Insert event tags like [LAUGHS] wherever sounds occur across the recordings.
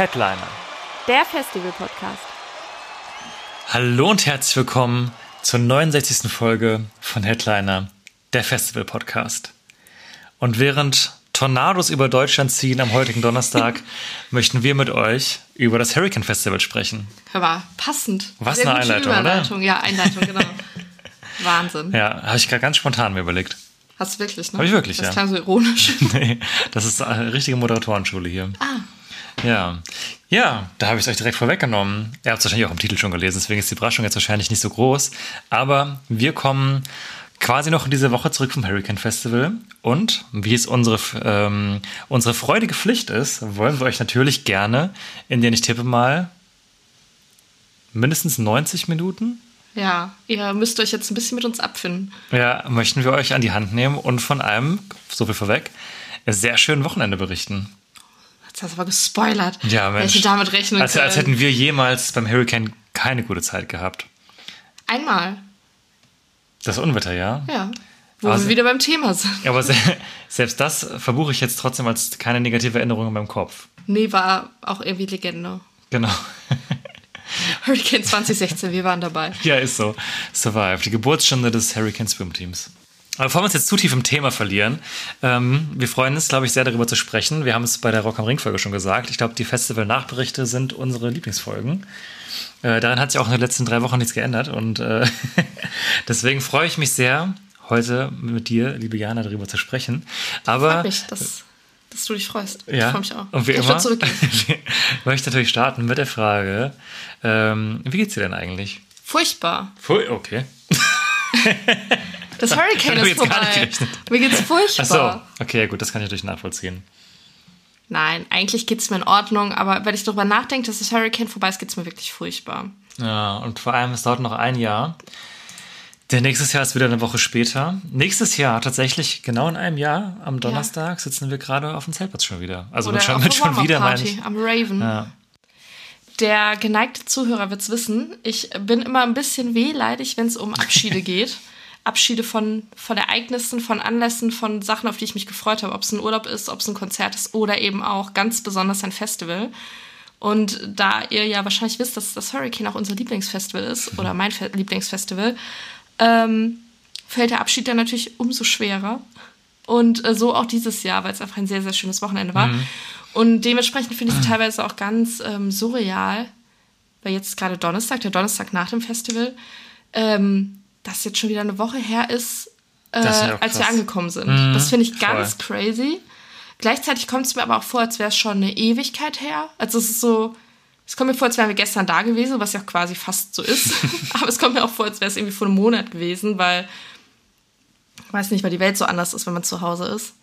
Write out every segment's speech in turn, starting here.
Headliner. Der Festival-Podcast. Hallo und herzlich willkommen zur 69. Folge von Headliner, der Festival-Podcast. Und während Tornados über Deutschland ziehen am heutigen Donnerstag, [LAUGHS] möchten wir mit euch über das Hurricane Festival sprechen. Hör mal, passend. Was Sehr eine Einleitung, oder? Ja, Einleitung, genau. [LAUGHS] Wahnsinn. Ja, habe ich gerade ganz spontan mir überlegt. Hast du wirklich, ne? Hab ich wirklich, das ja. klang so ironisch. [LAUGHS] Nee, das ist eine richtige Moderatorenschule hier. Ah. Ja. Ja, da habe ich es euch direkt vorweggenommen. Ihr habt es wahrscheinlich auch im Titel schon gelesen, deswegen ist die Überraschung jetzt wahrscheinlich nicht so groß. Aber wir kommen quasi noch in diese Woche zurück vom Hurricane Festival. Und wie es unsere, ähm, unsere freudige Pflicht ist, wollen wir euch natürlich gerne in den, ich tippe mal, mindestens 90 Minuten ja, ihr müsst euch jetzt ein bisschen mit uns abfinden. ja, möchten wir euch an die Hand nehmen und von einem, so viel vorweg, sehr schönen Wochenende berichten. Jetzt hast du aber gespoilert. Ja, Mensch. Welche damit rechnen als, als können. hätten wir jemals beim Hurricane keine gute Zeit gehabt. Einmal, Das Unwetter, ja. ja. Wo Also- wir wieder beim Thema sind. Aber se [LAUGHS] selbst das verbuche ich jetzt trotzdem als keine negative Erinnerung in meinem Kopf. Nee, war auch irgendwie Legende. Genau. [LAUGHS] Hurricane [LAUGHS] 2016, wir waren dabei. ja, ist so. Survive. Die Geburtsstunde des Hurricane Swim Teams. Aber bevor wir uns jetzt zu tief im Thema verlieren, ähm, wir freuen uns, glaube ich, sehr darüber zu sprechen. Wir haben es bei der Rock am Ring Folge schon gesagt. Ich glaube, die Festival-Nachberichte sind unsere Lieblingsfolgen. Äh, daran hat sich auch in den letzten drei Wochen nichts geändert. Und äh, [LAUGHS] deswegen freue ich mich sehr, heute mit dir, liebe Jana, darüber zu sprechen. Aber Freut mich, dass, dass du dich freust. Ich ja, freue mich auch. und wie ich immer [LAUGHS] möchte ich natürlich starten mit der Frage, ähm, wie geht's dir denn eigentlich? Furchtbar. Pfui, okay. [LAUGHS] Das Hurricane ist vorbei. Mir geht's furchtbar. Ach so, okay, gut, das kann ich natürlich nachvollziehen. Nein, eigentlich geht's mir in Ordnung, aber wenn ich darüber nachdenke, dass das Hurricane vorbei ist, geht's mir wirklich furchtbar. Ja, und vor allem, es dauert noch ein Jahr. Denn nächstes Jahr ist wieder eine Woche später. Nächstes Jahr, tatsächlich genau in einem Jahr, am Donnerstag, sitzen wir gerade auf dem Zeltplatz schon wieder. Also mit schon, auf schon wieder, meine Warm-Up-Party ich. am Raven. Ja. Der geneigte Zuhörer wird's wissen, ich bin immer ein bisschen wehleidig, wenn es um Abschiede [LAUGHS] geht. Abschiede von, von Ereignissen, von Anlässen, von Sachen, auf die ich mich gefreut habe, ob es ein Urlaub ist, ob es ein Konzert ist oder eben auch ganz besonders ein Festival. Und da ihr ja wahrscheinlich wisst, dass das Hurricane auch unser Lieblingsfestival ist oder mein Fe Lieblingsfestival, ähm, fällt der Abschied dann natürlich umso schwerer. Und äh, so auch dieses Jahr, weil es einfach ein sehr, sehr schönes Wochenende war. Und dementsprechend finde ich es teilweise auch ganz ähm, surreal, weil jetzt gerade Donnerstag, der Donnerstag nach dem Festival, ähm, das jetzt schon wieder eine Woche her ist, äh, ja als wir angekommen sind. das finde ich ganz voll. crazy. Gleichzeitig kommt es mir aber auch vor, als wäre es schon eine Ewigkeit her. Also es ist so, es kommt mir vor, als wären wir gestern da gewesen, was ja quasi fast so ist. [LAUGHS] [LAUGHS] aber es kommt mir auch vor, als wäre es irgendwie vor einem Monat gewesen, weil, ich weiß nicht, weil die Welt so anders ist, wenn man zu Hause ist.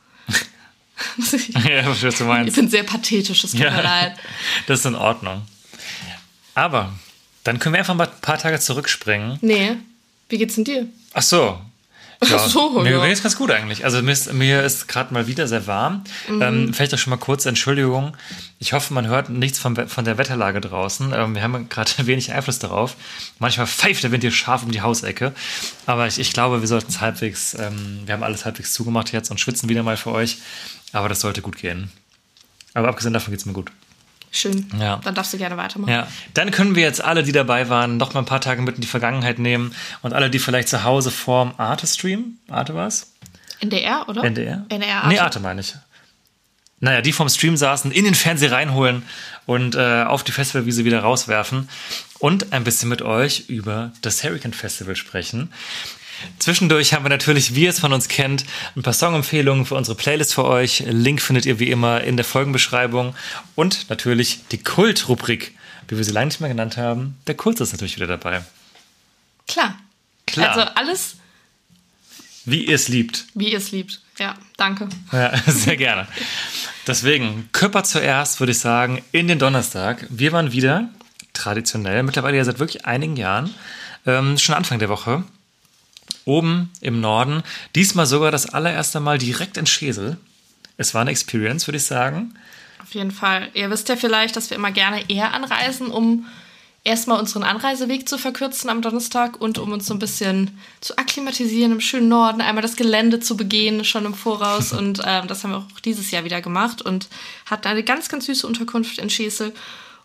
ich [LAUGHS] ja, was du meinst. bin sehr pathetisch, es tut mir leid. Das ist in Ordnung. Aber dann können wir einfach mal ein paar Tage zurückspringen. Nee, wie geht's denn dir? Ach so. Ja, Ach so, mir ja. geht's ganz gut eigentlich. Also mir ist, mir ist gerade mal wieder sehr warm. Ähm, vielleicht auch schon mal kurz Entschuldigung. Ich hoffe, man hört nichts von, von der Wetterlage draußen. Ähm, wir haben gerade [LAUGHS] wenig Einfluss darauf. Manchmal pfeift der Wind hier scharf um die Hausecke. Aber ich, ich glaube, wir sollten es halbwegs, ähm, wir haben alles halbwegs zugemacht jetzt und schwitzen wieder mal für euch. Aber das sollte gut gehen. Aber abgesehen davon geht's mir gut. Schön. Ja. Dann darfst du gerne weitermachen. Ja, dann können wir jetzt alle, die dabei waren, noch mal ein paar Tage mit in die Vergangenheit nehmen und alle, die vielleicht zu Hause vorm Arte-Stream, Arte war's? NDR, oder? NDR? NDR. Nee, Arte meine ich. Naja, die vom Stream saßen, in den Fernseher reinholen und äh, auf die Festivalwiese wieder rauswerfen und ein bisschen mit euch über das Hurricane Festival sprechen. Zwischendurch haben wir natürlich, wie ihr es von uns kennt, ein paar Songempfehlungen für unsere Playlist für euch. Link findet ihr wie immer in der Folgenbeschreibung. Und natürlich die Kult-Rubrik, wie wir sie lange nicht mehr genannt haben. Der Kult ist natürlich wieder dabei. Klar. Klar. Also alles, Wie ihr es liebt. wie ihr es liebt. Ja, danke. Ja, [LAUGHS] sehr gerne. Deswegen, Körper zuerst, würde ich sagen, in den Donnerstag. Wir waren wieder traditionell, mittlerweile ja seit wirklich einigen Jahren, ähm, schon Anfang der Woche, oben im Norden. Diesmal sogar das allererste Mal direkt in Schesel. Es war eine Experience, würde ich sagen. Auf jeden Fall. Ihr wisst ja vielleicht, dass wir immer gerne eher anreisen, um erstmal unseren Anreiseweg zu verkürzen am Donnerstag und um uns so ein bisschen zu akklimatisieren im schönen Norden, einmal das Gelände zu begehen, schon im Voraus. [LAUGHS] Und ähm, das haben wir auch dieses Jahr wieder gemacht und hatten eine ganz, ganz süße Unterkunft in Schesel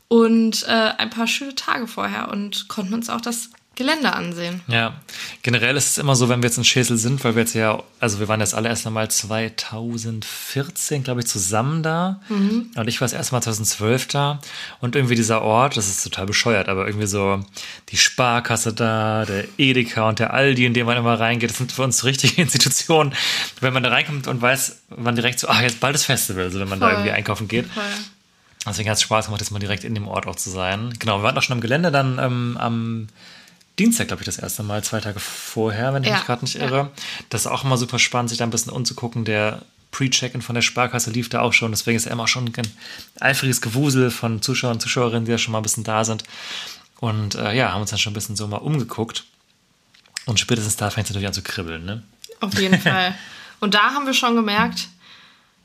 und äh, ein paar schöne Tage vorher und konnten uns auch das Gelände ansehen. Ja, generell ist es immer so, wenn wir jetzt in Schesel sind, weil wir jetzt ja, also wir waren das allererste Mal 2014, glaube ich, zusammen da. Mhm. Und ich war das erste Mal 2012 da. Und irgendwie dieser Ort, das ist total bescheuert, aber irgendwie so die Sparkasse da, der Edeka und der Aldi, in dem man immer reingeht, das sind für uns richtige [LAUGHS] Institutionen. Wenn man da reinkommt und weiß, man direkt so, ach, jetzt bald das Festival, also wenn man Voll. da irgendwie einkaufen geht. Voll. Deswegen hat es Spaß gemacht, jetzt mal direkt in dem Ort auch zu sein. Genau, wir waren auch schon am Gelände dann ähm, am Dienstag, glaube ich, das erste Mal, zwei Tage vorher, wenn ich ja. mich gerade nicht irre. Ja. Das ist auch immer super spannend, sich da ein bisschen umzugucken. Der Pre-Check-In von der Sparkasse lief da auch schon. Deswegen ist ja immer schon ein eifriges Gewusel von Zuschauern und Zuschauerinnen, die ja schon mal ein bisschen da sind. Und äh, ja, haben uns dann schon ein bisschen so mal umgeguckt. Und spätestens da fängt es natürlich an zu kribbeln, ne? Auf jeden [LAUGHS] Fall. Und da haben wir schon gemerkt,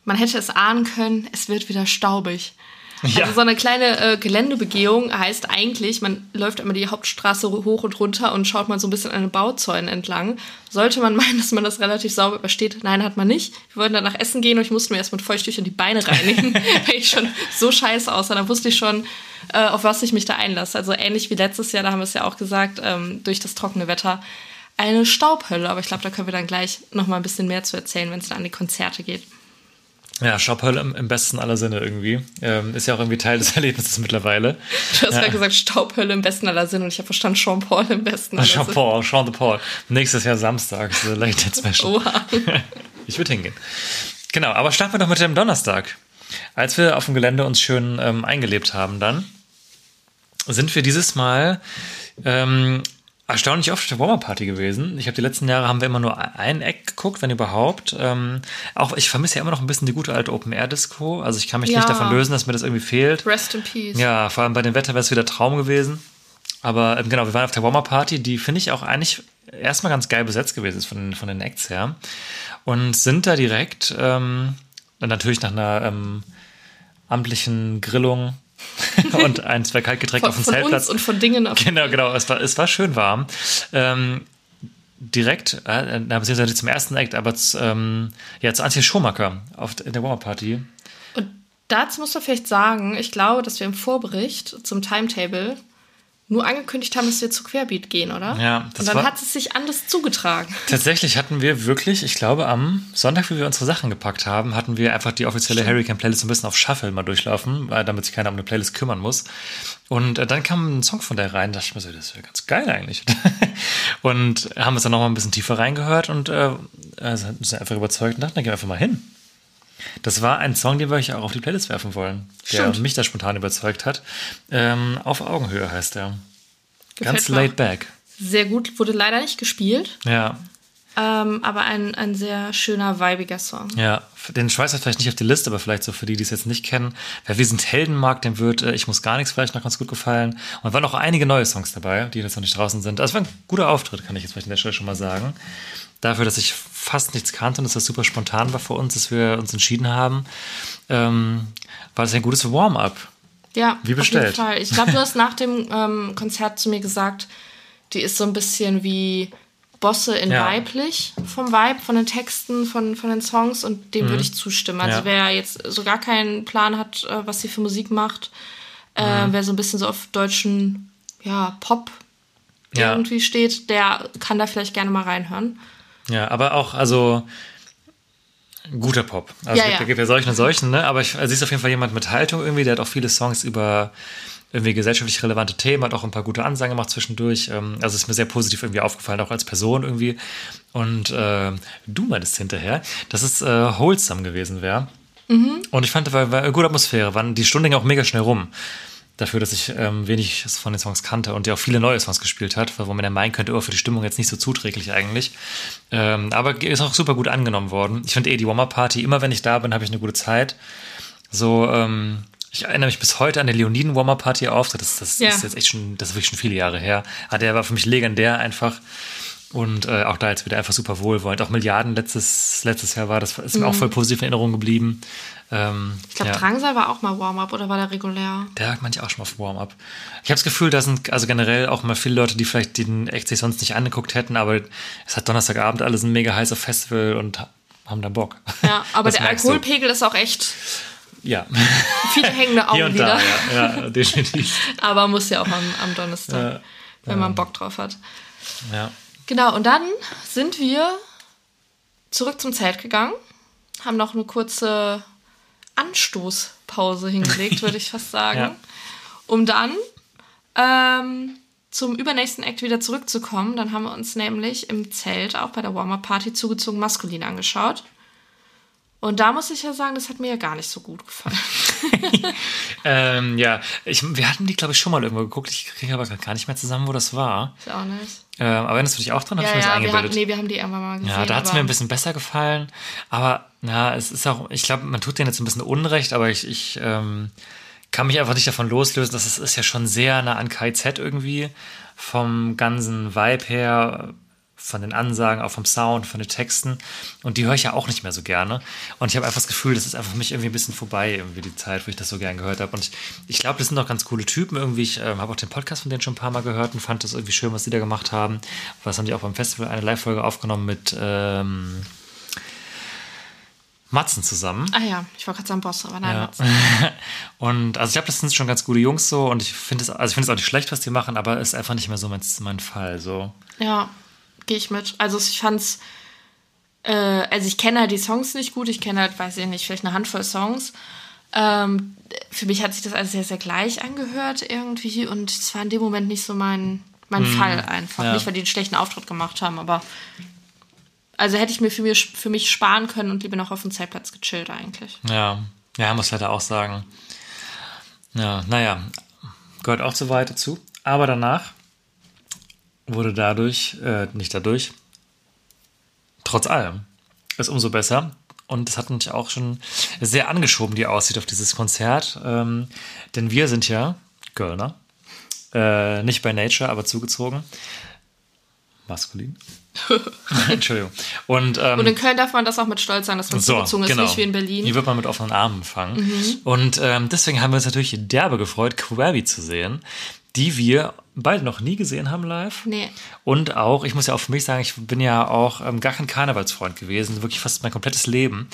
man hätte es ahnen können, es wird wieder staubig. Ja. Also so eine kleine äh, Geländebegehung heißt eigentlich, man läuft immer die Hauptstraße hoch und runter und schaut mal so ein bisschen an den Bauzäunen entlang. Sollte man [LAUGHS] meinen, dass man das relativ sauber übersteht? Nein, hat man nicht. Wir wollten dann nach Essen gehen und ich musste mir erst mit Feuchttüchern die Beine reinigen, [LAUGHS] [LAUGHS] weil ich schon so scheiße aussah. Da wusste ich schon, äh, auf was ich mich da einlasse. Also ähnlich wie letztes Jahr, da haben wir es ja auch gesagt, ähm, durch das trockene Wetter eine Staubhölle. Aber ich glaube, da können wir dann gleich noch mal ein bisschen mehr zu erzählen, wenn es dann an die Konzerte geht. Ja, Staubhölle im, im, besten aller Sinne irgendwie. Ähm, ist ja auch irgendwie Teil des [LAUGHS] Erlebnisses mittlerweile. Du hast ja. gerade gesagt Staubhölle im besten aller Sinne und ich habe verstanden Jean Paul im besten aller Sinne. Jean Paul, Jean de Paul. Nächstes Jahr Samstag, so Late Night Special. Oha. [LAUGHS] ich würde hingehen. Genau, aber starten wir doch mit dem Donnerstag. Als wir auf dem Gelände uns schön ähm, eingelebt haben dann, sind wir dieses Mal ähm, erstaunlich oft auf der Warmer-Party gewesen. Ich habe die letzten Jahre haben wir immer nur ein Eck geguckt, wenn überhaupt. Ähm, auch ich vermisse ja immer noch ein bisschen die gute alte Open-Air-Disco. Also ich kann mich ja. nicht davon lösen, dass mir das irgendwie fehlt. Rest in Peace. Ja, vor allem bei dem Wetter wäre es wieder Traum gewesen. Aber ähm, genau, wir waren auf der Warmer-Party, die finde ich auch eigentlich erstmal ganz geil besetzt gewesen ist von, von den Acts her. Und sind da direkt, ähm, natürlich nach einer ähm, amtlichen Grillung [LAUGHS] und ein, zwei Kaltgetränke auf dem von Zeltplatz. Uns und von Dingen auf Genau, genau. Es war, es war schön warm. Ähm, direkt, äh, beziehungsweise zum ersten Act, aber zu, ähm, ja, zu Antje Schumacher auf der Warmer Party. Und dazu muss man vielleicht sagen, ich glaube, dass wir im Vorbericht zum Timetable nur angekündigt haben, dass wir zu Querbeat gehen, oder? Ja. Das Und dann hat es sich anders zugetragen. Tatsächlich hatten wir wirklich, ich glaube, am Sonntag, wie wir unsere Sachen gepackt haben, hatten wir einfach die offizielle Stimmt. Hurricane Playlist ein bisschen auf Shuffle mal durchlaufen, weil, damit sich keiner um eine Playlist kümmern muss. Und äh, dann kam ein Song von der rein, da dachte ich mir so, das wäre ganz geil eigentlich. [LAUGHS] und haben uns dann nochmal ein bisschen tiefer reingehört und äh, also sind einfach überzeugt und dachten, dann gehen wir einfach mal hin. Das war ein Song, den wir euch auch auf die Playlist werfen wollen, der Stimmt. mich da spontan überzeugt hat. Ähm, auf Augenhöhe heißt er. Gefällt Ganz laid back. Sehr gut, wurde leider nicht gespielt. Ja. Ähm, aber ein, ein sehr schöner, weibiger Song. Ja, den schweißt vielleicht nicht auf die Liste, aber vielleicht so für die, die es jetzt nicht kennen. Wer Wir sind Helden mag, dem wird äh, Ich muss gar nichts vielleicht noch ganz gut gefallen. Und waren auch einige neue Songs dabei, die jetzt noch nicht draußen sind. Also war ein guter Auftritt, kann ich jetzt vielleicht an der Stelle schon mal sagen. Dafür, dass ich fast nichts kannte und dass das super spontan war für uns, dass wir uns entschieden haben, ähm, war das ein gutes Warm-up. Ja, wie bestellt. Auf jeden Fall. Ich glaube, du [LAUGHS] hast nach dem ähm, Konzert zu mir gesagt, die ist so ein bisschen wie Bosse in ja. weiblich vom Vibe, von den Texten, von, von den Songs und dem mhm. würde ich zustimmen. Also ja. wer jetzt so gar keinen Plan hat, äh, was sie für Musik macht, äh, mhm. wer so ein bisschen so auf deutschen ja, Pop ja. irgendwie steht, der kann da vielleicht gerne mal reinhören. Ja, aber auch, also guter Pop. Also ja, ja. da gibt ja solchen und solchen, ne? Aber ich, also sie ist auf jeden Fall jemand mit Haltung irgendwie, der hat auch viele Songs über irgendwie gesellschaftlich relevante Themen, hat auch ein paar gute Ansagen gemacht zwischendurch. Ähm, also ist mir sehr positiv irgendwie aufgefallen, auch als Person irgendwie. Und äh, du meintest hinterher, dass es äh, wholesome gewesen wäre. Mhm. Und ich fand, war, war eine gute Atmosphäre. Wann die Stunde ging auch mega schnell rum. Dafür, dass ich ähm, wenig von den Songs kannte und der auch viele neue Songs gespielt hat, wo man ja meinen könnte, oh, für die Stimmung jetzt nicht so zuträglich eigentlich. Ähm, aber ist auch super gut angenommen worden. Ich finde eh die Warm-Up-Party, immer wenn ich da bin, habe ich eine gute Zeit. So, ähm, ich erinnere mich bis heute an den Leoniden Warm-Up Party Auftritt. Das, das Ja. ist jetzt echt schon, das ist wirklich schon viele Jahre her. Aber der war für mich legendär einfach. Und äh, auch da jetzt wieder einfach super wohlwollend. Auch Milliarden letztes, letztes Jahr war, das ist mir auch voll positiv in Erinnerung geblieben. Ähm. Ich glaube, ja. Drangsal war auch mal Warm-up oder war der regulär? Der hat manche auch schon mal auf Warm-up. Ich habe das Gefühl, da sind also generell auch mal viele Leute, die vielleicht den Act sich sonst nicht angeguckt hätten, aber es hat Donnerstagabend, alle sind mega heiß auf Festival und ha- haben da Bock. Ja, [LAUGHS] aber Das der merkst du. Alkoholpegel ist auch echt Ja, viele hängende hier und da, ja, ja definitiv. [LAUGHS] Aber muss ja auch am, am Donnerstag, Ja. wenn man Bock drauf hat. Ja. Genau, und dann sind wir zurück zum Zelt gegangen, haben noch eine kurze Anstoßpause hingelegt, würde ich fast [LAUGHS] sagen, Ja. um dann ähm, zum übernächsten Act wieder zurückzukommen. Dann haben wir uns nämlich im Zelt, auch bei der Warm-Up-Party, zugezogen maskulin angeschaut. Und da muss ich ja sagen, das hat mir ja gar nicht so gut gefallen. [LAUGHS] [LAUGHS] Ähm, ja, ich, wir hatten die, glaube ich, schon mal irgendwo geguckt. Ich kriege aber gar nicht mehr zusammen, wo das war. Ist auch nicht. Ähm, aber erinnerst du dich auch dran? Hab Ja, ich mir das ja, wir haben, eingebildet. nee, wir haben die irgendwann mal gesehen. Ja, da hat es mir ein bisschen besser gefallen. Aber ja, es ist auch, ich glaube, man tut denen jetzt ein bisschen Unrecht, aber ich, ich ähm, kann mich einfach nicht davon loslösen, dass es ist ja schon sehr nah an KZ irgendwie. Vom ganzen Vibe her, von den Ansagen, auch vom Sound, von den Texten. Und die höre ich ja auch nicht mehr so gerne. Und ich habe einfach das Gefühl, das ist einfach für mich irgendwie ein bisschen vorbei, irgendwie die Zeit, wo ich das so gern gehört habe. Und ich, ich glaube, das sind auch ganz coole Typen irgendwie. Ich ähm, habe auch den Podcast von denen schon ein paar Mal gehört und fand das irgendwie schön, was die da gemacht haben. Was haben die auch beim Festival eine Live-Folge aufgenommen mit ähm, Matzen zusammen. Ah ja, ich wollte gerade sagen Boss, aber nein. Ja. Mats. [LAUGHS] Und also ich glaube, das sind schon ganz gute Jungs so und ich finde es, also ich finde es auch nicht schlecht, was die machen, aber es ist einfach nicht mehr so mein, mein Fall. So. Ja, gehe ich mit. Also ich fand's, äh, also ich kenne halt die Songs nicht gut, ich kenne halt, weiß ich nicht, vielleicht eine Handvoll Songs. Ähm, für mich hat sich das alles sehr, sehr gleich angehört irgendwie und es war in dem Moment nicht so mein, mein Fall einfach. ja. Nicht, weil die einen schlechten Auftritt gemacht haben, aber also hätte ich mir für, mich für mich sparen können und lieber noch auf dem Zeltplatz gechillt eigentlich. Ja, ja, muss leider auch sagen. Ja, naja, gehört auch so weit dazu. Aber danach wurde dadurch, äh, nicht dadurch, trotz allem, ist umso besser. Und es hat mich auch schon sehr angeschoben, die Aussicht auf dieses Konzert. Ähm, denn wir sind ja Kölner. Äh, nicht bei Nature, aber zugezogen. Maskulin. [LAUGHS] Entschuldigung. Und, ähm, Und in Köln darf man das auch mit Stolz sagen, dass man so, zugezogen ist, genau. nicht wie in Berlin. Hier wird man mit offenen Armen empfangen. Mhm. Und ähm, deswegen haben wir uns natürlich derbe gefreut, Quabi zu sehen, die wir beide noch nie gesehen haben live. Nee. Und auch, ich muss ja auch für mich sagen, ich bin ja auch ähm, gar kein Karnevalsfreund gewesen, wirklich fast mein komplettes Leben.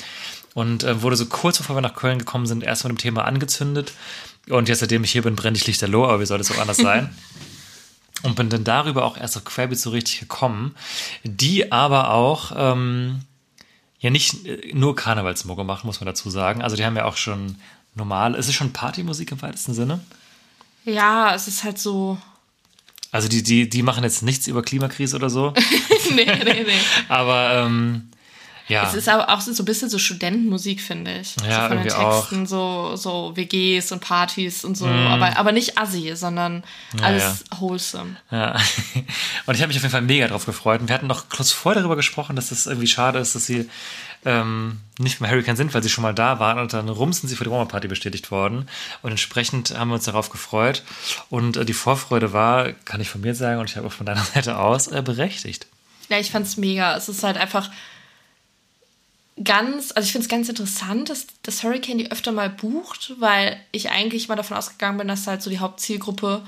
Und äh, wurde so kurz bevor wir nach Köln gekommen sind, erst mit dem Thema angezündet. Und jetzt, seitdem ich hier bin, brenne ich lichterloh, aber wie soll das auch anders sein? [LAUGHS] Und bin dann darüber auch erst auf Querbeat so richtig gekommen, die aber auch ähm, ja nicht äh, nur Karnevalsmucke machen, muss man dazu sagen. Also die haben ja auch schon normal, ist es schon Partymusik im weitesten Sinne? Ja, es ist halt so. Also die, die, die machen jetzt nichts über Klimakrise oder so, [LAUGHS] nee, nee, nee. [LAUGHS] aber ähm, ja. Es ist aber auch so ein bisschen so Studentenmusik, finde ich. Ja, so von den irgendwie auch. Texten, so, so WGs und Partys und so. Aber, aber nicht assi, sondern alles wholesome. Ja. [LAUGHS] Und ich habe mich auf jeden Fall mega drauf gefreut. Und wir hatten noch kurz vorher darüber gesprochen, dass es irgendwie schade ist, dass sie ähm, nicht beim Hurricane sind, weil sie schon mal da waren und dann rum sind sie für die Roma-Party bestätigt worden. Und entsprechend haben wir uns darauf gefreut. Und äh, die Vorfreude war, kann ich von mir sagen, und ich habe auch von deiner [LAUGHS] Seite aus, äh, berechtigt. Ja, ich fand's mega. Es ist halt einfach ganz, also ich finde es ganz interessant, dass das Hurricane die öfter mal bucht, weil ich eigentlich mal davon ausgegangen bin, dass halt so die Hauptzielgruppe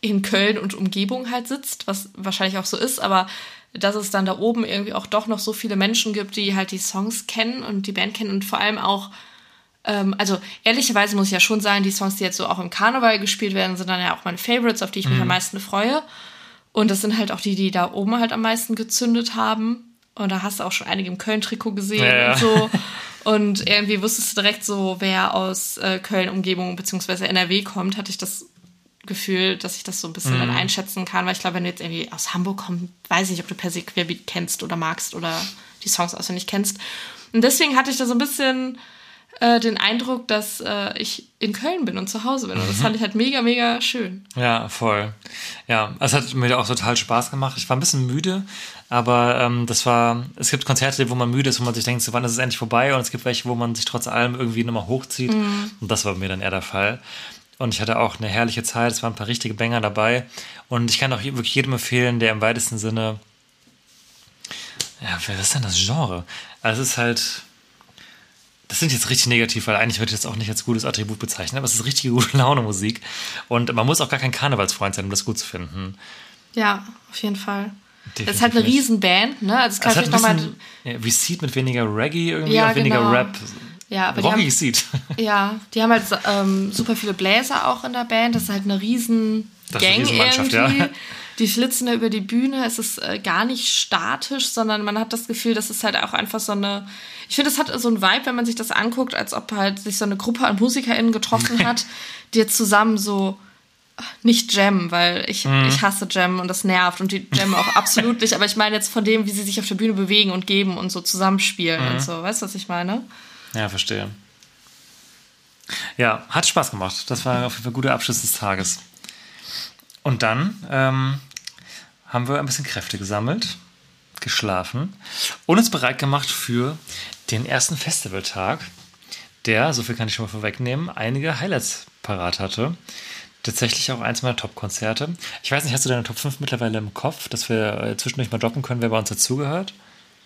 in Köln und Umgebung halt sitzt, was wahrscheinlich auch so ist, aber dass es dann da oben irgendwie auch doch noch so viele Menschen gibt, die halt die Songs kennen und die Band kennen und vor allem auch ähm, also ehrlicherweise muss ich ja schon sagen, die Songs, die jetzt so auch im Karneval gespielt werden, sind dann ja auch meine Favorites, auf die ich mich am meisten freue. Und das sind halt auch die, die da oben halt am meisten gezündet haben. Und da hast du auch schon einige im Köln-Trikot gesehen ja. und so. [LAUGHS] Und irgendwie wusstest du direkt so, wer aus äh, Köln-Umgebung bzw. NRW kommt, hatte ich das Gefühl, dass ich das so ein bisschen Mhm. dann einschätzen kann. Weil ich glaube, wenn du jetzt irgendwie aus Hamburg kommst, weiß ich nicht, ob du per se Querbeat kennst oder magst oder die Songs auswendig kennst. Und deswegen hatte ich da so ein bisschen äh, den Eindruck, dass äh, ich in Köln bin und zu Hause bin. Und das Mhm. fand ich halt mega, mega schön. Ja, voll. Ja, es hat mir auch total Spaß gemacht. Ich war ein bisschen müde, aber ähm, das war, es gibt Konzerte, wo man müde ist, wo man sich denkt, so wann ist es endlich vorbei? Und es gibt welche, wo man sich trotz allem irgendwie nochmal hochzieht. Und das war bei mir dann eher der Fall. Und ich hatte auch eine herrliche Zeit, es waren ein paar richtige Banger dabei. Und ich kann auch wirklich jedem empfehlen, der im weitesten Sinne, ja, was ist denn das Genre? Also es ist halt, das sind jetzt richtig negativ, weil eigentlich würde ich das auch nicht als gutes Attribut bezeichnen, aber es ist richtige gute Laune Musik. Und man muss auch gar kein Karnevalsfreund sein, um das gut zu finden. Ja, auf jeden Fall. Das Definitiv ist halt eine. Riesenband, ne? Also es kann hat ich nochmal. ja, Receipt mit weniger Reggae irgendwie Ja, und weniger genau. Rap. Ja, aber die Rocky haben, Seed. [LAUGHS] ja, die haben halt ähm, super viele Bläser auch in der Band. Das ist halt eine riesen Das ist eine Gang irgendwie. ja. Die flitzen da über die Bühne. Es ist äh, gar nicht statisch, sondern man hat das Gefühl, das ist halt auch einfach so eine. Ich finde, es hat so ein Vibe, wenn man sich das anguckt, als ob halt sich so eine Gruppe an MusikerInnen getroffen [LAUGHS] hat, die jetzt zusammen so nicht jammen, weil ich, Mhm. ich hasse Jammen und das nervt und die jammen auch absolut nicht. [LAUGHS] Aber ich meine jetzt von dem, wie sie sich auf der Bühne bewegen und geben und so zusammenspielen Mhm. und so. Weißt du, was ich meine? Ja, verstehe. Ja, hat Spaß gemacht. Das war auf jeden Fall ein guter Abschluss des Tages. Und dann ähm, haben wir ein bisschen Kräfte gesammelt, geschlafen und uns bereit gemacht für den ersten Festivaltag, der, so viel kann ich schon mal vorwegnehmen, einige Highlights parat hatte. Tatsächlich auch eins meiner Top-Konzerte. Ich weiß nicht, hast du deine Top 5 mittlerweile im Kopf, dass wir äh, zwischendurch mal droppen können, wer bei uns dazugehört?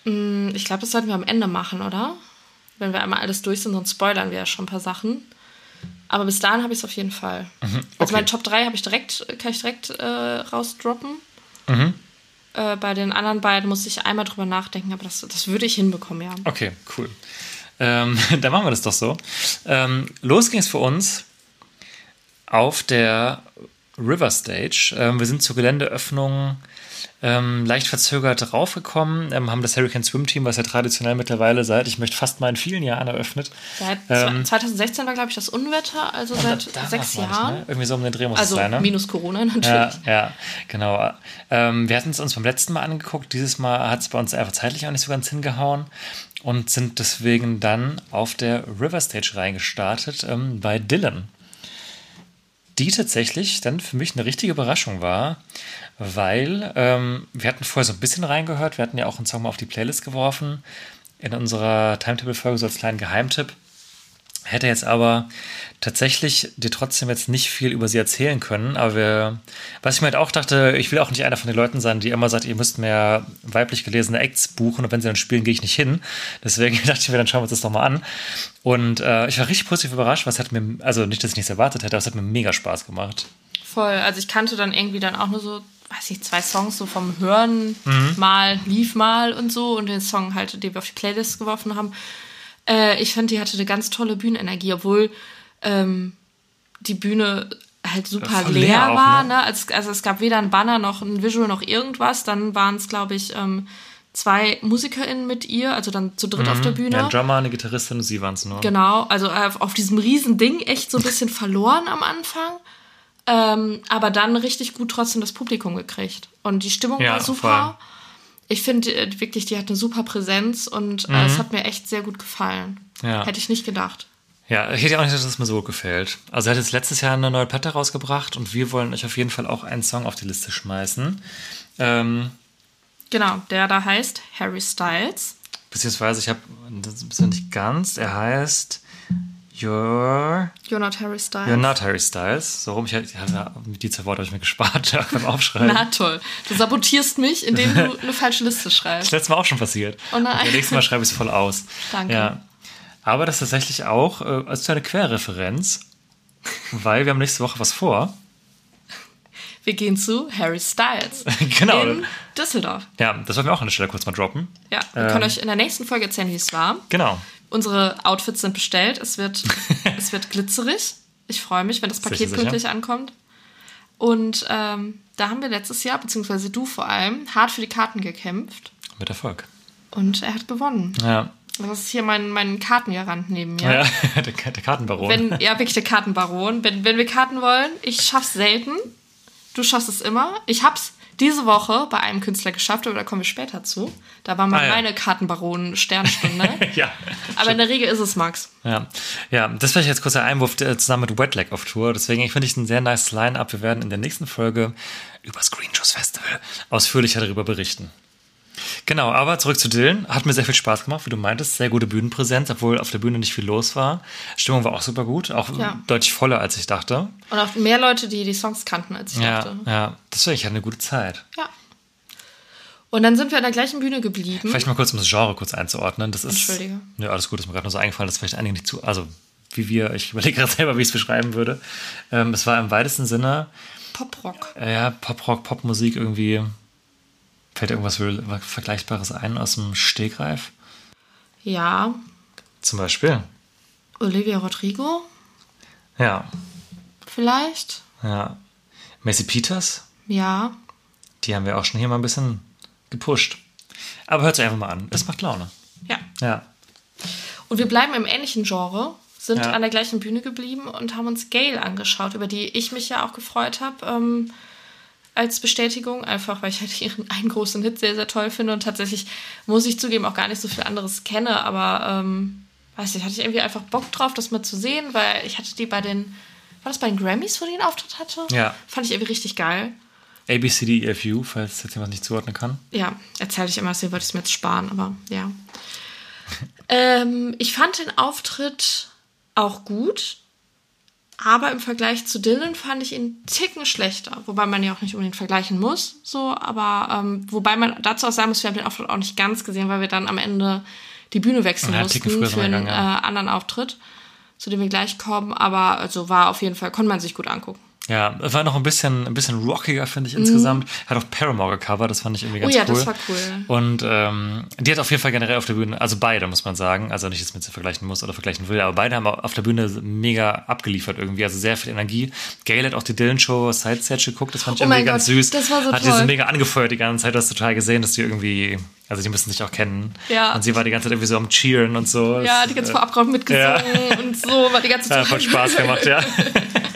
Ich glaube, das sollten wir am Ende machen, oder? Wenn wir einmal alles durch sind, sonst spoilern wir ja schon ein paar Sachen. Aber bis dahin habe ich es auf jeden Fall. Also okay. meine Top 3 habe ich direkt, kann ich direkt äh, rausdroppen. Mhm. Äh, bei den anderen beiden muss ich einmal drüber nachdenken, aber das, das würde ich hinbekommen, ja. Okay, cool. Ähm, [LAUGHS] dann machen wir das doch so. Ähm, los ging es für uns auf der River Stage. Ähm, wir sind zur Geländeöffnung ähm, leicht verzögert raufgekommen, ähm, haben das Hurricane Swim Team, was ja traditionell mittlerweile seit, ich möchte fast mal in vielen Jahren eröffnet. Seit Ähm, 2016 war, glaube ich, das Unwetter, also seit sechs glaub ich, Jahren. Ne? Irgendwie so um den Dreh muss Also es sein, ne? minus Corona natürlich. Ja, ja, genau. Ähm, wir hatten es uns beim letzten Mal angeguckt. Dieses Mal hat es bei uns einfach zeitlich auch nicht so ganz hingehauen und sind deswegen dann auf der River Stage reingestartet ähm, bei Dylan. Die tatsächlich dann für mich eine richtige Überraschung war, weil ähm, wir hatten vorher so ein bisschen reingehört. Wir hatten ja auch einen Song mal auf die Playlist geworfen in unserer Timetable-Folge so als kleinen Geheimtipp. Hätte jetzt aber tatsächlich dir trotzdem jetzt nicht viel über sie erzählen können. Aber wir, was ich mir halt auch dachte, ich will auch nicht einer von den Leuten sein, die immer sagt, ihr müsst mehr weiblich gelesene Acts buchen und wenn sie dann spielen, gehe ich nicht hin. Deswegen [LAUGHS] dachte ich mir, dann schauen wir uns das doch mal an. Und äh, ich war richtig positiv überrascht, was hat mir, also nicht, dass ich nichts erwartet hätte, aber es hat mir mega Spaß gemacht. Voll. Also ich kannte dann irgendwie dann auch nur so, weiß ich, zwei Songs so vom Hören Mhm. mal, lief mal und so und den Song halt, den wir auf die Playlist geworfen haben. Äh, ich fand, die hatte eine ganz tolle Bühnenenergie, obwohl ähm, die Bühne halt super leer, leer auch, war. ne? Ne? Also, also es gab weder ein Banner noch ein Visual noch irgendwas. Dann waren es, glaube ich, ähm, zwei MusikerInnen mit ihr, also dann zu dritt auf der Bühne. Mhm. Ja, ein Drummer, eine Gitarristin und sie waren es nur. Genau, also auf, auf diesem riesen Ding echt so ein bisschen verloren am Anfang. Ähm, aber dann richtig gut trotzdem das Publikum gekriegt. Und die Stimmung Ja, war super. Ich finde äh, wirklich, die hat eine super Präsenz und äh, es hat mir echt sehr gut gefallen. Mhm. Ja. Hätte ich nicht gedacht. Ja, ich hätte auch nicht gedacht, dass es mir so gefällt. Also er hat jetzt letztes Jahr eine neue Platte rausgebracht und wir wollen euch auf jeden Fall auch einen Song auf die Liste schmeißen. Ähm, Genau, der da heißt Harry Styles. beziehungsweise, ich habe, das ist nicht ganz, er heißt You're, You're not Harry Styles. You're Not Harry Styles. So rum, ich, ich hatte, die zwei Worte habe ich mir gespart [LAUGHS] beim Aufschreiben. Na toll. Du sabotierst mich, indem du [LAUGHS] eine falsche Liste Das schreibst. ist letztes Mal auch schon passiert. Oh nein. Und nächstes Mal schreibe ich es voll aus. Danke. Ja. Aber das ist tatsächlich auch äh, als eine Querreferenz, weil wir haben nächste Woche was vor. Wir gehen zu Harry Styles. [LAUGHS] genau. In Düsseldorf. Ja, das wollen wir auch an der Stelle kurz mal droppen. Ja, wir Ähm. können euch in der nächsten Folge erzählen, wie es war. Genau. Unsere Outfits sind bestellt. Es wird, [LAUGHS] es wird glitzerig. Ich freue mich, wenn das Paket Sicher, sicher. pünktlich ankommt. Und ähm, da haben wir letztes Jahr, beziehungsweise du vor allem, hart für die Karten gekämpft. Mit Erfolg. Und er hat gewonnen. Ja. Das ist hier mein, mein Kartengarant neben mir. Ja, [LAUGHS] der, der Kartenbaron. Wenn, ja, wirklich der Kartenbaron. Wenn, wenn wir Karten wollen, ich schaff's selten. Du schaffst es immer. Ich hab's diese Woche bei einem Künstler geschafft, aber da kommen wir später zu. Da war mal Ah, ja. meine Kartenbaron-Sternstunde. [LAUGHS] Ja. aber in der Regel ist es Max. Ja, ja, das vielleicht jetzt kurz der Einwurf äh, zusammen mit Wetlag auf Tour. Deswegen ich finde ich ein sehr nice Line-Up. Wir werden in der nächsten Folge über Screen Shows Festival ausführlicher darüber berichten. Genau, aber zurück zu Dylan. Hat mir sehr viel Spaß gemacht, wie du meintest. Sehr gute Bühnenpräsenz, obwohl auf der Bühne nicht viel los war. Stimmung war auch super gut, auch Ja. deutlich voller, als ich dachte. Und auch mehr Leute, die die Songs kannten, als ich Ja, dachte. ja, das war ich hatte eine gute Zeit. Ja. Und dann sind wir an der gleichen Bühne geblieben. Vielleicht mal kurz, um das Genre kurz einzuordnen. Das ist, Entschuldige. Ja, alles gut, ist mir gerade nur so eingefallen, dass vielleicht einige nicht zu, also wie wir, ich überlege [LAUGHS] gerade selber, wie ich es beschreiben würde. Ähm, es war im weitesten Sinne, Poprock. äh, ja, Poprock, Popmusik irgendwie. Fällt irgendwas Ver- Vergleichbares ein aus dem Stegreif? Ja. Zum Beispiel. Olivia Rodrigo, Ja, vielleicht. ja. Macy Peters, Ja. die haben wir auch schon hier mal ein bisschen gepusht. Aber hört sich einfach mal an. Es macht Laune. Ja. Ja. Und wir bleiben im ähnlichen Genre, sind Ja. an der gleichen Bühne geblieben und haben uns Gail angeschaut, über die ich mich ja auch gefreut habe. Ähm, als Bestätigung, einfach weil ich halt ihren [LAUGHS] einen großen Hit sehr, sehr toll finde und tatsächlich, muss ich zugeben, auch gar nicht so viel anderes kenne, aber ähm, weiß nicht, hatte ich irgendwie einfach Bock drauf, das mal zu sehen, weil ich hatte die bei den, war das bei den Grammys, wo die einen Auftritt hatte? Ja. Fand ich irgendwie richtig geil. ABCDEFU, falls jetzt jemand nicht zuordnen kann. Ja, erzähle ich immer, deswegen wollte ich es mir jetzt sparen, aber ja. [LAUGHS] ähm, ich fand den Auftritt auch gut, aber im Vergleich zu Dylan fand ich ihn einen Ticken schlechter. Wobei man ja auch nicht unbedingt vergleichen muss, so, aber ähm, wobei man dazu auch sagen muss, wir haben den Auftritt auch nicht ganz gesehen, weil wir dann am Ende die Bühne wechseln Ja, mussten für einen äh, anderen Auftritt, zu dem wir gleich kommen. Aber also war auf jeden Fall, konnte man sich gut angucken. Ja, war noch ein bisschen, ein bisschen rockiger, finde ich insgesamt. Hat auch Paramore gecovert, das fand ich irgendwie ganz Mhm. Oh ja, cool. das war cool. Und ähm, die hat auf jeden Fall generell auf der Bühne, also beide, muss man sagen, also nicht jetzt mit sie vergleichen muss oder vergleichen will, aber beide haben auf der Bühne mega abgeliefert irgendwie, also sehr viel Energie. Gail hat auch die Dylan-Show Side Stage geguckt, das fand ich Oh irgendwie ganz Gott, süß. das war so hat die toll. so mega angefeuert die ganze Zeit, du hast total gesehen, dass die irgendwie, also die müssen sich auch kennen. Ja. Und sie war die ganze Zeit irgendwie so am Cheeren und so. Ja, die ganze äh, Vorabgrund mitgesungen und so, war die ganze ja, Zeit. voll Spaß gemacht, ja. [LAUGHS]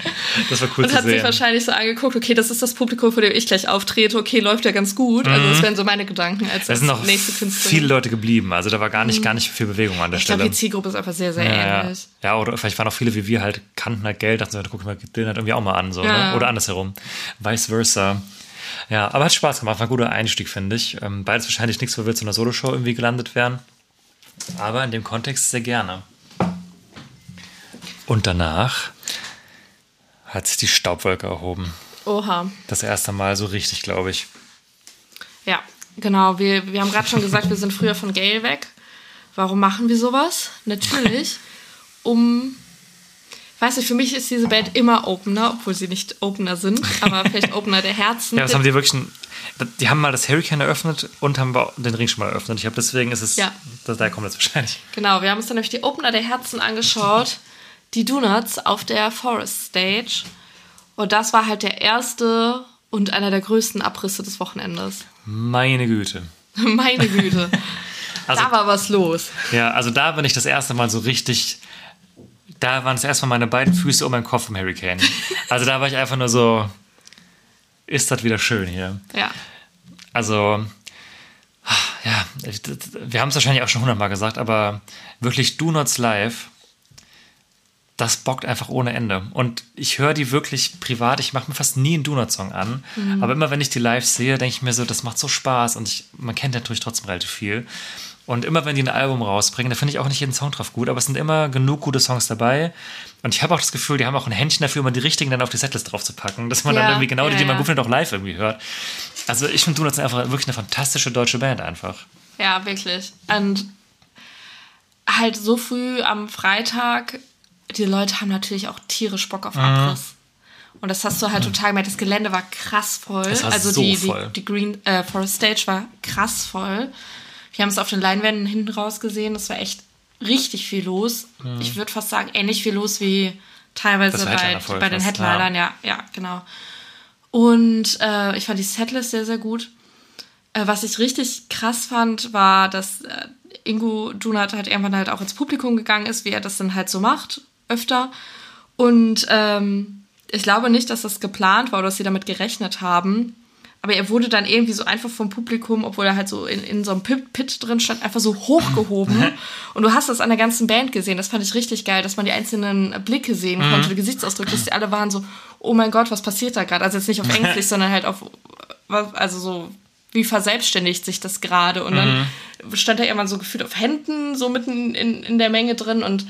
Das war cool Und zu hat sich sehen. wahrscheinlich so angeguckt, okay, das ist das Publikum, vor dem ich gleich auftrete, okay, läuft ja ganz gut. Also das wären so meine Gedanken als Da Mhm. sind noch nächste Künstlerin. viele Leute geblieben, also da war gar nicht, gar nicht viel Bewegung an der ich glaube, Stelle. die Zielgruppe ist einfach sehr, sehr Ja, ja. ähnlich. ja, oder vielleicht waren auch viele wie wir halt, kannten halt Geld, dachten so, guck mal, den halt irgendwie auch mal an, so, Ja. ne? oder andersherum. Vice versa. Ja, aber hat Spaß gemacht, war ein guter Einstieg, finde ich. Ähm, beides wahrscheinlich nichts, wo wir zu einer Soloshow irgendwie gelandet wären. Aber in dem Kontext sehr gerne. Und danach hat sich die Staubwolke erhoben. Oha. Das erste Mal so richtig, glaube ich. Ja, genau. Wir, wir haben gerade schon gesagt, wir sind früher von Gail weg. Warum machen wir sowas? Natürlich, um. Weiß nicht, für mich ist diese Band immer Opener, obwohl sie nicht Opener sind, aber vielleicht Opener der Herzen. [LAUGHS] Ja, was haben die wirklich ein, Die haben mal das Hurricane eröffnet und haben den Ring schon mal eröffnet. Ich glaube, deswegen ist es. Ja. Das, da kommt es wahrscheinlich. Genau, wir haben uns dann nämlich die Opener der Herzen angeschaut. Die Donuts auf der Forest Stage. Und das war halt der erste und einer der größten Abrisse des Wochenendes. Meine Güte. [LAUGHS] Meine Güte. Also- da war was los. Ja, also da bin ich das erste Mal so richtig. Da waren das erste Mal meine beiden Füße um meinen Kopf im Hurricane. Also da war ich einfach nur so. Ist das wieder schön hier? Ja. Also, ja, wir haben es wahrscheinlich auch schon hundertmal gesagt, aber wirklich Do Nots Live, das bockt einfach ohne Ende. Und ich höre die wirklich privat, ich mache mir fast nie einen Do Not Song an, aber immer wenn ich die live sehe, denke ich mir so, das macht so Spaß und ich, man kennt natürlich trotzdem relativ viel. Und immer wenn die ein Album rausbringen, da finde ich auch nicht jeden Song drauf gut, aber es sind immer genug gute Songs dabei. Und ich habe auch das Gefühl, die haben auch ein Händchen dafür, immer die richtigen dann auf die Setlist drauf zu packen, dass man Ja, dann irgendwie genau die, ja, die man ja. gut findet, auch live irgendwie hört. Also ich finde Donuts einfach wirklich eine fantastische deutsche Band einfach. Ja, wirklich. Und halt so früh am Freitag, die Leute haben natürlich auch tierisch Bock auf Mhm. Abriss. Und das hast du halt total gemerkt. Das Gelände war krass voll. War also so die, voll. die, die Green äh, Forest Stage war krass voll. Wir haben es auf den Leinwänden hinten raus gesehen. Es war echt richtig viel los. Ich würde fast sagen, ähnlich viel los wie teilweise Das bei, bei den Headlinern. Ja, ja, genau. Und äh, ich fand die Setlist sehr, sehr gut. Äh, was ich richtig krass fand, war, dass äh, Ingo Dunat halt irgendwann halt auch ins Publikum gegangen ist, wie er das dann halt so macht, öfter. Und ähm, ich glaube nicht, dass das geplant war oder dass sie damit gerechnet haben, aber er wurde dann irgendwie so einfach vom Publikum, obwohl er halt so in, in so einem Pit, Pit drin stand, einfach so hochgehoben. [LAUGHS] Und du hast das an der ganzen Band gesehen. Das fand ich richtig geil, dass man die einzelnen Blicke sehen konnte, die Gesichtsausdrücke, dass die alle waren so, oh mein Gott, was passiert da gerade? Also jetzt nicht auf ängstlich, [LAUGHS] sondern halt auf, also so, wie verselbstständigt sich das gerade? Und dann stand er irgendwann so gefühlt auf Händen, so mitten in, in der Menge drin und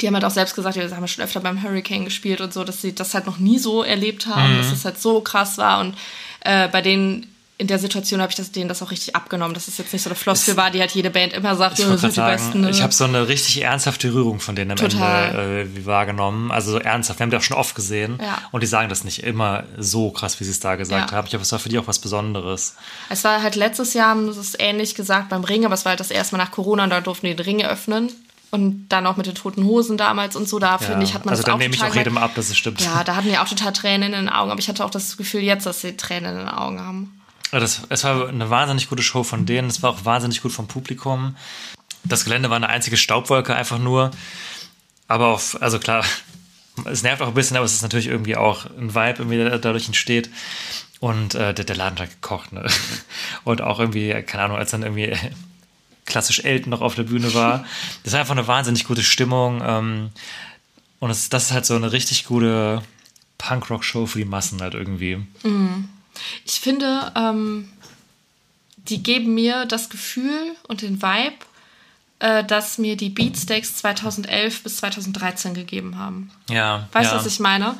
die haben halt auch selbst gesagt, wir haben schon öfter beim Hurricane gespielt und so, dass sie das halt noch nie so erlebt haben, dass es halt so krass war. Und äh, bei denen in der Situation habe ich das, denen das auch richtig abgenommen, dass es jetzt nicht so eine Floskel war, die halt jede Band immer sagt, Ich ja, sind die Besten. Ne? ich habe so eine richtig ernsthafte Rührung von denen am Total. Ende äh, wahrgenommen. Also so ernsthaft. Wir haben die auch schon oft gesehen. Ja. Und die sagen das nicht immer so krass, wie sie es da gesagt Ja. haben. Ich glaube, es war für die auch was Besonderes. Es war halt letztes Jahr, haben sie es ähnlich gesagt beim Ring, aber es war halt das erste Mal nach Corona und da durften die den Ring öffnen. Und dann auch mit den toten Hosen damals und so, da finde ich, hat man also das dann auch nehme ich auch jedem ab, dass es stimmt. Ja, da hatten die auch total Tränen in den Augen, aber ich hatte auch das Gefühl jetzt, dass sie Tränen in den Augen haben. Das, es war eine wahnsinnig gute Show von denen. Es war auch wahnsinnig gut vom Publikum. Das Gelände war eine einzige Staubwolke einfach nur. Aber auch, also klar, [LAUGHS] es nervt auch ein bisschen, aber es ist natürlich irgendwie auch ein Vibe, irgendwie der dadurch entsteht. Und äh, der, der Laden hat gekocht, ne? [LAUGHS] Und auch irgendwie, keine Ahnung, als dann irgendwie klassisch Elton noch auf der Bühne war. [LAUGHS] Das war einfach eine wahnsinnig gute Stimmung. Ähm, und es, das ist halt so eine richtig gute Punkrock-Show für die Massen halt irgendwie. Ich finde, ähm, die geben mir das Gefühl und den Vibe, äh, dass mir die Beatsteaks 2011 bis 2013 gegeben haben. Ja. Weißt du, ja. was ich meine?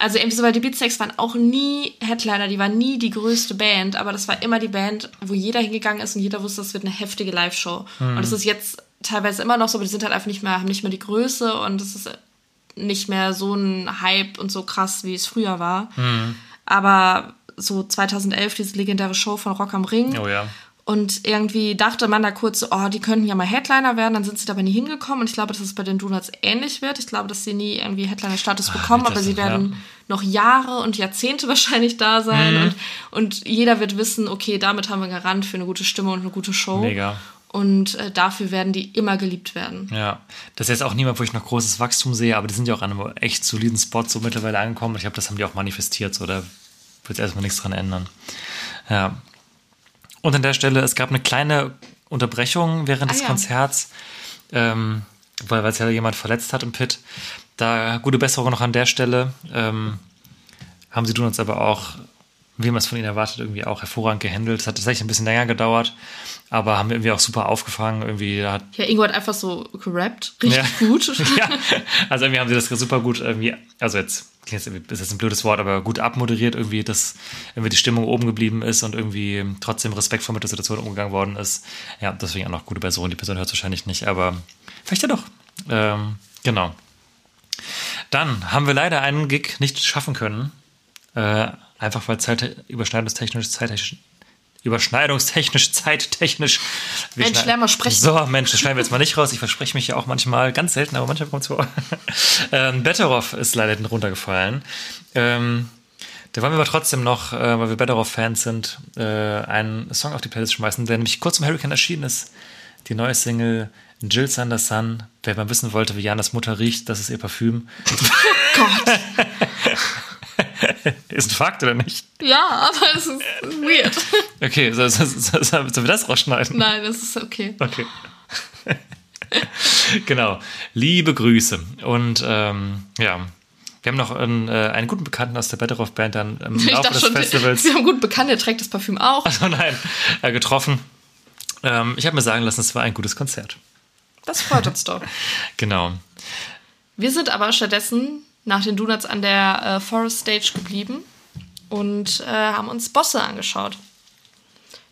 Also irgendwie so, weil die Beatsteaks waren auch nie Headliner, die waren nie die größte Band, aber das war immer die Band, wo jeder hingegangen ist und jeder wusste, das wird eine heftige Live-Show. Und das ist jetzt teilweise immer noch so, aber die sind halt einfach nicht mehr, haben nicht mehr die Größe und es ist nicht mehr so ein Hype und so krass, wie es früher war. Aber so 2011, diese legendäre Show von Rock am Ring. Oh ja. Und irgendwie dachte man da kurz, so, oh, die könnten ja mal Headliner werden, dann sind sie dabei nie hingekommen. Und ich glaube, dass es bei den Donuts ähnlich wird. Ich glaube, dass sie nie irgendwie Headliner-Status bekommen, wird aber sie werden ja. noch Jahre und Jahrzehnte [LAUGHS] wahrscheinlich da sein. Mhm. Und, und jeder wird wissen, okay, damit haben wir Garant für eine gute Stimme und eine gute Show. Mega. Und äh, dafür werden die immer geliebt werden. Ja, das ist jetzt auch niemand, wo ich noch großes Wachstum sehe, aber die sind ja auch an einem echt soliden Spot so mittlerweile angekommen. Ich glaube, das haben die auch manifestiert, so da wird erstmal nichts dran ändern. Ja. Und an der Stelle, es gab eine kleine Unterbrechung während Ah, des ja. Konzerts, ähm, weil weil es ja jemand verletzt hat im Pit. Da gute Besserung noch an der Stelle. Ähm, haben sie tun uns aber auch, wie man es von ihnen erwartet, irgendwie auch hervorragend gehandelt. Es hat tatsächlich ein bisschen länger gedauert, aber haben wir irgendwie auch super aufgefangen. Irgendwie hat Ja, Ingo hat einfach so gerappt. Richtig Ja. gut. [LAUGHS] ja, also irgendwie haben sie das super gut irgendwie, also jetzt irgendwie- ist jetzt ein blödes Wort, aber gut abmoderiert irgendwie, dass irgendwie die Stimmung oben geblieben ist und irgendwie trotzdem respektvoll mit der Situation umgegangen worden ist. Ja, deswegen auch noch gute Person. Die Person hört es wahrscheinlich nicht, aber vielleicht ja doch. Ähm, genau. Dann haben wir leider einen Gig nicht schaffen können. Äh, einfach weil Zeit, überschneidungstechnisch, zeittechnisch, überschneidungstechnisch, zeittechnisch. wir Mensch, lern mal sprechen. So, Mensch, das schneiden wir jetzt mal nicht raus. Ich verspreche mich ja auch manchmal, ganz selten, aber manchmal kommt es vor. [LAUGHS] ähm, Betteroff ist leider hinten runtergefallen. Ähm, da wollen wir aber trotzdem noch, äh, weil wir Betteroff-Fans sind, äh, einen Song auf die Playlist schmeißen, der nämlich kurz im Hurricane erschienen ist. Die neue Single Jill Sander Sun. Wer mal wissen wollte, wie Janas Mutter riecht, das ist ihr Parfüm. [LAUGHS] Gott. [LAUGHS] [LAUGHS] ist ein Fakt oder nicht? Ja, aber es ist weird. Okay, so, so, so, so, sollen wir das rausschneiden? Nein, das ist okay. Okay. [LAUGHS] genau. Liebe Grüße. Und ähm, ja, wir haben noch einen, äh, einen guten Bekannten aus der Betteroff Band dann im [LAUGHS] Ich Laufe dachte des schon, Festivals. wir haben gut bekannt, der trägt das Parfüm auch. Oh nein, äh, getroffen. Ähm, ich habe mir sagen lassen, es war ein gutes Konzert. Das freut uns doch. Genau. Wir sind aber stattdessen nach den Donuts an der äh, Forest Stage geblieben und äh, haben uns Bosse angeschaut.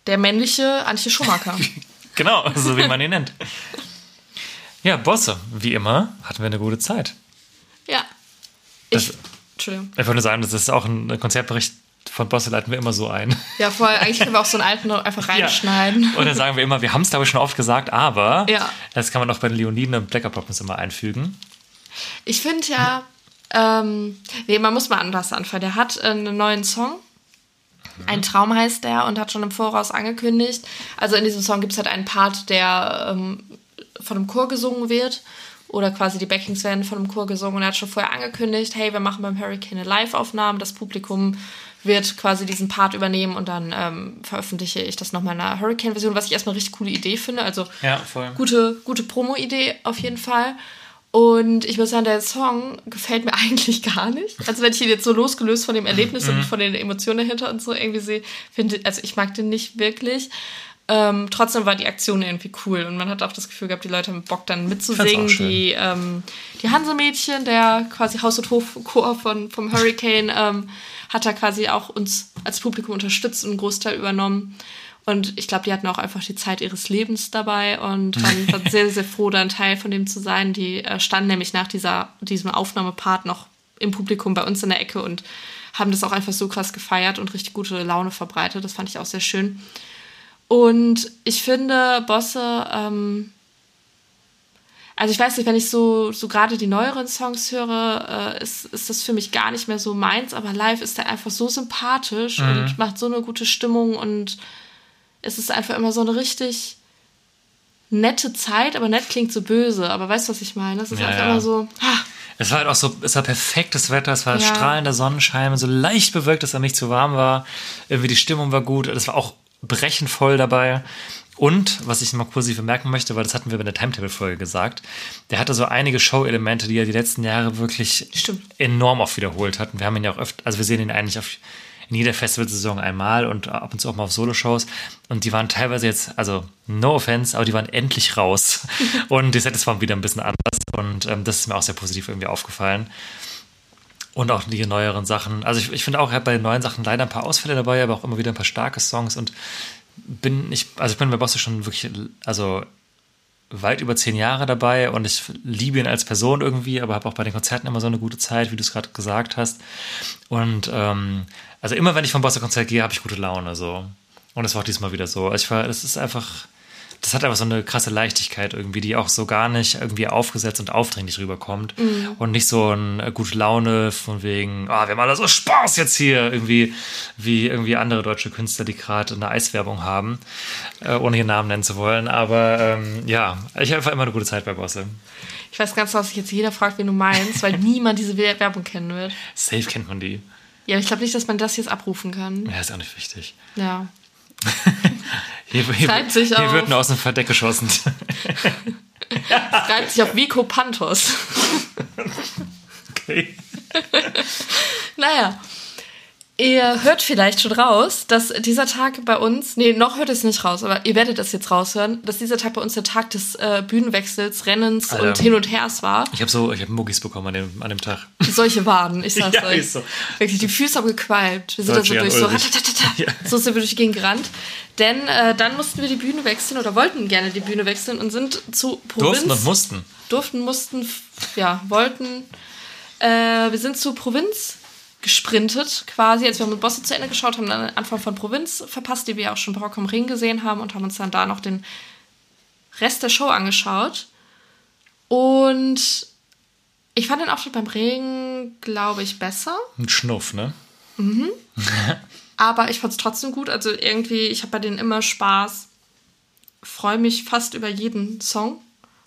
Der männliche Antje Schumacher. [LAUGHS] Genau, so wie man ihn nennt. Ja, Bosse, wie immer, hatten wir eine gute Zeit. ja. Ich, Das- Entschuldigung. Ich wollte nur sagen, das ist auch ein Konzertbericht von Bosse, leiten wir immer so ein. Ja, voll. Eigentlich können wir auch so einen alten einfach reinschneiden. Und dann sagen wir immer, wir haben es glaube ich schon oft gesagt, aber Ja. das kann man auch bei den Leoniden und Blacker Poppins immer einfügen. Ich finde ja, ähm, nee, man muss mal anders anfangen. Der hat äh, einen neuen Song. Ein Traum heißt der und hat schon im Voraus angekündigt. Also in diesem Song gibt es halt einen Part, der ähm, von einem Chor gesungen wird. Oder quasi die Backings werden von einem Chor gesungen. Und er hat schon vorher angekündigt, hey, wir machen beim Hurricane eine Live-Aufnahme. Das Publikum wird quasi diesen Part übernehmen und dann ähm, veröffentliche ich das nochmal in einer Hurricane-Version, was ich erstmal eine richtig coole Idee finde. Also Ja, gute, gute Promo-Idee auf jeden Fall. Und ich muss sagen, der Song gefällt mir [LAUGHS] eigentlich gar nicht. Also wenn ich ihn jetzt so losgelöst von dem Erlebnis und von den Emotionen dahinter und so irgendwie sehe, finde also ich mag den nicht wirklich. Ähm, trotzdem war die Aktion irgendwie cool und man hat auch das Gefühl gehabt, die Leute haben Bock dann mitzusingen. Die, ähm, die Hansemädchen, der quasi Haus- und Hofchor von, vom Hurricane, ähm, hat da quasi auch uns als Publikum unterstützt und einen Großteil übernommen. Und ich glaube, die hatten auch einfach die Zeit ihres Lebens dabei und waren, waren [LAUGHS] sehr, sehr froh, da ein Teil von dem zu sein. Die äh, standen nämlich nach dieser, diesem Aufnahmepart noch im Publikum bei uns in der Ecke und haben das auch einfach so krass gefeiert und richtig gute Laune verbreitet. Das fand ich auch sehr schön. Und ich finde, Bosse, ähm, also ich weiß nicht, wenn ich so, so gerade die neueren Songs höre, äh, ist, ist das für mich gar nicht mehr so meins, aber live ist er einfach so sympathisch und macht so eine gute Stimmung und es ist einfach immer so eine richtig nette Zeit, aber nett klingt so böse, aber weißt du, was ich meine? Es ist Ja, einfach ja. immer so, ah, Es war halt auch so, es war perfektes Wetter, es war Ja. strahlender Sonnenschein, so leicht bewölkt, dass er nicht zu warm war. Irgendwie die Stimmung war gut, es war auch brechend voll dabei. Und, was ich mal positiv bemerken möchte, weil das hatten wir bei der Timetable-Folge gesagt, der hatte so einige Show-Elemente, die er die letzten Jahre wirklich Stimmt. enorm oft wiederholt hat. Und wir haben ihn ja auch öfter, also wir sehen ihn eigentlich auf, in jeder Festivalsaison einmal und ab und zu auch mal auf Solo-Shows. Und die waren teilweise jetzt, also no offense, aber die waren endlich raus. [LAUGHS] und die Sets waren wieder ein bisschen anders. Und ähm, das ist mir auch sehr positiv irgendwie aufgefallen. Und auch die neueren Sachen. Also ich, ich finde auch, hat bei den neuen Sachen leider ein paar Ausfälle dabei, aber auch immer wieder ein paar starke Songs und bin ich, also ich bin bei Bosse schon wirklich, also weit über zehn Jahre dabei und ich liebe ihn als Person irgendwie, aber habe auch bei den Konzerten immer so eine gute Zeit, wie du es gerade gesagt hast. Und ähm, also immer wenn ich vom Bosse Konzert gehe, habe ich gute Laune so. Und es war auch diesmal wieder so. Also ich war, es ist einfach, das hat einfach so eine krasse Leichtigkeit irgendwie, die auch so gar nicht irgendwie aufgesetzt und aufdringlich rüberkommt. Und nicht so eine gute Laune von wegen, ah, wir haben alle so Spaß jetzt hier, irgendwie, wie irgendwie andere deutsche Künstler, die gerade eine Eiswerbung haben, äh, ohne ihren Namen nennen zu wollen. Aber ähm, ja, ich habe einfach immer eine gute Zeit bei Bosse. ich weiß ganz genau, dass sich jetzt jeder fragt, wen du meinst, weil [LAUGHS] niemand diese Werbung kennen wird. Safe kennt man die. Ja, ich glaube nicht, dass man das jetzt abrufen kann. Ja, ist auch nicht wichtig. Ja. [LAUGHS] Hier, hier, Schreibt sich hier auf. wird nur aus dem Verdeck geschossen. [LAUGHS] Schreibt sich auf Vico Pantos. [LAUGHS] Okay. Naja. Ihr hört vielleicht schon raus, dass dieser Tag bei uns, nee, noch hört es nicht raus, aber ihr werdet das jetzt raushören, dass dieser Tag bei uns der Tag des äh, Bühnenwechsels, Rennens Alter. und Hin und Hers war. Ich habe so, ich habe Muggis bekommen an dem, an dem Tag. Solche Waden, ich [LAUGHS] sag's Ja, euch. ist so. Wirklich, die Füße haben gequalmt. Wir sind da so durch, so. [LAUGHS] Ja. So sind wir durch die Gegend gerannt. Denn äh, dann mussten wir die Bühne wechseln oder wollten gerne die Bühne wechseln und sind zu Provinz. Durften und mussten. durften, mussten, ja, wollten. Äh, wir sind zu Provinz gesprintet, quasi, als wir mit Bosse zu Ende geschaut haben, dann den Anfang von Provinz verpasst, die wir auch schon bei Rock am Ring gesehen haben und haben uns dann da noch den Rest der Show angeschaut. Und ich fand den Auftritt beim Regen, glaube ich, besser. Ein Schnuff, ne? [LAUGHS] Aber ich fand es trotzdem gut. Also irgendwie, ich habe bei denen immer Spaß. Freue mich fast über jeden Song.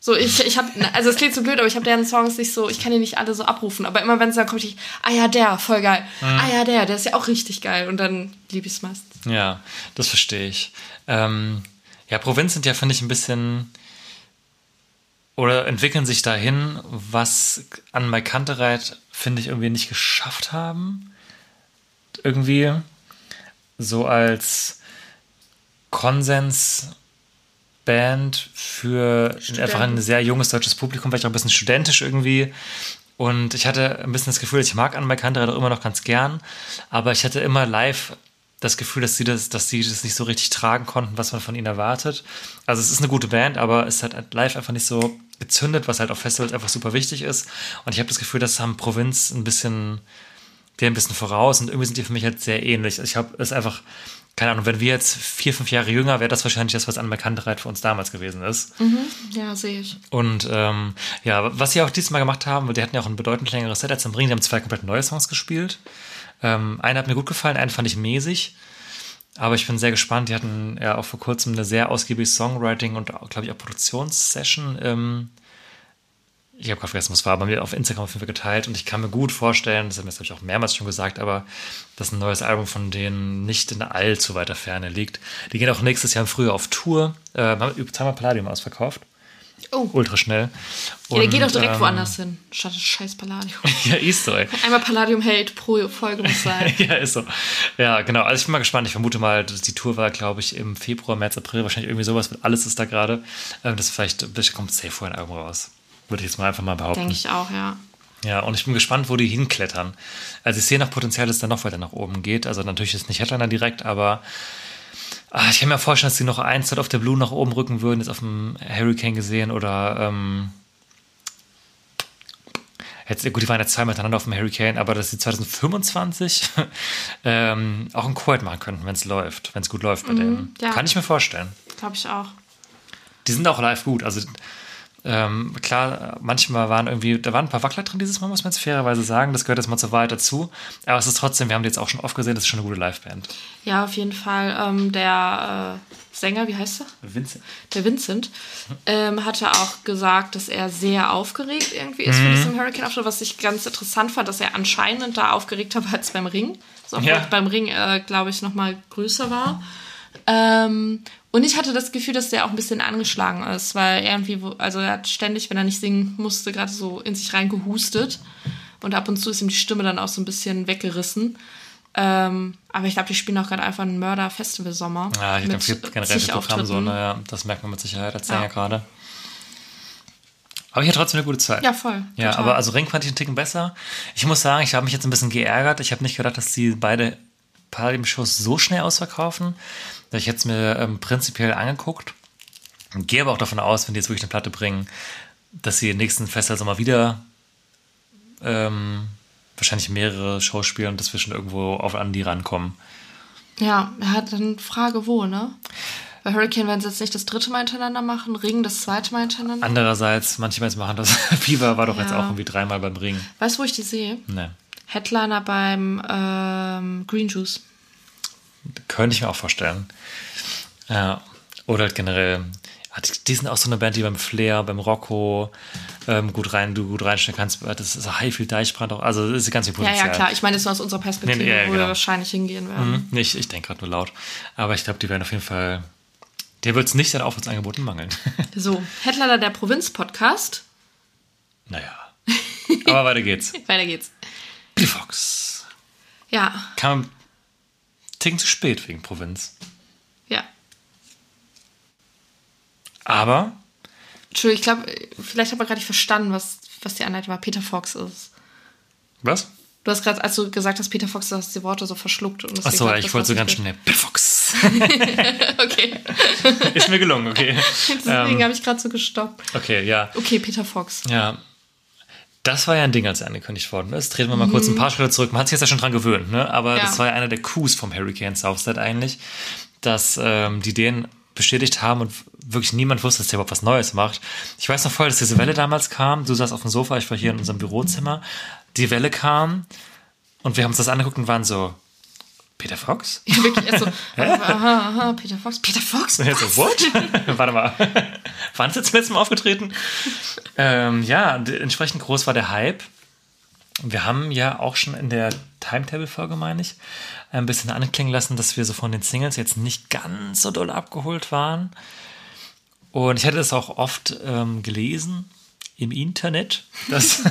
So, ich, ich habe, also es klingt so blöd, aber ich habe deren Songs nicht so, ich kann die nicht alle so abrufen. Aber immer wenn es dann kommt, ich, ah ja, der, voll geil. Ah ja, der, der ist ja auch richtig geil. Und dann liebe ich es meistens. Ja, das verstehe ich. Ähm, ja, Provinz sind ja, finde ich, ein bisschen oder entwickeln sich dahin, was an Mike Kantereit, finde ich, irgendwie nicht geschafft haben. Irgendwie so als Konsensband für einfach ein sehr junges deutsches Publikum, vielleicht auch ein bisschen studentisch irgendwie. Und ich hatte ein bisschen das Gefühl, ich mag Anne Kantereit auch immer noch ganz gern, aber ich hatte immer live das Gefühl, dass sie das, dass sie das nicht so richtig tragen konnten, was man von ihnen erwartet. Also es ist eine gute Band, aber es hat live einfach nicht so gezündet, was halt auf Festivals einfach super wichtig ist. Und ich habe das Gefühl, das haben Provinz ein bisschen, der ein bisschen voraus und irgendwie sind die für mich halt sehr ähnlich. Ich habe es einfach, keine Ahnung, wenn wir jetzt vier, fünf Jahre jünger, wäre das wahrscheinlich das, was an Bekannterheit für uns damals gewesen ist. Ja, sehe ich. Und ähm, ja, was sie auch diesmal gemacht haben, die hatten ja auch ein bedeutend längeres Set als am Ring, die haben zwei komplett neue Songs gespielt. Ähm, einer hat mir gut gefallen, einen fand ich mäßig. Aber ich bin sehr gespannt. Die hatten ja auch vor kurzem eine sehr ausgiebige Songwriting und, glaube ich, auch Produktionssession im Ich habe gerade vergessen, was war, bei mir auf Instagram auf jeden Fall geteilt und ich kann mir gut vorstellen, das habe ich auch mehrmals schon gesagt, aber dass ein neues Album von denen nicht in allzu weiter Ferne liegt. Die gehen auch nächstes Jahr im Frühjahr auf Tour, äh, haben zweimal Palladium ausverkauft. Oh. Ultra schnell. Ja, der geht auch direkt ähm, woanders hin, statt scheiß Palladium. [LAUGHS] Ja, ist so, ey. Einmal Palladium Hate pro Folge muss sein. [LAUGHS] ja, ist so. Ja, genau. Also ich bin mal gespannt. Ich vermute mal, dass die Tour war, glaube ich, im Februar, März, April. Wahrscheinlich irgendwie sowas. Alles ist da gerade. Ähm, das vielleicht, vielleicht kommt safe vorher ein Album raus. Würde ich jetzt mal einfach mal behaupten. Denke ich auch, ja. Ja, und ich bin gespannt, wo die hinklettern. Also ich sehe noch Potenzial, dass es dann noch weiter nach oben geht. Also natürlich ist nicht Headliner direkt, aber ah, ich kann mir vorstellen, dass die noch ein Set auf der Blue nach oben rücken würden, jetzt auf dem Hurricane gesehen oder ähm, jetzt, gut, die waren jetzt zwei miteinander auf dem Hurricane, aber dass sie 2025 [LAUGHS] ähm, auch ein Quad machen könnten, wenn es läuft, wenn es gut läuft bei denen. ja. Kann ich mir vorstellen. Glaube ich auch. Die sind auch live gut. Also ähm, klar, manchmal waren irgendwie, da waren ein paar Wackler drin dieses Mal, muss man jetzt fairerweise sagen. Das gehört jetzt mal zur Wahrheit dazu. Aber es ist trotzdem, wir haben die jetzt auch schon oft gesehen, das ist schon eine gute Liveband. Ja, auf jeden Fall. Ähm, der äh, Sänger, wie heißt er? Vincent. Der Vincent, ähm, hatte auch gesagt, dass er sehr aufgeregt irgendwie ist für diesen Hurricane-Auftritt, was ich ganz interessant fand, dass er anscheinend da aufgeregter war als beim Ring. So, obwohl Ja. beim Ring, äh, glaube ich, noch mal größer war. Ähm, und ich hatte das Gefühl, dass der auch ein bisschen angeschlagen ist, weil irgendwie, wo- also er hat ständig, wenn er nicht singen musste, gerade so in sich rein gehustet. Und ab und zu ist ihm die Stimme dann auch so ein bisschen weggerissen. Ähm, aber ich glaube, die spielen auch gerade einfach einen Mörder-Festival-Sommer. Ja, ich glaube, es gibt generell viel Programm so, naja, das merkt man mit Sicherheit als Sänger Ja. gerade. Aber ich hatte trotzdem eine gute Zeit. Ja, voll. Ja, Total. aber also Ring fand ich einen Ticken besser. Ich muss sagen, ich habe mich jetzt ein bisschen geärgert. Ich habe nicht gedacht, dass die beide Palladium-Shows so schnell ausverkaufen. Ich hätte es mir ähm, prinzipiell angeguckt und gehe aber auch davon aus, wenn die jetzt wirklich eine Platte bringen, dass sie den nächsten Festivalsommer wieder ähm, wahrscheinlich mehrere Shows spielen und dazwischen irgendwo auf an die rankommen. Ja, er hat dann Frage wo, ne? Bei Hurricane werden sie jetzt nicht das dritte Mal hintereinander machen, Ring das zweite Mal hintereinander. Andererseits, manche Bands machen das. [LAUGHS] Fever war doch jetzt Ja. auch irgendwie dreimal beim Ring. Weißt du, wo ich die sehe? Ne. Headliner beim ähm, Green Juice. Könnte ich mir auch vorstellen. Ja. Oder halt generell. ja, die- sind auch so eine Band, die beim Flair, beim Rocco ähm, gut rein, du gut reinstellen kannst. Das ist Highfield Deichbrand auch. Also das ist ganz viel Ja, Potenzial. ja, klar. Ich meine, das ist nur aus unserer Perspektive, Nee, nee, ja, wo genau. wir wahrscheinlich hingehen werden. Mhm. Ich, ich denke gerade nur laut. Aber ich glaube, die werden auf jeden Fall. Der wird es nicht an Aufwandsangeboten mangeln. [LAUGHS] So, Headliner der Provinz-Podcast. naja. Aber weiter geht's. [LAUGHS] Weiter geht's. Fox. Ja, Kam Ticken zu spät wegen Provinz. ja. Aber Entschuldigung, ich glaube, vielleicht hat man gerade nicht verstanden, was, was die Anleitung war. Peter Fox ist. was? Du hast gerade, als du gesagt hast, Peter Fox, du hast die Worte so verschluckt. Und Achso, ich das wollte so ganz schnell. Billy Fox. [LAUGHS] Okay, Ist mir gelungen, okay. [LAUGHS] deswegen Ähm, habe ich gerade so gestoppt. okay, ja. Okay, Peter Fox. Ja. Das war ja ein Ding, als er angekündigt worden ist. Treten wir mal kurz ein paar Schritte zurück. Man hat sich jetzt ja schon dran gewöhnt, ne? Aber Mhm. Ja. das war ja einer der Coups vom Hurricane Southside eigentlich, dass ähm, die den bestätigt haben und wirklich niemand wusste, dass der überhaupt was Neues macht. Ich weiß noch voll, dass diese Welle damals kam. Du saßt auf dem Sofa, ich war hier in unserem Bürozimmer. Die Welle kam und wir haben uns das angeguckt und waren so, Peter Fox? Ja, [LAUGHS] wirklich [LAUGHS] erst so, aha, aha, Peter Fox, Peter Fox. Und jetzt so, what? [LAUGHS] Warte mal. Wann ist jetzt zum letzten Mal aufgetreten? ähm, ja, entsprechend groß war der Hype. Wir haben ja auch schon in der Timetable-Folge, meine ich, ein bisschen anklingen lassen, dass wir so von den Singles jetzt nicht ganz so doll abgeholt waren. Und ich hatte es auch oft ähm, gelesen im Internet, dass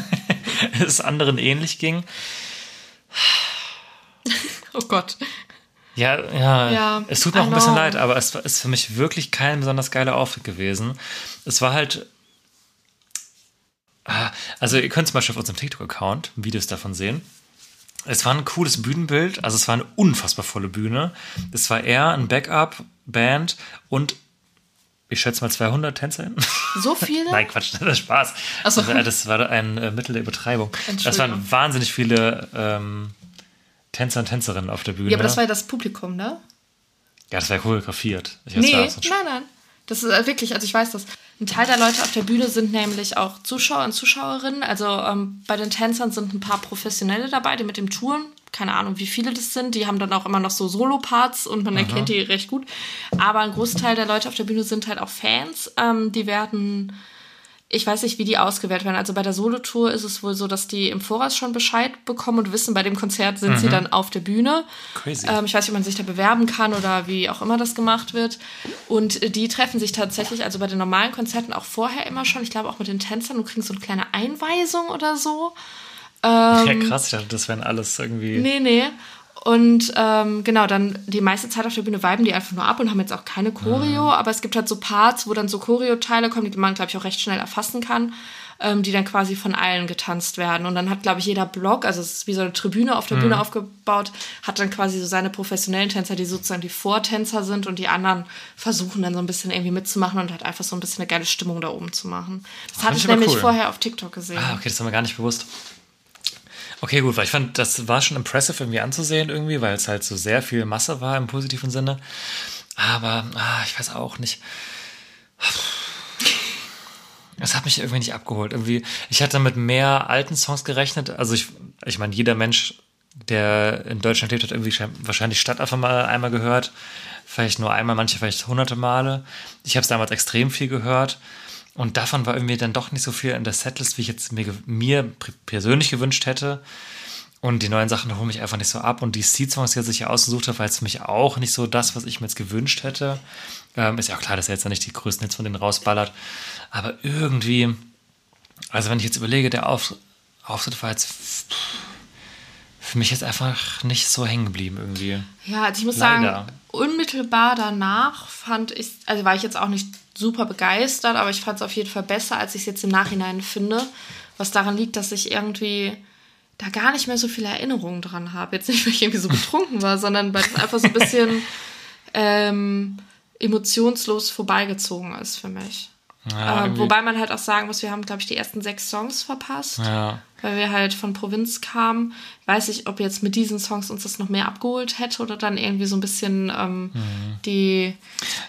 es anderen ähnlich ging. [LAUGHS] Oh Gott. Ja, ja, Ja, es tut mir I auch ein bisschen leid, aber es ist für mich wirklich kein besonders geiler Auftritt gewesen. Es war halt. Ah, Also, ihr könnt zum Beispiel auf unserem TikTok-Account Videos davon sehen. Es war ein cooles Bühnenbild, also es war eine unfassbar volle Bühne. Es war eher ein Backup-Band und ich schätze mal 200 TänzerInnen. So viele? [LAUGHS] Nein, Quatsch, das ist Spaß. So. Also, das war ein äh, Mittel der Übertreibung. Das waren wahnsinnig viele ähm, Tänzer und Tänzerinnen auf der Bühne. Ja, aber das war ja das Publikum, ne? Ja, das war choreografiert. Ich weiß, Nee, war so ein nein, nein. Das ist äh, wirklich, also ich weiß das. Ein Teil der Leute auf der Bühne sind nämlich auch Zuschauer und Zuschauerinnen. Also ähm, bei den Tänzern sind ein paar Professionelle dabei, die mit dem Touren. Keine Ahnung, wie viele das sind. Die haben dann auch immer noch so Solo-Parts und man erkennt die recht gut. Aber ein Großteil der Leute auf der Bühne sind halt auch Fans. Ähm, die werden ich weiß nicht, wie die ausgewählt werden. Also bei der Solotour ist es wohl so, dass die im Voraus schon Bescheid bekommen und wissen, bei dem Konzert sind sie dann auf der Bühne. Crazy. Ähm, ich weiß nicht, ob man sich da bewerben kann oder wie auch immer das gemacht wird. Und äh, die treffen sich tatsächlich, also bei den normalen Konzerten auch vorher immer schon. Ich glaube auch mit den Tänzern und kriegen so eine kleine Einweisung oder so. ja, krass, ich dachte, das wären alles irgendwie. Nee, nee. Und ähm, genau, dann die meiste Zeit auf der Bühne viben die einfach nur ab und haben jetzt auch keine Choreo, aber es gibt halt so Parts, wo dann so Choreo-Teile kommen, die man, glaube ich, auch recht schnell erfassen kann, ähm, die dann quasi von allen getanzt werden. Und dann hat, glaube ich, jeder Block, also es ist wie so eine Tribüne auf der Bühne aufgebaut, hat dann quasi so seine professionellen Tänzer, die sozusagen die Vortänzer sind und die anderen versuchen dann so ein bisschen irgendwie mitzumachen und halt einfach so ein bisschen eine geile Stimmung da oben zu machen. Das hatte ich nämlich cool. vorher auf TikTok gesehen. Ah, okay, das war mir gar nicht bewusst. Okay, gut, weil ich fand, das war schon impressive irgendwie anzusehen irgendwie, weil es halt so sehr viel Masse war im positiven Sinne. Aber ah, ich weiß auch nicht. Es hat mich irgendwie nicht abgeholt. Irgendwie, ich hatte mit mehr alten Songs gerechnet. Also ich, ich meine, jeder Mensch, der in Deutschland lebt, hat irgendwie schein- wahrscheinlich Stadt einfach mal einmal gehört. Vielleicht nur einmal, manche vielleicht hunderte Male. Ich habe es damals extrem viel gehört. Und davon war irgendwie dann doch nicht so viel in der Setlist, wie ich jetzt mir, mir persönlich gewünscht hätte. Und die neuen Sachen holen mich einfach nicht so ab. Und die Seed-Songs, die er sich hier ausgesucht hat, war jetzt für mich auch nicht so das, was ich mir jetzt gewünscht hätte. Ähm, ist ja auch klar, dass er jetzt ja nicht die größten Hits von denen rausballert. Aber irgendwie, also wenn ich jetzt überlege, der Auf, Auftritt war jetzt für mich jetzt einfach nicht so hängen geblieben irgendwie. Ja, also ich muss Leider. sagen, unmittelbar danach fand ich, also war ich jetzt auch nicht super begeistert, aber ich fand es auf jeden Fall besser, als ich es jetzt im Nachhinein finde. Was daran liegt, dass ich irgendwie da gar nicht mehr so viele Erinnerungen dran habe. Jetzt nicht, weil ich irgendwie so betrunken war, sondern weil es einfach so ein bisschen [LAUGHS] ähm, emotionslos vorbeigezogen ist für mich. Ja, äh, wobei man halt auch sagen muss, wir haben, glaube ich, die ersten sechs Songs verpasst Ja. weil wir halt von Provinz kamen. Weiß ich, ob jetzt mit diesen Songs uns das noch mehr abgeholt hätte oder dann irgendwie so ein bisschen ähm, die.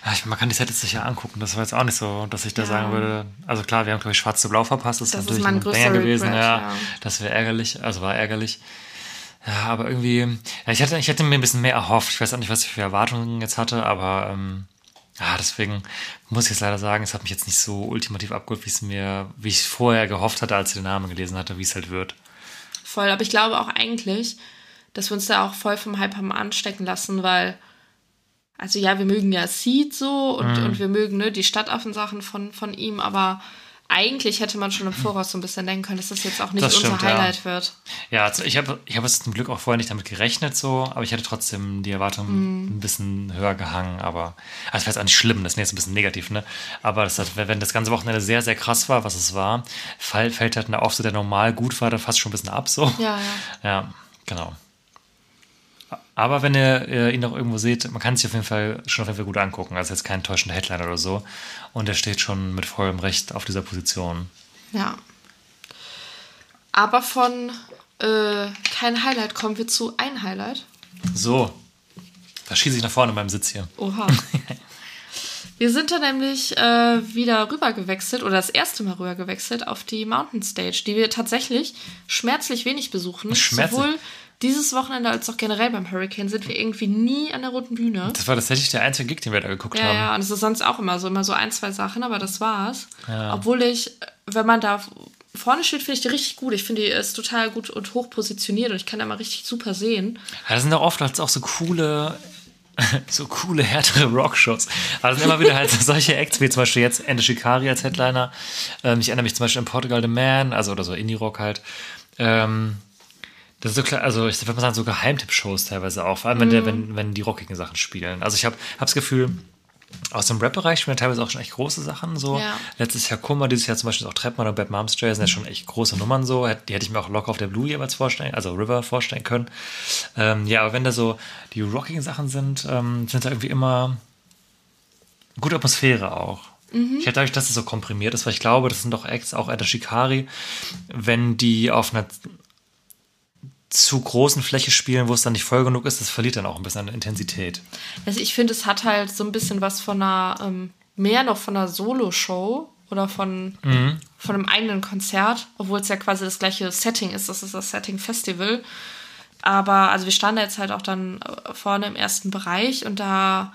Ja, man kann die Set jetzt sicher angucken. Das war jetzt auch nicht so, dass ich da Ja. sagen würde. Also klar, wir haben, glaube ich, Schwarz zu Blau verpasst. Das, Das ist ist natürlich mein ein Banger gewesen. Regret, ja. ja. Das wäre ärgerlich. Also war ärgerlich. Ja, aber irgendwie. Ja, ich, hatte, ich hätte mir ein bisschen mehr erhofft. Ich weiß auch nicht, was ich für Erwartungen jetzt hatte, aber ähm, ja, deswegen muss ich jetzt leider sagen, es hat mich jetzt nicht so ultimativ abgeholt, wie es mir, wie ich vorher gehofft hatte, als ich den Namen gelesen hatte, wie es halt wird. Voll, aber ich glaube auch eigentlich, dass wir uns da auch voll vom Hype haben anstecken lassen, weil, also ja, wir mögen ja Seed so und, Mhm. und wir mögen ne, die Stadtaffen-Sachen von, von ihm, aber eigentlich hätte man schon im Voraus so ein bisschen denken können, dass das jetzt auch nicht Das unser stimmt, ja. Highlight wird. Ja, also ich habe ich hab zum Glück auch vorher nicht damit gerechnet, so, aber ich hatte trotzdem die Erwartung Mhm. ein bisschen höher gehangen, aber also das war jetzt auch nicht schlimm, das ist jetzt ein bisschen negativ, ne? Aber das hat, wenn das ganze Wochenende sehr, sehr krass war, was es war, fällt, fällt halt eine Auftritt, der normal gut war, dann fast schon ein bisschen ab, so. Ja, ja. Ja, genau. Aber wenn ihr äh, ihn noch irgendwo seht, man kann sich auf jeden Fall schon auf jeden Fall gut angucken. Also jetzt kein täuschender Headline oder so. Und er steht schon mit vollem Recht auf dieser Position. Ja. Aber von äh, kein Highlight kommen wir zu ein Highlight. So, da schieße ich nach vorne beim Sitz hier. Oha. [LAUGHS] Wir sind da nämlich äh, wieder rüber gewechselt oder das erste Mal rüber gewechselt auf die Mountain Stage, die wir tatsächlich schmerzlich wenig besuchen. Schmerzlich? Sowohl dieses Wochenende als auch generell beim Hurricane sind wir irgendwie nie an der roten Bühne. Das war tatsächlich der einzige Gig, den wir da geguckt Ja, haben. ja, und es ist sonst auch immer so, immer so ein, zwei Sachen, aber das war's. Obwohl ich, wenn man da vorne steht, finde ich die richtig gut. Ich finde, die ist total gut und hoch positioniert und ich kann da mal richtig super sehen. Ja, das sind auch oft halt auch so coole, [LAUGHS] so coole, härtere Rockshows. Aber das sind immer wieder halt solche Acts, wie zum Beispiel jetzt Ende Shikari als Headliner. Ähm, ich erinnere mich zum Beispiel an Portugal The Man, also oder so Indie-Rock halt. Ähm, das ist so klar, also ich würde mal sagen, so Geheimtipp-Shows teilweise auch, vor allem wenn, der, wenn, wenn die rockigen Sachen spielen. Also ich habe hab das Gefühl, aus dem Rap-Bereich spielen teilweise auch schon echt große Sachen so. Ja. Letztes Jahr Kummer, dieses Jahr zum Beispiel auch Treppmann und Bad Moms Jay sind ja schon echt große Nummern so. Die hätte ich mir auch locker auf der Blue jeweils vorstellen, also River vorstellen können. Ähm, ja, aber wenn da so die rockigen Sachen sind, ähm, sind da irgendwie immer gute Atmosphäre auch. Ich hätte dadurch, dass es so komprimiert ist, weil ich glaube, das sind doch Acts, auch Etta Shikari, wenn die auf einer zu großen Fläche spielen, wo es dann nicht voll genug ist, das verliert dann auch ein bisschen an Intensität. Also ich finde, es hat halt so ein bisschen was von einer, ähm, mehr noch von einer Solo-Show oder von, von einem eigenen Konzert, obwohl es ja quasi das gleiche Setting ist. Das ist das Setting Festival. Aber also wir standen da jetzt halt auch dann äh, vorne im ersten Bereich und da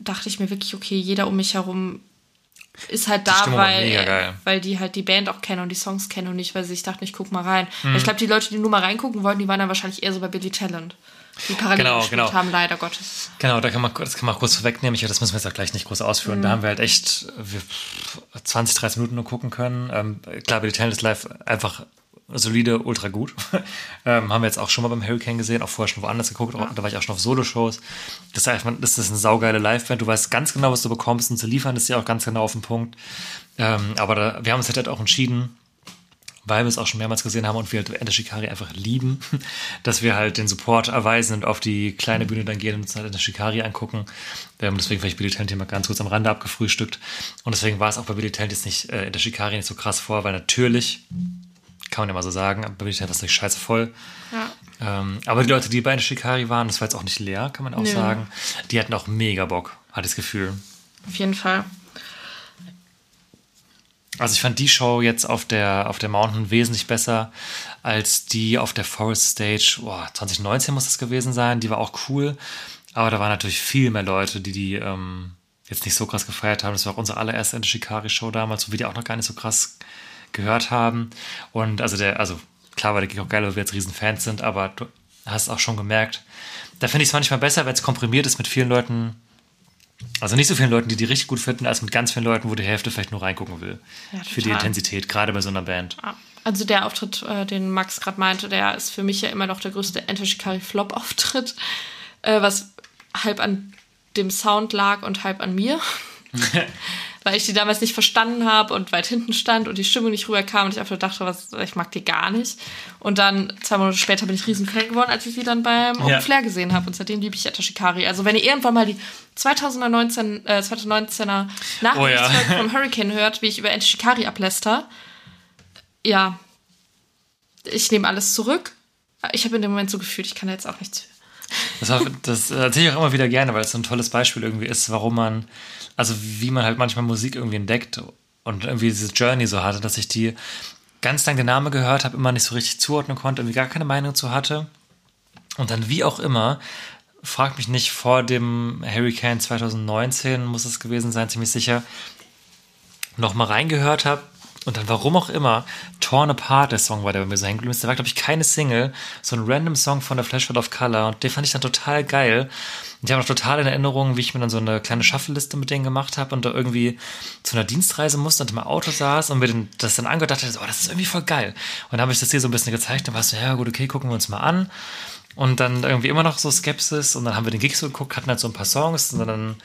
dachte ich mir wirklich, okay, jeder um mich herum ist halt da, weil, weil die halt die Band auch kennen und die Songs kennen und nicht, weil sie sich dachten, ich guck mal rein. Mhm. Ich glaube, die Leute, die nur mal reingucken wollten, die waren dann wahrscheinlich eher so bei Billy Talent. Die parallel Genau, gespielt genau. haben, leider Gottes. Genau, da kann man, das kann man auch kurz vorwegnehmen. Ich, das müssen wir jetzt auch gleich nicht groß ausführen. Mhm. Da haben wir halt echt wir 20, 30 Minuten nur gucken können. Ähm, klar, Billy Talent ist live einfach solide, ultra gut. [LAUGHS] ähm, haben wir jetzt auch schon mal beim Hurricane gesehen, auch vorher schon woanders geguckt. Auch, da war ich auch schon auf Solo-Shows. Das ist einfach, das ist eine saugeile Live-Band. Du weißt ganz genau, was du bekommst und zu liefern ist ja auch ganz genau auf den Punkt. Ähm, aber da, wir haben uns halt auch entschieden, weil wir es auch schon mehrmals gesehen haben und wir halt Enter Shikari einfach lieben, [LAUGHS] dass wir halt den Support erweisen und auf die kleine Bühne dann gehen und uns halt Enter Shikari angucken. Ähm, deswegen vielleicht Billy Talent hier mal ganz kurz am Rande abgefrühstückt. Und deswegen war es auch bei Billy Talent jetzt nicht äh, Enter Shikari nicht so krass vor, weil natürlich, kann man ja mal so sagen, Billy Talent war es nicht scheiße voll. Ja. Ähm, aber die Leute, die bei Enter Shikari waren, das war jetzt auch nicht leer, kann man auch Nö. sagen, die hatten auch mega Bock, hatte ich das Gefühl. Auf jeden Fall. Also ich fand die Show jetzt auf der, auf der Mountain wesentlich besser als die auf der Forest Stage. Boah, 2019 muss das gewesen sein. Die war auch cool. Aber da waren natürlich viel mehr Leute, die die ähm, jetzt nicht so krass gefeiert haben. Das war auch unsere allererste Ente Shikari Show damals, wo wir die auch noch gar nicht so krass gehört haben. Und also der, also klar war der Gig auch geil, weil wir jetzt riesen Fans sind, aber du hast auch schon gemerkt, da finde ich es manchmal besser, wenn es komprimiert ist mit vielen Leuten, also nicht so vielen Leuten, die die richtig gut finden, als mit ganz vielen Leuten, wo die Hälfte vielleicht nur reingucken will. Ja, für die. Intensität, gerade bei so einer Band. Also der Auftritt, äh, den Max gerade meinte, der ist für mich ja immer noch der größte Enter Shikari Flop-Auftritt, äh, was halb an dem Sound lag und halb an mir. [LAUGHS] Weil ich die damals nicht verstanden habe und weit hinten stand und die Stimmung nicht rüberkam und ich einfach dachte, was, ich mag die gar nicht. Und dann, zwei Monate später, bin ich Riesenfan geworden, als ich sie dann beim Open Ja. Flair gesehen habe. Und seitdem liebe ich Enter Shikari. Also wenn ihr irgendwann mal die 2019, äh, 2019er Nachricht Oh ja. vom Hurricane hört, wie ich über Enter Shikari abläster, ja, ich nehme alles zurück. Ich habe in dem Moment so gefühlt, ich kann da jetzt auch nichts für. Das, das äh, erzähle ich auch immer wieder gerne, weil es so ein tolles Beispiel irgendwie ist, warum man, also wie man halt manchmal Musik irgendwie entdeckt und irgendwie diese Journey so hatte, dass ich die ganz lang den Namen gehört habe, immer nicht so richtig zuordnen konnte, irgendwie gar keine Meinung zu hatte. Und dann wie auch immer, frag mich nicht, vor dem Hurricane 2019 muss es gewesen sein, ziemlich sicher, noch mal reingehört habe und dann warum auch immer Torn Apart der Song war, der bei mir so hängen geblieben ist. Der war, glaube ich, keine Single, so ein random Song von der Flashlight of Color und den fand ich dann total geil. Und ich habe noch total in Erinnerung, wie ich mir dann so eine kleine Shuffle-Liste mit denen gemacht habe und da irgendwie zu einer Dienstreise musste und im Auto saß und mir den, das dann angehört dachte, oh, das ist irgendwie voll geil. Und dann habe ich das hier so ein bisschen gezeigt und war so, ja gut, okay, gucken wir uns mal an. Und dann irgendwie immer noch so Skepsis und dann haben wir den Gig so geguckt, hatten halt so ein paar Songs und dann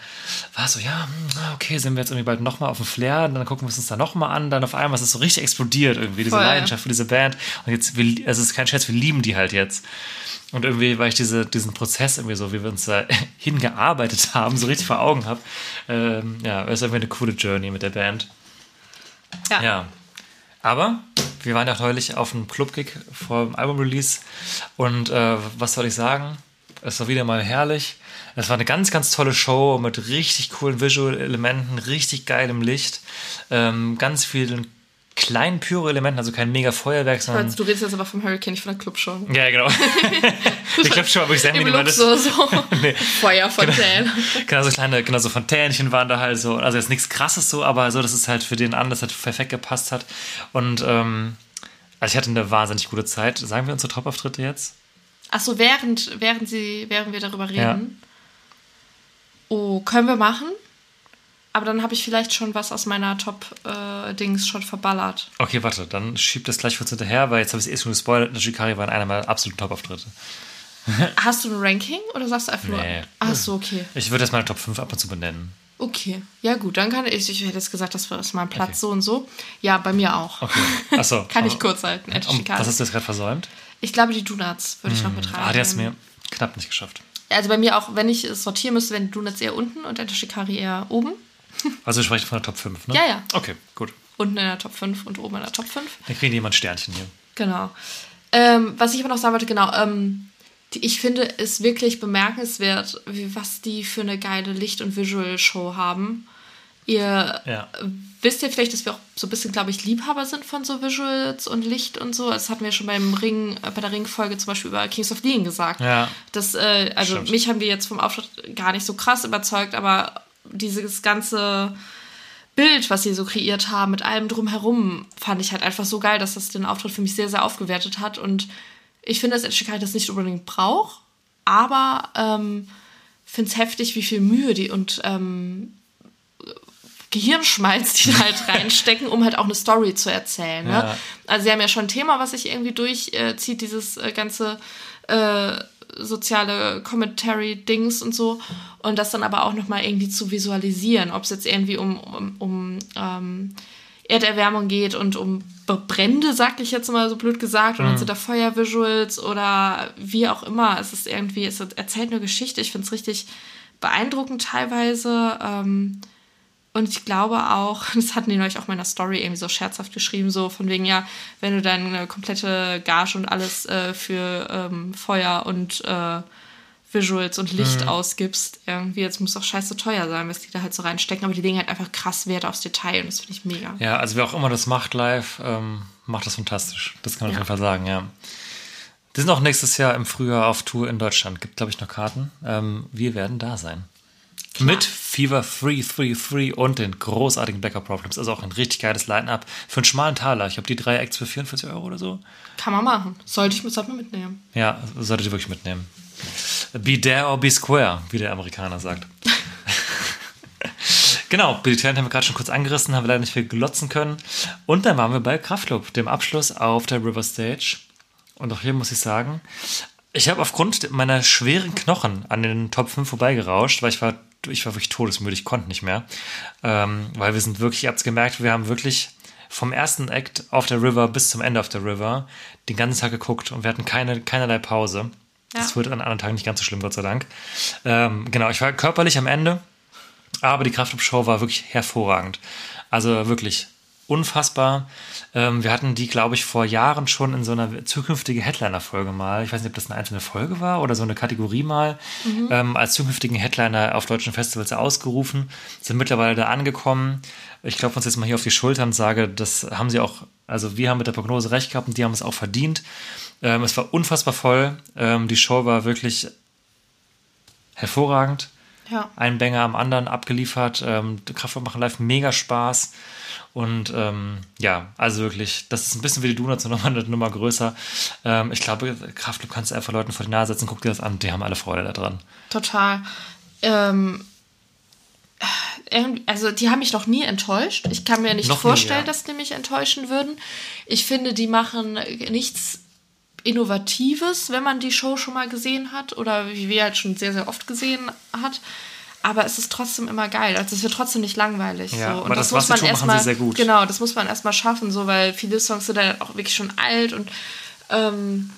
war es so, ja, hm, ah, okay, sind wir jetzt irgendwie bald nochmal auf dem Flair und dann gucken wir es uns da nochmal an, dann auf einmal ist es so richtig explodiert irgendwie, diese Voll. Leidenschaft für diese Band und jetzt, wir, also es ist kein Scherz, wir lieben die halt jetzt. Und irgendwie, weil ich diese, diesen Prozess irgendwie so, wie wir uns da [LAUGHS] hingearbeitet haben, so richtig vor Augen habe, ähm, ja, ist irgendwie eine coole Journey mit der Band. Ja. Aber wir waren ja neulich auf einem Club-Gig vor dem Album-Release und äh, was soll ich sagen? Es war wieder mal herrlich. Es war eine ganz, ganz tolle Show mit richtig coolen Visual-Elementen, richtig geilem Licht, ähm, ganz vielen kleinen Pyro-Elementen, also kein mega Feuerwerk, sondern du redest jetzt aber vom Hurricane, nicht von der Clubshow. ja, genau. [LAUGHS] ich glaube schon, aber ich sehr Im minimal Luxus, so. [LAUGHS] Feuerfontäne. Genau, so kleine, genau so Fontänchen waren da halt so. Also jetzt nichts krasses so, aber so, dass es halt für den an, das halt perfekt gepasst hat. Und ähm, also ich hatte eine wahnsinnig gute Zeit. Sagen wir unsere Top-Auftritte jetzt? Achso, während, während, sie, während wir darüber reden. Ja. Oh, können wir machen? Aber dann habe ich vielleicht schon was aus meiner Top-Dings schon verballert. Okay, warte, dann schieb das gleich kurz hinterher, weil jetzt habe ich es eh schon gespoilert. Nashikari war einer meiner absoluten Top-Auftritte. [LAUGHS] Hast du ein Ranking oder sagst du einfach nur? Nee. Ach so, okay. Ich würde jetzt meine Top 5 ab und zu benennen. Okay. Ja, gut, dann kann ich. Ich hätte jetzt gesagt, das ist mein Platz Okay. so und so. Ja, bei mir auch. Okay. Achso. [LAUGHS] Kann ich kurz halten. Um, was hast du jetzt gerade versäumt? Ich glaube, die Donuts würde ich noch mit rein. Ah, der ist mir knapp nicht geschafft. Also bei mir auch, wenn ich es sortieren müsste, wären die Donuts eher unten und der Shikari eher oben. Also wir sprechen von der Top 5, ne? Ja, ja. Okay, gut. Unten in der Top 5 und oben in der Top 5. Dann kriegen die jemand Sternchen hier. Genau. Ähm, was ich aber noch sagen wollte, genau, ähm, die, ich finde es wirklich bemerkenswert, wie, was die für eine geile Licht- und Visual-Show haben. Ihr Ja. wisst ja vielleicht, dass wir auch so ein bisschen, glaube ich, Liebhaber sind von so Visuals und Licht und so. Das hatten wir schon beim Ring, äh, bei der Ringfolge zum Beispiel über Kings of Leon gesagt. Ja. Das, äh, also Stimmt. mich haben die jetzt vom Auftritt gar nicht so krass überzeugt, aber dieses ganze Bild, was sie so kreiert haben, mit allem drumherum, fand ich halt einfach so geil, dass das den Auftritt für mich sehr, sehr aufgewertet hat. Und ich finde, dass Ed Sheeran das nicht unbedingt braucht, aber ähm, finde es heftig, wie viel Mühe die und ähm, Gehirnschmalz, die da halt [LAUGHS] reinstecken, um halt auch eine Story zu erzählen. Ne? Ja. Also sie haben ja schon ein Thema, was sich irgendwie durchzieht, dieses äh, ganze äh, soziale Commentary-Dings und so. Und das dann aber auch nochmal irgendwie zu visualisieren, ob es jetzt irgendwie um, um, um ähm, Erderwärmung geht und um Brände, sag ich jetzt mal so blöd gesagt, und dann sind da Feuervisuals oder wie auch immer. Es ist irgendwie, es erzählt eine Geschichte. Ich finde es richtig beeindruckend teilweise. Ähm, und ich glaube auch, [LAUGHS] das hatten die neulich auch mal in der Story irgendwie so scherzhaft geschrieben, so von wegen, ja, wenn du deine komplette Gage und alles äh, für ähm, Feuer und äh, Visuals und Licht ausgibst, irgendwie, jetzt muss auch scheiße teuer sein, was die da halt so reinstecken, aber die legen halt einfach krass Wert aufs Detail und das finde ich mega. Ja, also wer auch immer das macht live, ähm, macht das fantastisch. Das kann man Ja. auf jeden Fall sagen, ja. Die sind auch nächstes Jahr im Frühjahr auf Tour in Deutschland. Gibt, glaube ich, noch Karten. Ähm, wir werden da sein. Mit Fever 333 und den großartigen Backup Problems. Also auch ein richtig geiles Line-Up für einen schmalen Taler. Ich habe die drei Acts für 44 Euro oder so. Kann man machen. Sollte ich sollte man mitnehmen. Ja, solltet ihr wirklich mitnehmen. Be there or be square, wie der Amerikaner sagt. [LAUGHS] genau, Billy Talent haben wir gerade schon kurz angerissen, haben wir leider nicht viel glotzen können. Und dann waren wir bei Kraftklub, dem Abschluss auf der River Stage. Und auch hier muss ich sagen, ich habe aufgrund meiner schweren Knochen an den Top 5 vorbeigerauscht, weil ich war, ich war wirklich todesmüde, ich konnte nicht mehr. Ähm, weil wir sind wirklich, ihr habt es gemerkt, wir haben wirklich vom ersten Act auf der River bis zum Ende auf der River den ganzen Tag geguckt und wir hatten keine, keinerlei Pause. Das wird an anderen Tagen nicht ganz so schlimm, Gott sei Dank. Ähm, genau, ich war körperlich am Ende, aber die Kraftclub-Show war wirklich hervorragend. Also wirklich unfassbar. Ähm, wir hatten die, glaube ich, vor Jahren schon in so einer zukünftige Headliner-Folge mal. Ich weiß nicht, ob das eine einzelne Folge war oder so eine Kategorie mal. Ähm, als zukünftigen Headliner auf deutschen Festivals ausgerufen. Sind mittlerweile da angekommen. Ich klopfe uns jetzt mal hier auf die Schultern und sage, das haben sie auch, also wir haben mit der Prognose recht gehabt und die haben es auch verdient. Ähm, es war unfassbar voll. Ähm, die Show war wirklich hervorragend Ja. ein Banger am anderen abgeliefert. Ähm, Kraftwerk machen live mega Spaß. Und ähm, ja, also wirklich, das ist ein bisschen wie die Donuts, nur nochmal eine Nummer größer. Ähm, ich glaube, Kraftclub kannst du einfach Leuten vor die Nase setzen, guck dir das an, die haben alle Freude daran. Total. Ähm, also die haben mich noch nie enttäuscht. Ich kann mir nicht Noch nie, vorstellen, ja. dass die mich enttäuschen würden. Ich finde, die machen nichts Innovatives, wenn man die Show schon mal gesehen hat oder wie wir halt schon sehr, sehr oft gesehen hat. Aber es ist trotzdem immer geil. Also es wird trotzdem nicht langweilig. Ja, so. aber das, machen sie sehr gut. Genau, das muss man erstmal schaffen, so, weil viele Songs sind dann auch wirklich schon alt und ähm,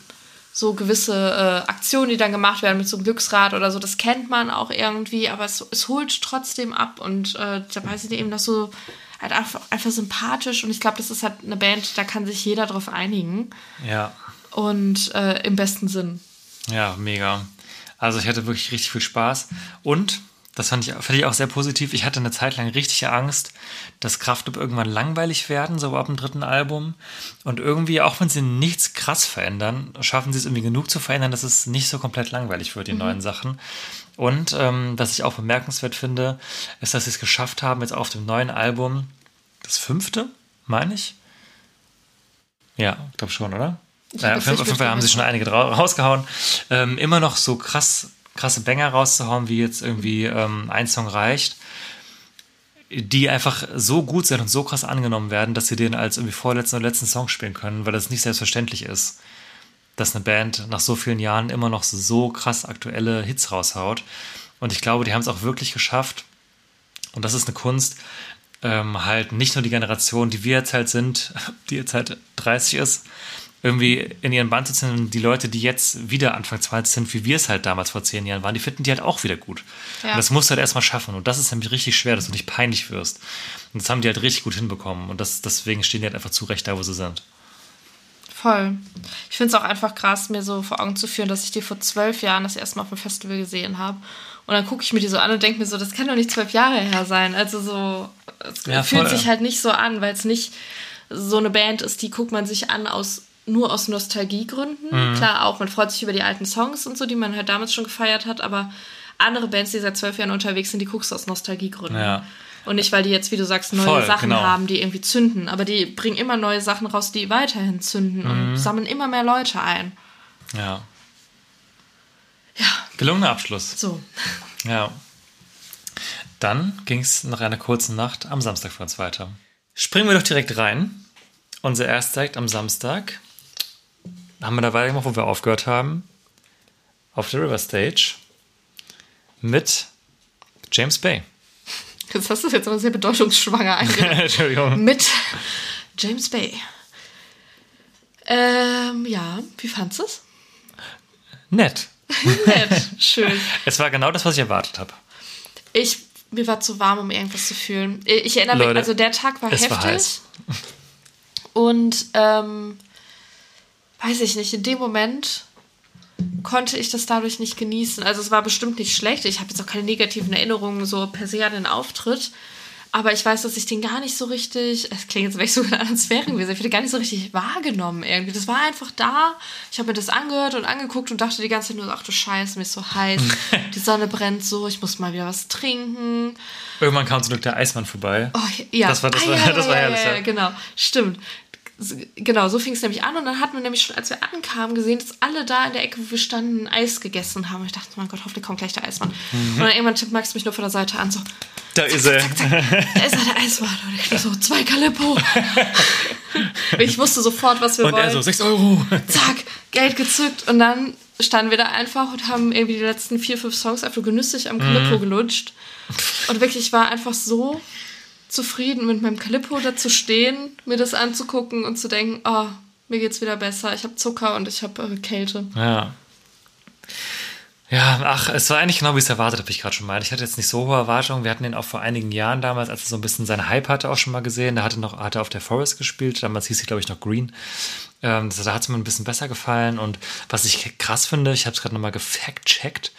so gewisse äh, Aktionen, die dann gemacht werden mit so einem Glücksrad oder so, das kennt man auch irgendwie, aber es, es holt trotzdem ab und äh, dabei sind die eben noch so halt einfach, einfach sympathisch und ich glaube, das ist halt eine Band, da kann sich jeder drauf einigen Ja, und äh, im besten Sinn. ja, mega. Also ich hatte wirklich richtig viel Spaß. Und, das fand ich, fand ich auch sehr positiv, ich hatte eine Zeit lang richtig Angst, dass Kraftclub irgendwann langweilig werden, so ab dem dritten Album. Und irgendwie, auch wenn sie nichts krass verändern, schaffen sie es irgendwie genug zu verändern, dass es nicht so komplett langweilig wird, die neuen Sachen. Und ähm, was ich auch bemerkenswert finde, ist, dass sie es geschafft haben, jetzt auf dem neuen Album, das fünfte, meine ich? Ja, ich glaube schon, oder? Ja, hab auf jeden Fall haben sie schon einige rausgehauen. Ähm, immer noch so krass, krasse Banger rauszuhauen, wie jetzt irgendwie ähm, ein Song reicht, die einfach so gut sind und so krass angenommen werden, dass sie den als irgendwie vorletzten oder letzten Song spielen können, weil das nicht selbstverständlich ist, dass eine Band nach so vielen Jahren immer noch so krass aktuelle Hits raushaut. Und ich glaube, die haben es auch wirklich geschafft. Und das ist eine Kunst, ähm, halt nicht nur die Generation, die wir jetzt halt sind, [LAUGHS] die jetzt halt 30 ist, irgendwie in ihren Band zu ziehen und die Leute, die jetzt wieder Anfang 20 sind, wie wir es halt damals vor zehn Jahren waren, die finden die halt auch wieder gut. Ja. Und das musst du halt erstmal schaffen. Und das ist nämlich richtig schwer, dass du nicht peinlich wirst. Und das haben die halt richtig gut hinbekommen. Und das, deswegen stehen die halt einfach zurecht da, wo sie sind. Voll. Ich finde es auch einfach krass, mir so vor Augen zu führen, dass ich die vor zwölf Jahren das erste Mal auf dem Festival gesehen habe. Und dann gucke ich mir die so an und denke mir so, das kann doch nicht zwölf Jahre her sein. Also so, es Ja, fühlt voll. sich halt nicht so an, weil es nicht so eine Band ist, die guckt man sich an aus nur aus Nostalgiegründen. Mhm. Klar auch, man freut sich über die alten Songs und so, die man halt damals schon gefeiert hat, aber andere Bands, die seit zwölf Jahren unterwegs sind, die guckst du aus Nostalgiegründen. Ja. Und nicht, weil die jetzt, wie du sagst, neue Voll, Sachen genau. haben, die irgendwie zünden. Aber die bringen immer neue Sachen raus, die weiterhin zünden Mhm. und sammeln immer mehr Leute ein. Ja. Ja, Gelungener Abschluss. so. Ja. Dann ging es nach einer kurzen Nacht am Samstag für uns weiter. Springen wir doch direkt rein. Unser erster Act am Samstag. Haben wir da weitergemacht, wo wir aufgehört haben. Auf der River Stage. Mit James Bay. Das hast du jetzt aber sehr bedeutungsschwanger [LAUGHS] eingereicht. Entschuldigung. Mit James Bay. Ähm, ja, wie fandest du es? Nett. Nett, [LAUGHS] schön. Es war genau das, was ich erwartet habe. Ich, mir war zu warm, um irgendwas zu fühlen. Ich erinnere mich, Leute, also der Tag war heftig. war. Und ähm, weiß ich nicht, in dem Moment konnte ich das dadurch nicht genießen. Also es war bestimmt nicht schlecht. Ich habe jetzt auch keine negativen Erinnerungen so per se an den Auftritt. Aber ich weiß, dass ich den gar nicht so richtig, es klingt jetzt, [LAUGHS] wenn ich so in anderen Sphären gewesen, ich habe den gar nicht so richtig wahrgenommen irgendwie. Das war einfach da. Ich habe mir das angehört und angeguckt und dachte die ganze Zeit nur, ach du Scheiße, mir ist so heiß. [LAUGHS] die Sonne brennt so, ich muss mal wieder was trinken. Irgendwann kam zum Glück der Eismann vorbei. Oh, ja. Das war- das Ah, war- ja, [LAUGHS] das war ja, herrlich, ja. ja, genau, stimmt. Genau, so fing es nämlich an und dann hatten wir nämlich schon, als wir ankamen, gesehen, dass alle da in der Ecke, wo wir standen, Eis gegessen haben. Und ich dachte, mein Gott, hoffentlich kommt gleich der Eismann. Mhm. Und dann irgendwann tippt Max mich nur von der Seite an, so, Da ist er. da ist er, der Eismann. Und ich so, zwei Calippo. [LAUGHS] ich wusste sofort, was wir Und wollen. er so, 6 Euro. Zack, Geld gezückt und dann standen wir da einfach und haben irgendwie die letzten vier, fünf Songs einfach genüsslich am Mhm. Calippo gelutscht. Und wirklich, ich war einfach so zufrieden mit meinem Calippo da zu stehen, mir das anzugucken und zu denken, oh, mir geht's wieder besser. Ich habe Zucker und ich habe äh, Kälte. Ja. Ja, ach, es war eigentlich genau wie es erwartet habe, ich gerade schon meinte. Ich hatte jetzt nicht so hohe Erwartungen. Wir hatten ihn auch vor einigen Jahren damals, als er so ein bisschen seinen Hype hatte, auch schon mal gesehen. Da hatte noch, hat er auf der Forest gespielt. Damals hieß sie, glaube ich, noch Green. Ähm, da hat es mir ein bisschen besser gefallen. Und was ich krass finde, ich habe es gerade nochmal gefact-checkt.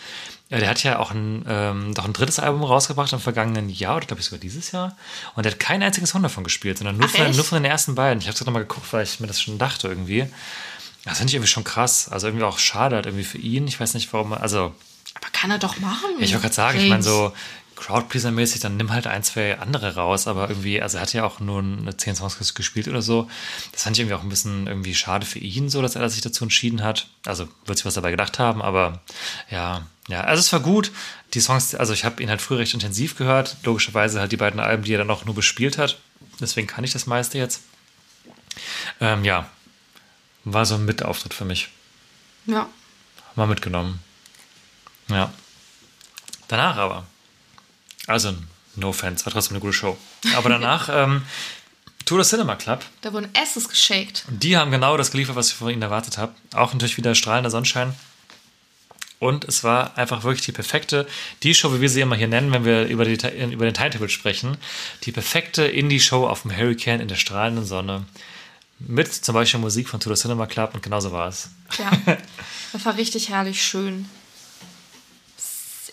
Ja, der hat ja auch ein, ähm, noch ein drittes Album rausgebracht im vergangenen Jahr, oder glaube ich sogar dieses Jahr. Und er hat kein einziges Song davon gespielt, sondern nur, Ach, von, nur von den ersten beiden. Ich habe es gerade nochmal geguckt, weil ich mir das schon dachte irgendwie. Das finde ich irgendwie schon krass. Also irgendwie auch schade halt irgendwie für ihn. Ich weiß nicht, warum. Also, Aber kann er doch machen. ich wollte gerade sagen, ich meine James. so Crowdpleaser-mäßig, dann nimm halt ein, zwei andere raus. Aber irgendwie, also er hat ja auch nur eine 10 Songs ges- gespielt oder so. Das fand ich irgendwie auch ein bisschen irgendwie schade für ihn, so dass er sich dazu entschieden hat. Also wird sich was dabei gedacht haben, aber ja, ja. Also es war gut. Die Songs, also ich habe ihn halt früher recht intensiv gehört. Logischerweise halt die beiden Alben, die er dann auch nur bespielt hat. Deswegen kann ich das meiste jetzt. Ähm, ja, war so ein Mitauftritt für mich. Ja. Mal mitgenommen. Ja. Danach aber. Also, no offense, war trotzdem eine gute Show. Aber danach, [LAUGHS] ähm, Tour de Cinema Club. Da wurden geshaked. Und die haben genau das geliefert, was ich von ihnen erwartet habe. Auch natürlich wieder strahlender Sonnenschein. Und es war einfach wirklich die perfekte, die Show, wie wir sie immer hier nennen, wenn wir über, die, über den Timetable sprechen, die perfekte Indie-Show auf dem Hurricane in der strahlenden Sonne. Mit zum Beispiel Musik von de Cinema Club und genauso war es. Ja, [LAUGHS] das war richtig herrlich schön.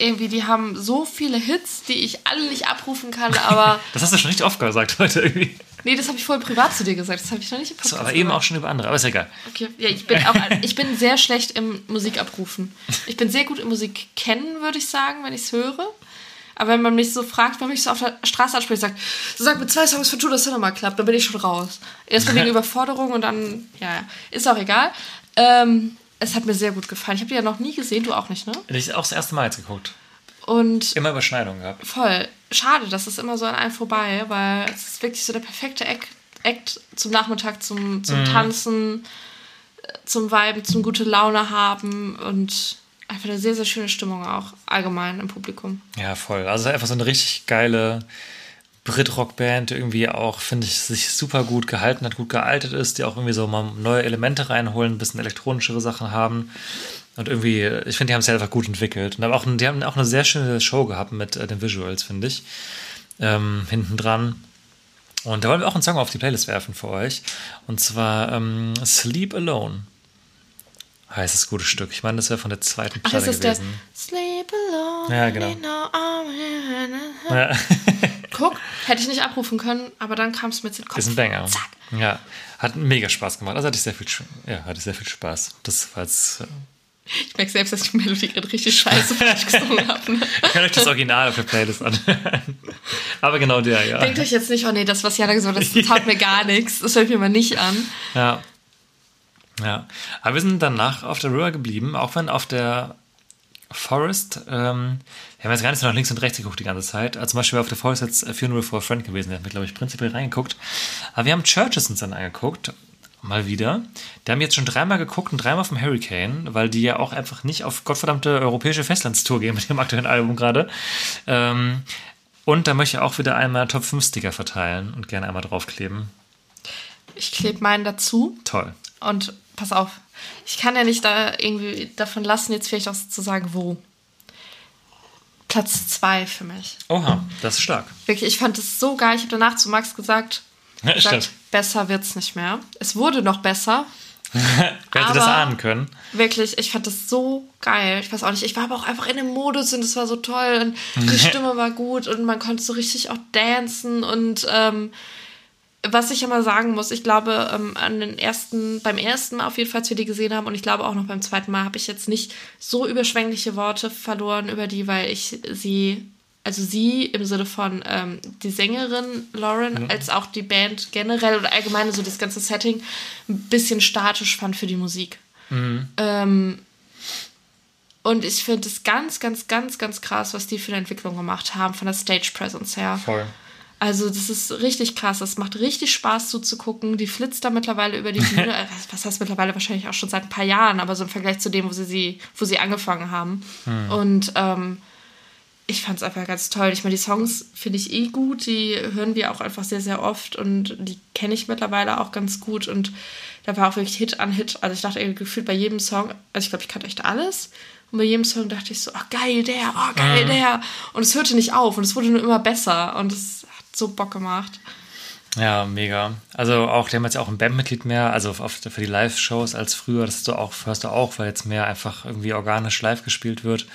Irgendwie, die haben so viele Hits, die ich alle nicht abrufen kann, aber [LAUGHS] Das hast du schon richtig oft gesagt heute irgendwie. nee, das habe ich vorhin privat zu dir gesagt. Das habe ich noch nicht im Podcast So, aber eben auch schon über andere, aber ist egal. Okay, ja, ich bin auch, [LAUGHS] ich bin sehr schlecht im Musikabrufen. Ich bin sehr gut im Musik kennen, würde ich sagen, wenn ich es höre. Aber wenn man mich so fragt, wenn man mich so auf der Straße anspricht, sagt, so sag mir zwei Songs von Judas Cinema Club, dann bin ich schon raus. Erstmal [LAUGHS] wegen Überforderung und dann, ja, ja, ist auch egal. Ähm, es hat mir sehr gut gefallen. Ich habe die ja noch nie gesehen, du auch nicht, ne? Ich habe auch das erste Mal jetzt geguckt. Und Immer Überschneidungen gehabt. voll schade, das ist immer so an einem vorbei, weil es ist wirklich so der perfekte Act, Act zum Nachmittag, zum, zum Tanzen, äh, zum Viben, zum gute Laune haben und einfach eine sehr, sehr schöne Stimmung auch allgemein im Publikum. Ja, voll. Also einfach so eine richtig geile Brit-Rock-Band, die irgendwie auch, finde ich, sich super gut gehalten hat, gut gealtet ist, die auch irgendwie so mal neue Elemente reinholen, ein bisschen elektronischere Sachen haben. Und irgendwie, ich finde, die haben es ja einfach gut entwickelt. Und auch, die haben auch eine sehr schöne Show gehabt mit äh, den Visuals, finde ich. Ähm, hinten dran. Und da wollen wir auch einen Song auf die Playlist werfen für euch. Und zwar ähm, Sleep Alone. Heißt das gute Stück. Ich meine, das wäre von der zweiten Ach, Platte das ist der gewesen. Sleep Alone. Ja, genau. Ja. [LAUGHS] Guck, hätte ich nicht abrufen können, aber dann kam es mir zu den Kopf. Ist ein Banger. Zack. Ja, hat mega Spaß gemacht. Also hatte ich sehr viel, ja, hatte sehr viel Spaß. Das war jetzt, äh, Ich merke selbst, dass ich die Melodie gerade richtig scheiße falsch gesungen [LAUGHS] habe. Ne? Ich kann euch das Original auf der Playlist an. [LAUGHS] Aber genau der, ja. Denkt euch jetzt nicht, oh nee, das, was Jana gesagt hat, das [LAUGHS] taugt mir gar nichts. Das ich mir mal nicht an. Ja. Ja. Aber wir sind danach auf der River geblieben, auch wenn auf der Forest, ähm, wir haben jetzt gar nicht so nach links und rechts geguckt die ganze Zeit. Also zum Beispiel auf der Forest jetzt Funeral for a Friend gewesen, der hat mir, glaube ich, prinzipiell reingeguckt. Aber wir haben Churches uns dann angeguckt, mal wieder. Die haben jetzt schon dreimal geguckt und dreimal vom Hurricane, weil die ja auch einfach nicht auf gottverdammte europäische Festlandstour gehen mit dem aktuellen Album gerade. Ähm, und da möchte ich auch wieder einmal Top 5 Sticker verteilen und gerne einmal draufkleben. Ich klebe meinen dazu. Toll. Und pass auf, ich kann ja nicht da irgendwie davon lassen, jetzt vielleicht auch zu sagen, wo. Platz zwei für mich. Oha, das ist stark. Wirklich, ich fand es so geil. Ich habe danach zu Max gesagt, Ja, gesagt besser wird's nicht mehr. Es wurde noch besser. [LAUGHS] Wer hätte das ahnen können? Wirklich, ich fand das so geil. Ich weiß auch nicht, ich war aber auch einfach in dem Modus und es war so toll und die [LAUGHS] Stimme war gut und man konnte so richtig auch dancen und ähm, was ich immer sagen muss, ich glaube, ähm, an den ersten, beim ersten Mal auf jeden Fall, als wir die gesehen haben und ich glaube auch noch beim zweiten Mal, habe ich jetzt nicht so überschwängliche Worte verloren über die, weil ich sie, also sie im Sinne von ähm, die Sängerin Lauren, als auch die Band generell oder allgemein so das ganze Setting ein bisschen statisch fand für die Musik. Ähm, und ich finde es ganz, ganz, ganz, ganz krass, was die für eine Entwicklung gemacht haben, von der Stage Presence her. Voll. Also, das ist richtig krass. Es macht richtig Spaß zuzugucken. Die flitzt da mittlerweile über die Bühne. [LAUGHS] Äh, was- heißt mittlerweile? Wahrscheinlich auch schon seit ein paar Jahren, aber so im Vergleich zu dem, wo sie, sie, wo sie angefangen haben. Und ähm, ich fand es einfach ganz toll. Ich meine, die Songs finde ich eh gut. Die hören wir auch einfach sehr, sehr oft und die kenne ich mittlerweile auch ganz gut. Und da war auch wirklich Hit an Hit. Also ich dachte irgendwie gefühlt bei jedem Song, also ich glaube, ich kannte echt alles. Und bei jedem Song dachte ich so, oh geil, der, oh geil, der. Und es hörte nicht auf und es wurde nur immer besser. Und es hat so Bock gemacht. Ja, mega. Also auch, die haben jetzt auch ein Bandmitglied mehr, also auf, für die Live-Shows als früher. Das ist du auch, hörst du auch, weil jetzt mehr einfach irgendwie organisch live gespielt wird.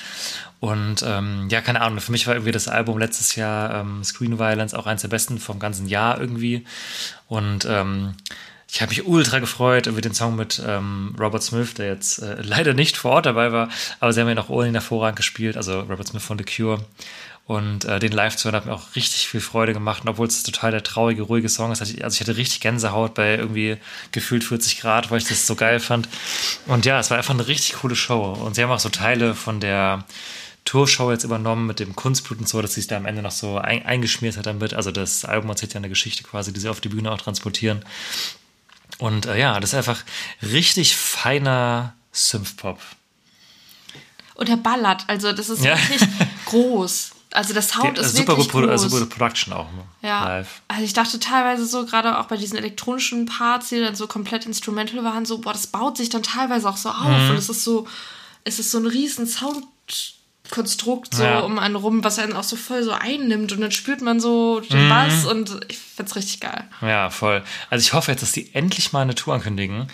Und ähm, ja, keine Ahnung, für mich war irgendwie das Album letztes Jahr ähm, Screen Violence auch eins der besten vom ganzen Jahr irgendwie. Und ähm, ich habe mich ultra gefreut über den Song mit ähm, Robert Smith, der jetzt äh, [LAUGHS] leider nicht vor Ort dabei war, aber sie haben ja noch Olin hervorragend gespielt, also Robert Smith von The Cure. Und äh, den live zu hören hat mir auch richtig viel Freude gemacht. Und obwohl es total der traurige, ruhige Song ist, also ich hatte richtig Gänsehaut bei irgendwie gefühlt 40 Grad, weil ich das so geil fand. Und ja, es war einfach eine richtig coole Show. Und sie haben auch so Teile von der Tourshow jetzt übernommen mit dem Kunstblut und so, dass sie es da am Ende noch so ein, eingeschmiert hat damit. Also das Album erzählt ja eine Geschichte quasi, die sie auf die Bühne auch transportieren. Und äh, ja, das ist einfach richtig feiner Synthpop. Und der ballert. Also, das ist Ja. wirklich groß. [LAUGHS] Also, der Sound ist super, wirklich gut, produ- groß. super gute Production auch ne? Ja, live. also ich dachte teilweise so, gerade auch bei diesen elektronischen Parts, die dann so komplett instrumental waren, so, boah, das baut sich dann teilweise auch so auf Mhm. und es ist so, es ist so ein riesen Soundkonstrukt so Ja. um einen rum, was einen auch so voll so einnimmt und dann spürt man so Mhm. den Bass und ich find's richtig geil. Ja, voll. Also ich hoffe jetzt, dass die endlich mal eine Tour ankündigen.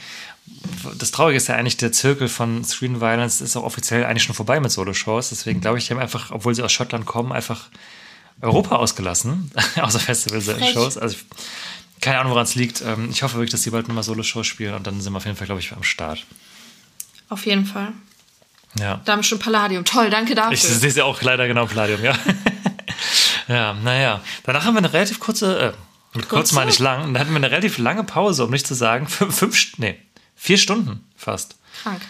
Das Traurige ist ja eigentlich, der Zirkel von Screen Violence ist auch offiziell eigentlich schon vorbei mit Solo-Shows. Deswegen glaube ich, die haben einfach, obwohl sie aus Schottland kommen, einfach Europa ausgelassen, [LAUGHS] außer Festival-Shows. Also ich, keine Ahnung, woran es liegt. Ähm, Ich hoffe wirklich, dass die bald nochmal Solo-Shows spielen und dann sind wir auf jeden Fall, glaube ich, am Start. Auf jeden Fall. Ja. Da haben schon Palladium. Toll, danke dafür. Ich sehe ja auch leider genau Palladium, ja. [LAUGHS] ja, naja. Danach haben wir eine relativ kurze, äh, mit kurz meine ich lang, dann hatten wir eine relativ lange Pause, um nicht zu sagen, fünf, fünf nee, vier Stunden fast. Krank.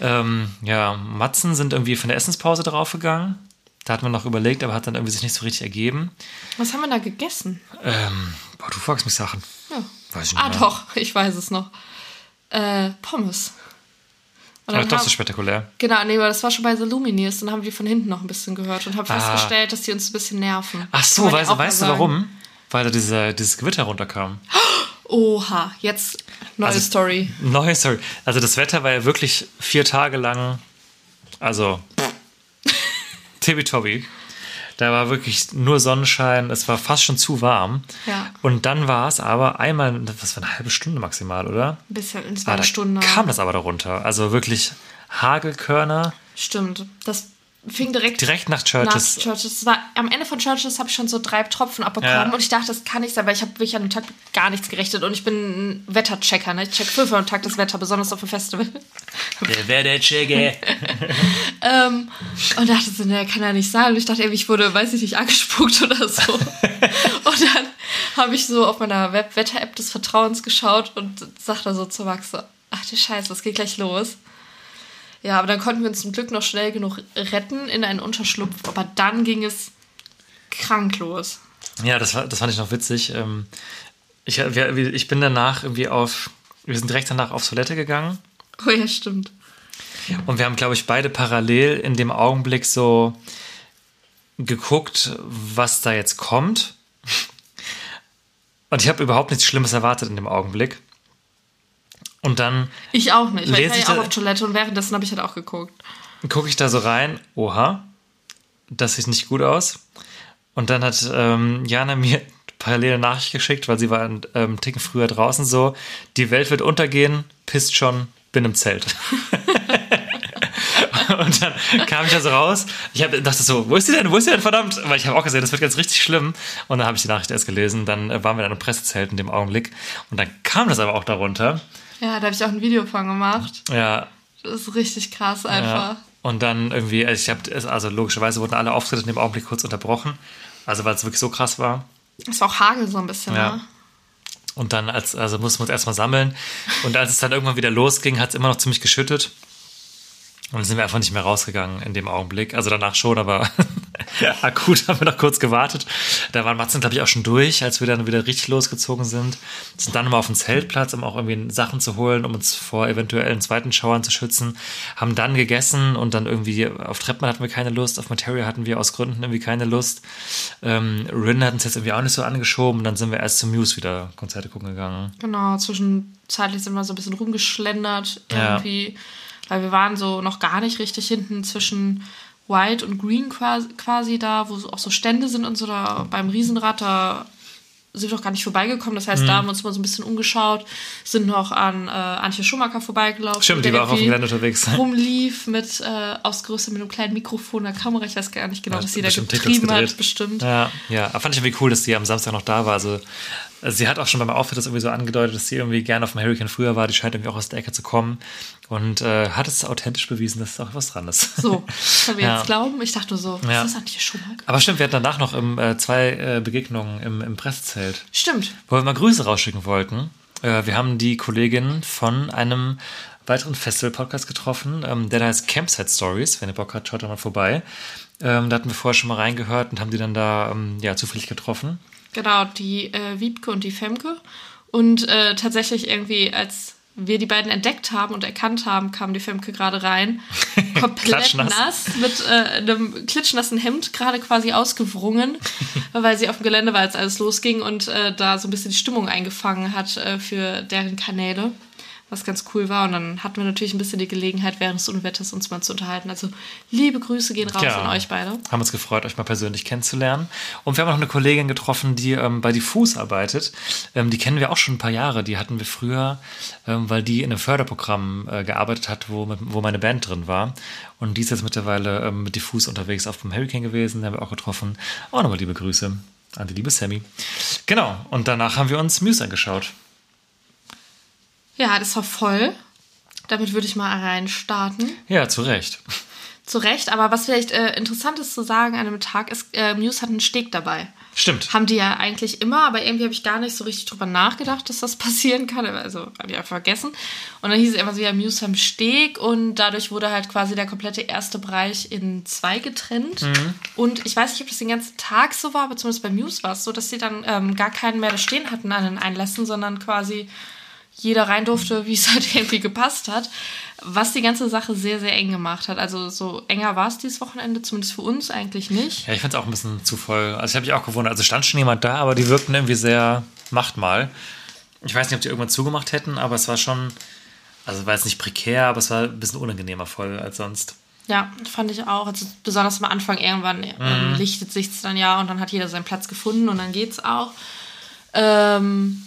Ähm, ja, Matzen sind irgendwie von der Essenspause draufgegangen. Da hat man noch überlegt, aber hat dann irgendwie sich nicht so richtig ergeben. Was haben wir da gegessen? Ähm, boah, du fragst mich Sachen. Ja. Weiß ich nicht Ah, mehr. doch, ich weiß es noch. Äh, Pommes. Und Aber doch so spektakulär. Genau, nee, aber das war schon bei The Lumineers. Dann haben wir die von hinten noch ein bisschen gehört und haben Ah. festgestellt, dass die uns ein bisschen nerven. Ach so, weißt, weißt du warum? Weil da diese, dieses Gewitter runterkam. Oha, jetzt neue Also- Story. Neue Story. Also das Wetter war ja wirklich vier Tage lang, also [LAUGHS] tippitoppi. Da war wirklich nur Sonnenschein, es war fast schon zu warm. Ja. Und dann war es aber einmal, das war eine halbe Stunde maximal, oder? Ein bisschen, Ah, es war eine da Stunde. kam das aber darunter. Also wirklich Hagelkörner. Stimmt. Das, fing direkt, Direkt nach Churches. Nach Churches. Es war, am Ende von Churches habe ich schon so drei Tropfen abbekommen Ja. und ich dachte, das kann nicht sein, weil ich habe wirklich an dem Tag gar nichts gerechnet und ich bin ein Wetterchecker. Ne? Ich check fünfmal am Tag das Wetter, besonders auf dem Festival. Der Chigge. [LAUGHS] Ähm, und dachte so, ne, kann ja nicht sein. Und ich dachte ich wurde, weiß ich nicht, angespuckt oder so. [LAUGHS] und dann habe ich so auf meiner Web-Wetter-App des Vertrauens geschaut und sagte so zu Max so, ach du Scheiße, es geht gleich los. Ja, aber dann konnten wir uns zum Glück noch schnell genug retten in einen Unterschlupf. Aber dann ging es krank los. Ja, das, war, das fand ich noch witzig. Ähm, Ich, ich bin danach irgendwie auf, wir sind direkt danach auf Toilette gegangen Oh ja, stimmt. und wir haben, glaube ich, beide parallel in dem Augenblick so geguckt, was da jetzt kommt. Und ich habe überhaupt nichts Schlimmes erwartet in dem Augenblick. Und dann Ich auch nicht, weil ich war ja auch auf Toilette und währenddessen habe ich halt auch geguckt. gucke ich da so rein, oha, das sieht nicht gut aus. Und dann hat ähm, Jana mir [LAUGHS] parallel eine Nachricht geschickt, weil sie war einen ähm, Ticken früher draußen so, die Welt wird untergehen, pisst schon, bin im Zelt. [LAUGHS] Und dann kam ich da so raus. Ich hab, dachte so, wo ist sie denn? Wo ist sie denn, verdammt? Weil ich habe auch gesehen, das wird ganz richtig schlimm. Und dann habe ich die Nachricht erst gelesen. Dann äh, waren wir dann im Pressezelt in dem Augenblick. Und dann kam das aber auch darunter. Ja, da habe ich auch ein Video von gemacht. Ja, Das ist richtig krass einfach. Ja. Und dann irgendwie, also ich habe, also logischerweise wurden alle Auftritte in dem Augenblick kurz unterbrochen. Also weil es wirklich so krass war. Es war auch Hagel so ein bisschen, Ja. ne? Und dann, als, also mussten wir uns erstmal sammeln. Und als es dann irgendwann wieder losging, hat es immer noch ziemlich geschüttet. Und dann sind wir einfach nicht mehr rausgegangen in dem Augenblick. Also danach schon, aber [LAUGHS] [LAUGHS] akut haben wir noch kurz gewartet. Da waren Matzen, glaube ich, auch schon durch, als wir dann wieder richtig losgezogen sind. Sind dann nochmal auf den Zeltplatz, um auch irgendwie Sachen zu holen, um uns vor eventuellen zweiten Schauern zu schützen. Haben dann gegessen und dann irgendwie auf Treppen hatten wir keine Lust, auf Materia hatten wir aus Gründen irgendwie keine Lust. Ähm, Rin hat uns jetzt irgendwie auch nicht so angeschoben. Und dann sind wir erst zum Muse wieder Konzerte gucken gegangen. Genau, zwischenzeitlich sind wir so ein bisschen rumgeschlendert Ja. irgendwie, weil wir waren so noch gar nicht richtig hinten zwischen White und Green quasi, quasi da, wo auch so Stände sind und so da beim Riesenrad, da sind wir doch gar nicht vorbeigekommen. Das Mhm. heißt, da haben wir uns mal so ein bisschen umgeschaut, sind noch an äh, Antje Schumacher vorbeigelaufen. Stimmt, die der war auch auf dem Gelände unterwegs. [LAUGHS] Rumlief mit äh, ausgerüstet mit einem kleinen Mikrofon, einer Kamera. Ich weiß gar nicht genau, Ja, was sie da getrieben hat. Bestimmt. Ja, ja. Aber fand ich irgendwie cool, dass sie am Samstag noch da war. Also, also sie hat auch schon beim Auftritt das irgendwie so angedeutet, dass sie irgendwie gerne auf dem Hurricane früher war. Die scheint irgendwie auch aus der Ecke zu kommen. Und äh, hat es authentisch bewiesen, dass da auch was dran ist. So, können [LAUGHS] wir Ja. jetzt glauben? Ich dachte nur so, Ja. ist das Antje Schumacher? Aber stimmt, wir hatten danach noch im, äh, zwei äh, Begegnungen im, im Pressezelt, Stimmt. wo wir mal Grüße rausschicken wollten. Äh, wir haben die Kollegin von einem weiteren Festival-Podcast getroffen, ähm, der da heißt Campsite Stories. Wenn ihr Bock habt, schaut da mal vorbei. Ähm, da hatten wir vorher schon mal reingehört und haben die dann da ähm, ja, zufällig getroffen. Genau, die äh, Wiebke und die Femke. Und äh, tatsächlich irgendwie, als wir die beiden entdeckt haben und erkannt haben, kam die Femke gerade rein. [LAUGHS] Komplett nass, mit äh, einem klitschnassen Hemd, gerade quasi ausgewrungen, [LAUGHS] weil sie auf dem Gelände war, als alles losging und äh, da so ein bisschen die Stimmung eingefangen hat äh, für deren Kanäle. Was ganz cool war. Und dann hatten wir natürlich ein bisschen die Gelegenheit, während des Unwetters uns mal zu unterhalten. Also liebe Grüße gehen raus Ja. an euch beide. Haben uns gefreut, euch mal persönlich kennenzulernen. Und wir haben noch eine Kollegin getroffen, die ähm, bei Diffus arbeitet. Ähm, die kennen wir auch schon ein paar Jahre. Die hatten wir früher, ähm, weil die in einem Förderprogramm äh, gearbeitet hat, wo, wo meine Band drin war. Und die ist jetzt mittlerweile ähm, mit Diffus unterwegs auf dem Hurricane gewesen. Den haben wir auch getroffen. Auch nochmal liebe Grüße an die liebe Sammy. Genau. Und danach haben wir uns Muse angeschaut. Ja, das war voll. Damit würde ich mal rein starten. Ja, zu Recht. Zu Recht, aber was vielleicht äh, interessant ist zu sagen an einem Tag ist, äh, Muse hat einen Steg dabei. Stimmt. Haben die ja eigentlich immer, aber irgendwie habe ich gar nicht so richtig drüber nachgedacht, dass das [LAUGHS] passieren kann. Also habe ich einfach vergessen. Und dann hieß es immer so, ja, Muse haben Steg und dadurch wurde halt quasi der komplette erste Bereich in zwei getrennt. Und ich weiß nicht, ob das den ganzen Tag so war, aber zumindest bei Muse war es so, dass sie dann ähm, gar keinen mehr da stehen hatten an den Einlässen, sondern quasi jeder rein durfte, wie es halt [LAUGHS] irgendwie gepasst hat. Was die ganze Sache sehr, sehr eng gemacht hat. Also so enger war es dieses Wochenende, zumindest für uns eigentlich nicht. Ja, ich fand es auch ein bisschen zu voll. Also ich habe mich auch gewundert. Also stand schon jemand da, aber die wirkten irgendwie sehr, macht mal. Ich weiß nicht, ob die irgendwann zugemacht hätten, aber es war schon, also war jetzt nicht prekär, aber es war ein bisschen unangenehmer voll als sonst. Ja, fand ich auch. Also besonders am Anfang irgendwann ähm, lichtet sich's dann ja und dann hat jeder seinen Platz gefunden und dann geht's auch. Ähm,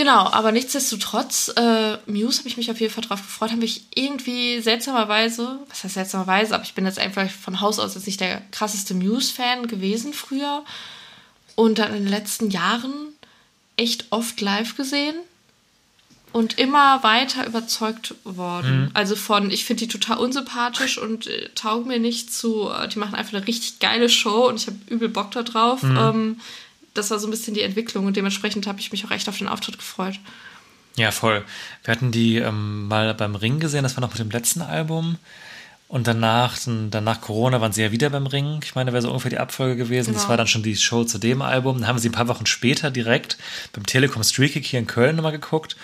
Genau, aber nichtsdestotrotz, äh, Muse habe ich mich auf jeden Fall drauf gefreut, habe ich irgendwie seltsamerweise, was heißt seltsamerweise, aber ich bin jetzt einfach von Haus aus jetzt nicht der krasseste Muse-Fan gewesen früher und dann in den letzten Jahren echt oft live gesehen und immer weiter überzeugt worden. Mhm. Also von, ich finde die total unsympathisch und äh, taugen mir nicht zu, äh, die machen einfach eine richtig geile Show und ich habe übel Bock da drauf. Mhm. Ähm, das war so ein bisschen die Entwicklung und dementsprechend habe ich mich auch echt auf den Auftritt gefreut. Ja, voll. Wir hatten die ähm, mal beim Ring gesehen, das war noch mit dem letzten Album. Und danach, dann, danach Corona waren sie ja wieder beim Ring. Ich meine, wäre so ungefähr die Abfolge gewesen. Das Genau. war dann schon die Show zu dem Album. Dann haben wir sie ein paar Wochen später direkt beim Telekom Street Kick hier in Köln nochmal geguckt.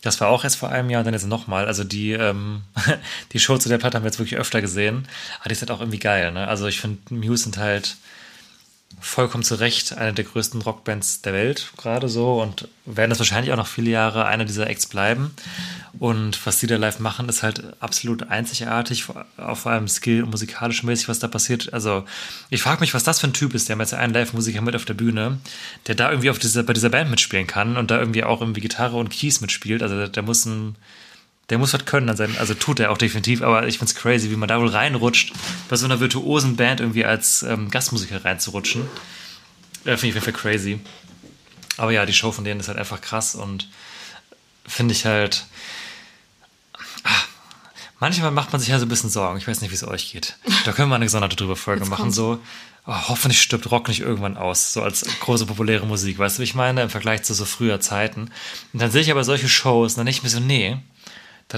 Das war auch erst vor einem Jahr und dann jetzt nochmal. Also die, ähm, [LAUGHS] die Show zu der Platte haben wir jetzt wirklich öfter gesehen. Aber die ist halt auch irgendwie geil. Ne? Also ich finde, Muse sind halt vollkommen zu Recht eine der größten Rockbands der Welt, gerade so, und werden das wahrscheinlich auch noch viele Jahre einer dieser Acts bleiben. Und was die da live machen, ist halt absolut einzigartig, vor allem skill- und musikalisch mäßig, was da passiert. Also, ich frage mich, was das für ein Typ ist. Der jetzt einen Live-Musiker mit auf der Bühne, der da irgendwie auf dieser, bei dieser Band mitspielen kann und da irgendwie auch irgendwie Gitarre und Keys mitspielt. Also, der muss ein der muss was können an seinen, also tut er auch definitiv, aber ich find's crazy, wie man da wohl reinrutscht, bei so einer virtuosen Band irgendwie als ähm, Gastmusiker reinzurutschen. Äh, Finde ich auf jeden Fall crazy. Aber ja, die Show von denen ist halt einfach krass und finde ich halt. Ah, manchmal macht man sich ja so ein bisschen Sorgen. Ich weiß nicht, wie es euch geht. Da können wir eine gesonderte drüber Folge Jetzt machen. kommt's. So, oh, hoffentlich stirbt Rock nicht irgendwann aus, so als große populäre Musik. Weißt du, wie ich meine? Im Vergleich zu so früher Zeiten. Und dann sehe ich aber solche Shows und dann denke ich mir so, nee,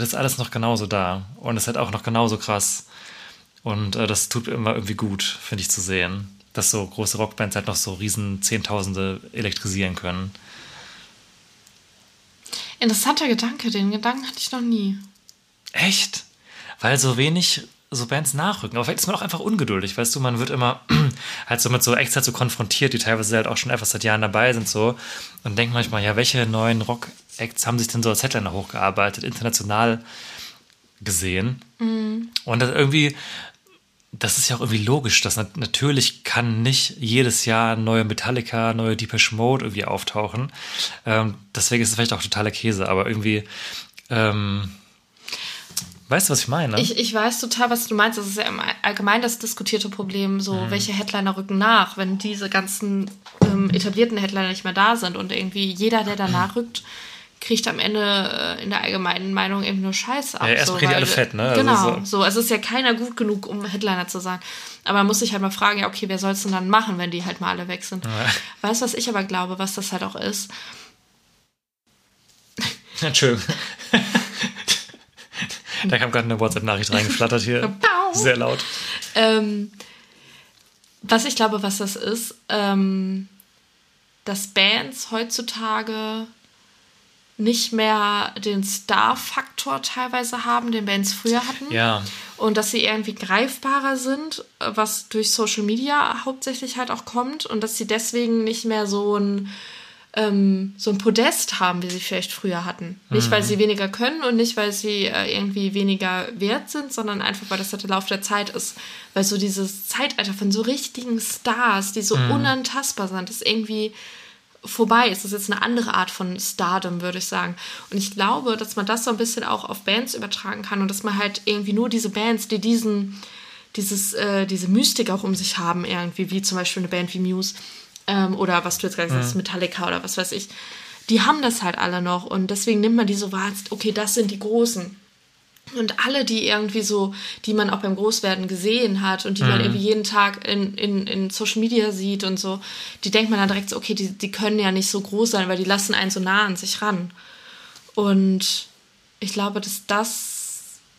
das ist alles noch genauso da. Und es ist halt auch noch genauso krass. Und äh, das tut immer irgendwie gut, finde ich, zu sehen. Dass so große Rockbands halt noch so riesen Zehntausende elektrisieren können. Interessanter Gedanke, den Gedanken hatte ich noch nie. Echt? Weil so wenig so Bands nachrücken. Aber vielleicht ist man auch einfach ungeduldig, weißt du, man wird immer [CLEARS THROAT] halt so mit so halt so konfrontiert, die teilweise halt auch schon einfach seit Jahren dabei sind so und denkt manchmal, ja, welche neuen Rock-Acts haben sich denn so als Headliner hochgearbeitet, international gesehen? Und das irgendwie, das ist ja auch irgendwie logisch, dass nat natürlich kann nicht jedes Jahr neue Metallica, neue Deepesh Mode irgendwie auftauchen. Ähm, deswegen ist es vielleicht auch totaler Käse, aber irgendwie, ähm, weißt du, was ich meine? Ich, ich weiß total, was du meinst. Das ist ja im allgemein das diskutierte Problem, so welche Headliner rücken nach, wenn diese ganzen ähm, etablierten Headliner nicht mehr da sind und irgendwie jeder, der danach rückt, kriegt am Ende äh, in der allgemeinen Meinung irgendwie nur Scheiße ab. Ja, erst so, kriegen die alle fett, ne? Also Genau, so- so. Es ist ja keiner gut genug, um Headliner zu sein. Aber man muss sich halt mal fragen, ja, okay, wer soll es denn dann machen, wenn die halt mal alle weg sind? Weißt du, was ich aber glaube, was das halt auch ist? [LAUGHS] Entschuldigung. [LAUGHS] da kam gerade eine WhatsApp-Nachricht reingeflattert hier. [LAUGHS] Sehr laut. Ähm, was ich glaube, was das ist, ähm, dass Bands heutzutage nicht mehr den Star-Faktor teilweise haben, den Bands früher hatten. Ja. Und dass sie irgendwie greifbarer sind, was durch Social Media hauptsächlich halt auch kommt. Und dass sie deswegen nicht mehr so ein, ähm, so ein Podest haben, wie sie vielleicht früher hatten. Nicht, weil sie weniger können und nicht, weil sie äh, irgendwie weniger wert sind, sondern einfach, weil das halt der Lauf der Zeit ist. Weil so dieses Zeitalter von so richtigen Stars, die so unantastbar sind, ist irgendwie vorbei ist. Das ist jetzt eine andere Art von Stardom, würde ich sagen. Und ich glaube, dass man das so ein bisschen auch auf Bands übertragen kann und dass man halt irgendwie nur diese Bands, die diesen, dieses, äh, diese Mystik auch um sich haben, irgendwie, wie zum Beispiel eine Band wie Muse ähm, oder was du jetzt gerade gesagt hast, Metallica oder was weiß ich, die haben das halt alle noch und deswegen nimmt man die so wahr, als, okay, das sind die Großen. Und alle, die irgendwie so, die man auch beim Großwerden gesehen hat und die man irgendwie jeden Tag in, in, in Social Media sieht und so, die denkt man dann direkt so, okay, die, die können ja nicht so groß sein, weil die lassen einen so nah an sich ran. Und ich glaube, dass das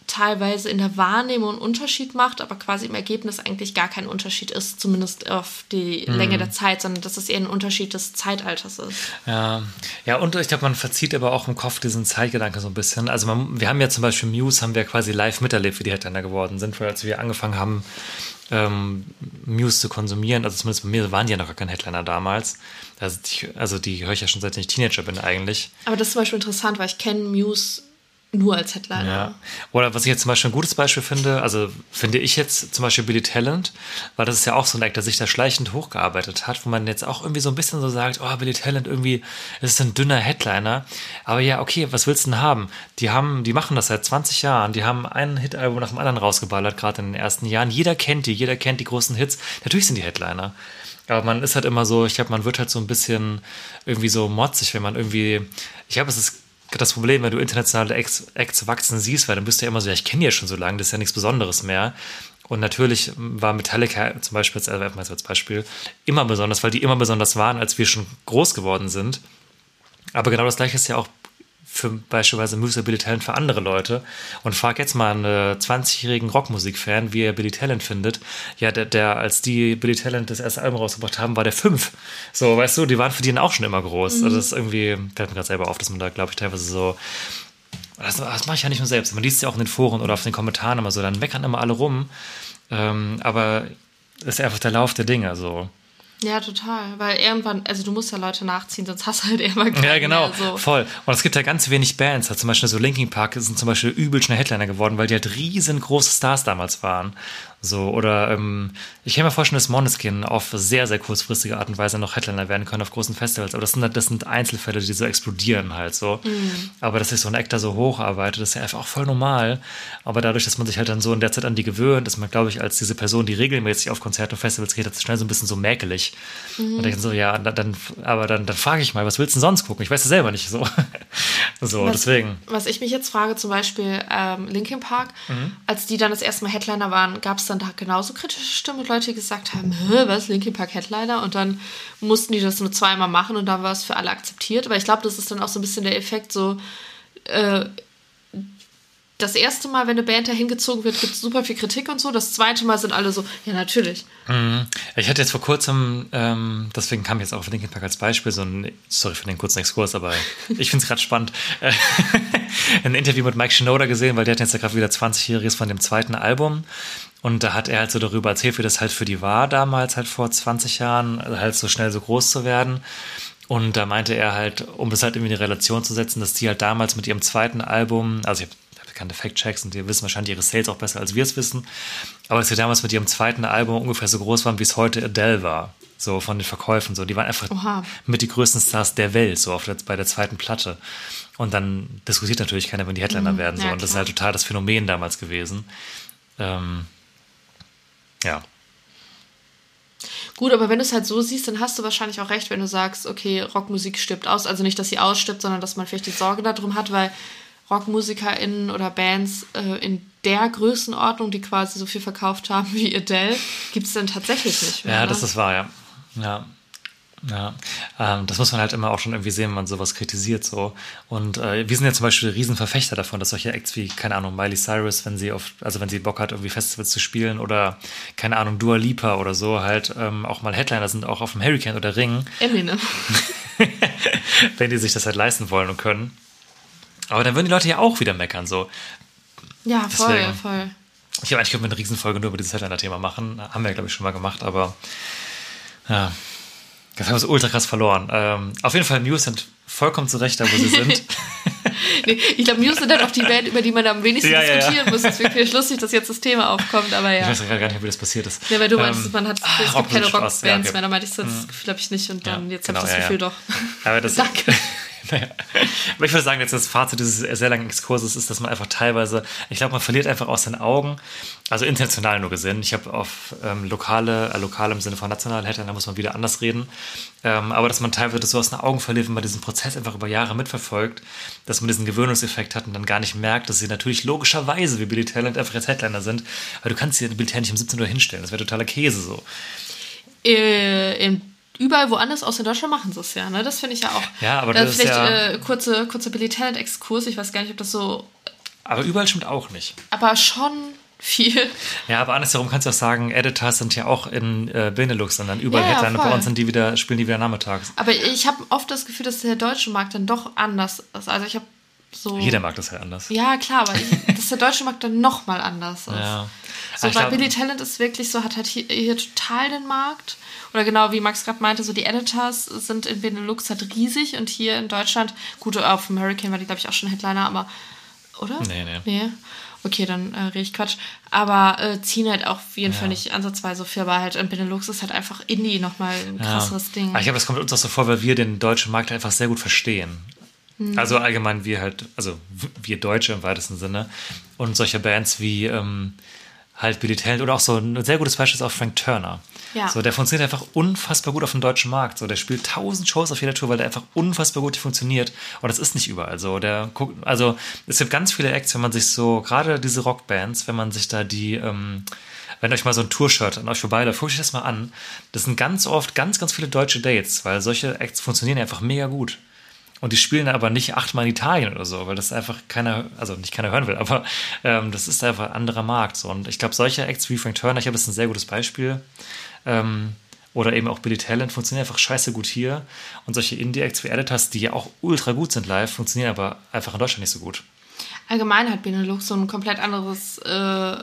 teilweise in der Wahrnehmung einen Unterschied macht, aber quasi im Ergebnis eigentlich gar kein Unterschied ist, zumindest auf die Länge der Zeit, sondern dass es eher ein Unterschied des Zeitalters ist. Ja, ja und ich glaube, man verzieht aber auch im Kopf diesen Zeitgedanke so ein bisschen. Also man, wir haben ja zum Beispiel Muse, haben wir quasi live miterlebt, wie die Headliner geworden sind, weil als wir angefangen haben, ähm, Muse zu konsumieren, also zumindest bei mir waren die ja noch gar kein Headliner damals. Also die, also die höre ich ja schon seit ich Teenager bin eigentlich. Aber das ist zum Beispiel interessant, weil ich kenne Muse nur als Headliner. Ja. Oder was ich jetzt zum Beispiel ein gutes Beispiel finde, also finde ich jetzt zum Beispiel Billy Talent, weil das ist ja auch so ein Act, der sich da schleichend hochgearbeitet hat, wo man jetzt auch irgendwie so ein bisschen so sagt, oh, Billy Talent irgendwie, das ist ein dünner Headliner. Aber ja, okay, was willst du denn haben? Die haben, die machen das seit 20 Jahren, die haben ein Hitalbum nach dem anderen rausgeballert, gerade in den ersten Jahren. Jeder kennt die, jeder kennt die großen Hits. Natürlich sind die Headliner. Aber man ist halt immer so, ich glaube, man wird halt so ein bisschen irgendwie so motzig, wenn man irgendwie, ich glaube, es ist das Problem, wenn du internationale Acts, Acts wachsen siehst, weil dann bist du ja immer so, ja, ich kenne ja schon so lange, das ist ja nichts Besonderes mehr. Und natürlich war Metallica zum Beispiel als, als Beispiel immer besonders, weil die immer besonders waren, als wir schon groß geworden sind. Aber genau das gleiche ist ja auch für beispielsweise Musiker Billy Talent für andere Leute und frag jetzt mal einen 20-jährigen Rockmusikfan, wie er Billy Talent findet. Ja, der, der, als die Billy Talent das erste Album rausgebracht haben, war der fünf. So, weißt du, die waren für die auch schon immer groß. Mhm. Also das ist irgendwie, fällt mir gerade selber auf, dass man da, glaube ich, teilweise so das, das mache ich ja nicht nur selbst. Man liest es ja auch in den Foren oder auf den Kommentaren immer so, dann meckern immer alle rum. Ähm, aber ist einfach der Lauf der Dinge. So. Ja, total. Weil irgendwann, also du musst ja Leute nachziehen, sonst hast du halt irgendwann keine Ja, genau, mehr, so. voll. Und es gibt ja ganz wenig Bands. Halt zum Beispiel so Linkin Park sind zum Beispiel übel schnell Headliner geworden, weil die halt riesengroße Stars damals waren. So, oder ähm, ich kann mir vorstellen, dass Moneskin auf sehr, sehr kurzfristige Art und Weise noch Headliner werden können auf großen Festivals. Aber das sind, das sind Einzelfälle, die so explodieren halt so. Mhm. Aber dass sich so ein Actor so hocharbeitet, ist ja einfach auch voll normal. Aber dadurch, dass man sich halt dann so in der Zeit an die gewöhnt, ist man, glaube ich, als diese Person, die regelmäßig auf Konzerte und Festivals geht, schnell so ein bisschen so mäkelig. Mhm. Und ich so, ja, dann, aber dann, dann frage ich mal, was willst du denn sonst gucken? Ich weiß es selber nicht so. [LAUGHS] so, was, deswegen. Was ich mich jetzt frage, zum Beispiel ähm, Linkin Park, Mhm. als die dann das erste Mal Headliner waren, gab es dann da genauso kritische Stimmen und Leute, die gesagt haben, Hä, was, Linkin Park Headliner? Und dann mussten die das nur zweimal machen und dann war es für alle akzeptiert. Aber ich glaube, das ist dann auch so ein bisschen der Effekt, so äh, das erste Mal, wenn eine Band da hingezogen wird, gibt es super viel Kritik und so. Das zweite Mal sind alle so, ja, natürlich. Mhm. Ich hatte jetzt vor kurzem, ähm, deswegen kam ich jetzt auch auf Linkin Park als Beispiel, so ein, sorry für den kurzen Exkurs, aber [LAUGHS] ich finde es gerade spannend, [LAUGHS] ein Interview mit Mike Shinoda gesehen, weil der hat jetzt ja gerade wieder 20-Jähriges von dem zweiten Album. Und da hat er halt so darüber erzählt, wie das halt für die war damals, halt vor 20 Jahren, halt so schnell so groß zu werden. Und da meinte er halt, um das halt irgendwie in die Relation zu setzen, dass die halt damals mit ihrem zweiten Album, also ich habe bekannte Fact-Checks und die wissen wahrscheinlich ihre Sales auch besser, als wir es wissen, aber dass sie damals mit ihrem zweiten Album ungefähr so groß waren, wie es heute Adele war. So von den Verkäufen, so. Die waren einfach Oha. mit die größten Stars der Welt, so auf der, bei der zweiten Platte. Und dann diskutiert natürlich keiner, wenn die Headliner werden. So. ja, und das ist klar. halt total das Phänomen damals gewesen. Ähm, ja. Gut, aber wenn du es halt so siehst, dann hast du wahrscheinlich auch recht, wenn du sagst, okay, Rockmusik stirbt aus. Also nicht, dass sie ausstirbt, sondern dass man vielleicht die Sorge darum hat, weil RockmusikerInnen oder Bands äh, in der Größenordnung, die quasi so viel verkauft haben wie Adele, gibt es dann tatsächlich nicht mehr. Ja, ne? das ist wahr, ja. Ja. Ja, ähm, das muss man halt immer auch schon irgendwie sehen, wenn man sowas kritisiert so. Und äh, wir sind ja zum Beispiel Riesenverfechter davon, dass solche Acts wie, keine Ahnung, Miley Cyrus, wenn sie auf, also wenn sie Bock hat, irgendwie Festivals zu spielen oder, keine Ahnung, Dua Lipa oder so, halt ähm, auch mal Headliner sind, auch auf dem Hurricane oder Ring, Eminem. [LAUGHS] wenn die sich das halt leisten wollen und können. Aber dann würden die Leute ja auch wieder meckern, so. Ja, voll, Deswegen. voll. Ich glaube, eigentlich können wir eine Riesenfolge nur über dieses Headliner-Thema machen. Haben wir, glaube ich, schon mal gemacht, aber ja, das haben wir so ultra krass verloren. Ähm, auf jeden Fall, News sind vollkommen zurecht da, wo sie [LAUGHS] sind. Nee, ich glaube, News sind dann auch die Band, über die man am wenigsten Ja, ja, ja. diskutieren muss. Es ist wirklich lustig, dass jetzt das Thema aufkommt, aber Ich ja. weiß gar nicht, wie das passiert ist. Ja, weil du meinst, Ähm, man hat, ah, es gibt keine Spaß. Ja, Rockbands okay. mehr. Da meinte ich so, das Gefühl habe ich nicht und dann jetzt genau, habe ich das Gefühl ja. doch. Aber das, Danke. [LAUGHS] [LAUGHS] naja. Aber ich würde sagen, jetzt das Fazit dieses sehr langen Exkurses ist, dass man einfach teilweise, ich glaube, man verliert einfach aus den Augen, also international nur gesehen. Ich habe auf ähm, lokale, äh, lokal im Sinne von national Headliner, da muss man wieder anders reden. Ähm, aber dass man teilweise das so aus den Augen verliert, wenn man diesen Prozess einfach über Jahre mitverfolgt, dass man diesen Gewöhnungseffekt hat und dann gar nicht merkt, dass sie natürlich logischerweise wie Billy Talent einfach jetzt Headliner sind, weil du kannst dir Billy Talent nicht um 17 Uhr hinstellen. Das wäre totaler Käse so. Äh, in, überall woanders außer in Deutschland machen sie es ja, ne? Das finde ich ja auch. Ja, aber Da das ist vielleicht ja- äh, kurze, kurzer Billy Talent Exkurs. Ich weiß gar nicht, ob das so, Aber überall stimmt auch nicht. aber schon viel. Ja, aber andersherum kannst du auch sagen, Editors sind ja auch in äh, Benelux und dann überall Ja, Headliner. Bei uns sind die wieder, spielen die wieder nachmittags. Aber ich habe oft das Gefühl, dass der deutsche Markt dann doch anders ist. Also ich habe so. Jeder mag das halt anders. Ja, klar, aber ich, [LAUGHS] dass der deutsche Markt dann nochmal anders ist. Ja. So, Ah, bei glaub- Billy Talent ist wirklich so, hat halt hier, hier total den Markt. Oder genau wie Max gerade meinte, so die Editors sind in Benelux halt riesig und hier in Deutschland, gut, auf dem Hurricane war die, glaube ich, auch schon Headliner, aber Oder? Nee, nee. Nee. Okay, dann äh, rede ich Quatsch. Aber äh, ziehen halt auch auf jeden Fall nicht ansatzweise viel, weil halt in Benelux ist halt einfach Indie nochmal ein krasseres Ding. Aber ich glaube, es kommt uns auch so vor, weil wir den deutschen Markt einfach sehr gut verstehen. Hm. Also allgemein wir halt, also wir Deutsche im weitesten Sinne. Und solche Bands wie ähm, halt Billy Talent oder auch so ein sehr gutes Beispiel ist auch Frank Turner. Ja. So, der funktioniert einfach unfassbar gut auf dem deutschen Markt. So, der spielt tausend Shows auf jeder Tour, weil der einfach unfassbar gut funktioniert. Und das ist nicht überall so. Der guckt, also es gibt ganz viele Acts, wenn man sich so, gerade diese Rockbands, wenn man sich da die, ähm, wenn euch mal so ein Tour-Shirt an euch vorbeiläuft, guckt euch das mal an. Das sind ganz oft ganz, ganz viele deutsche Dates, weil solche Acts funktionieren einfach mega gut. Und die spielen aber nicht achtmal in Italien oder so, weil das einfach keiner, also nicht keiner hören will, aber ähm, das ist einfach ein anderer Markt. So. Und ich glaube, solche Acts wie Frank Turner, ich habe ist ein sehr gutes Beispiel. Ähm, oder eben auch Billy Talent funktionieren einfach scheiße gut hier. Und solche Indie-Acts wie Editors, die ja auch ultra gut sind live, funktionieren aber einfach in Deutschland nicht so gut. Allgemein hat Benelux so ein komplett anderes äh,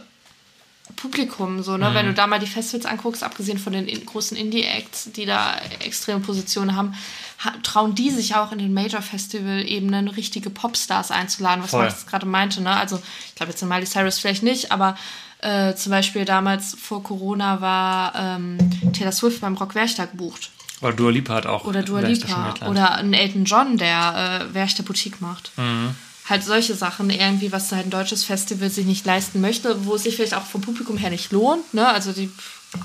Publikum, so, ne? Wenn du da mal die Festivals anguckst, abgesehen von den in großen Indie-Acts, die da extreme Positionen haben, ha trauen die sich auch in den Major-Festival-Ebenen richtige Popstars einzuladen, was Voll. Max gerade meinte, ne? Also, ich glaube jetzt in Miley Cyrus vielleicht nicht, aber äh, zum Beispiel damals vor Corona war ähm, Taylor Swift beim Rock Werchter gebucht. Oder Dua Lipa hat auch. Oder Dua Lipa. Oder ein Elton John, der äh, Werchter Boutique macht. Halt solche Sachen, irgendwie, was halt ein deutsches Festival sich nicht leisten möchte, wo es sich vielleicht auch vom Publikum her nicht lohnt. Ne? Also die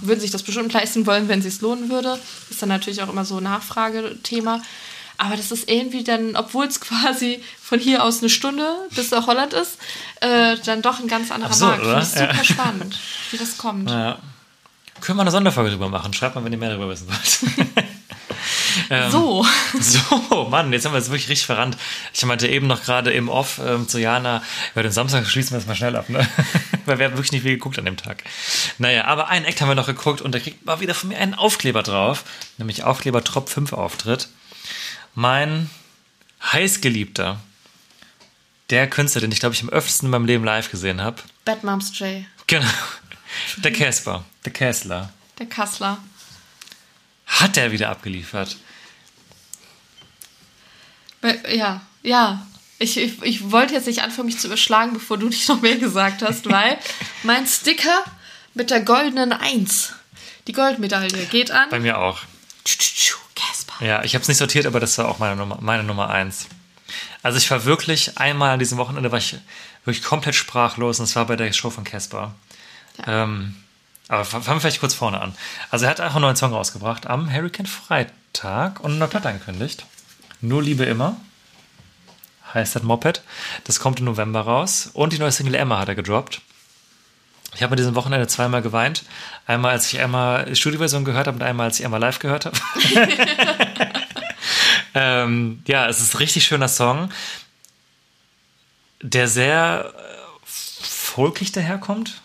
würden sich das bestimmt leisten wollen, wenn es sich lohnen würde. Ist dann natürlich auch immer so ein Nachfragethema. Aber das ist irgendwie dann, obwohl es quasi von hier aus eine Stunde bis nach Holland ist, äh, dann doch ein ganz anderer Absurd, Markt. oder? Das ist super Ja. spannend, wie das kommt. Ja. Können wir eine Sonderfolge drüber machen? Schreibt mal, wenn ihr mehr darüber wissen wollt. [LAUGHS] So. So, Mann, jetzt haben wir es wirklich richtig verrannt. Ich meinte eben noch gerade im Off ähm, zu Jana, ja, den Samstag schließen wir es mal schnell ab, ne? [LAUGHS] Weil wir haben wirklich nicht viel geguckt an dem Tag. Naja, aber einen Act haben wir noch geguckt und da kriegt mal wieder von mir einen Aufkleber drauf, nämlich Aufkleber Trop 5 Auftritt. Mein heißgeliebter, der Künstler, den ich glaube ich am öftesten in meinem Leben live gesehen habe. Bad Moms J. Genau. Der Casper, der Kessler. Der Kassler. Hat er wieder abgeliefert. Ja, ja. Ich, ich, ich wollte jetzt nicht anfangen, mich zu überschlagen, bevor du [LAUGHS] nicht noch mehr gesagt hast, weil [LAUGHS] mein Sticker mit der goldenen Eins, die Goldmedaille, geht an. Bei mir auch. Ja, ich habe es nicht sortiert, aber das war auch meine Nummer, meine Nummer eins. Also ich war wirklich einmal an diesem Wochenende war ich wirklich komplett sprachlos und es war bei der Show von Casper. Ähm, aber fangen wir vielleicht kurz vorne an. Also er hat auch einen neuen Song rausgebracht am Hurricane Freitag und eine Platte angekündigt. Nur Liebe immer heißt das Moped. Das kommt im November raus. Und die neue Single Emma hat er gedroppt. Ich habe an diesem Wochenende zweimal geweint. Einmal, als ich Emma Studioversion gehört habe und einmal, als ich Emma live gehört habe. [LAUGHS] ähm, ja, es ist ein richtig schöner Song, der sehr äh, folkig daherkommt.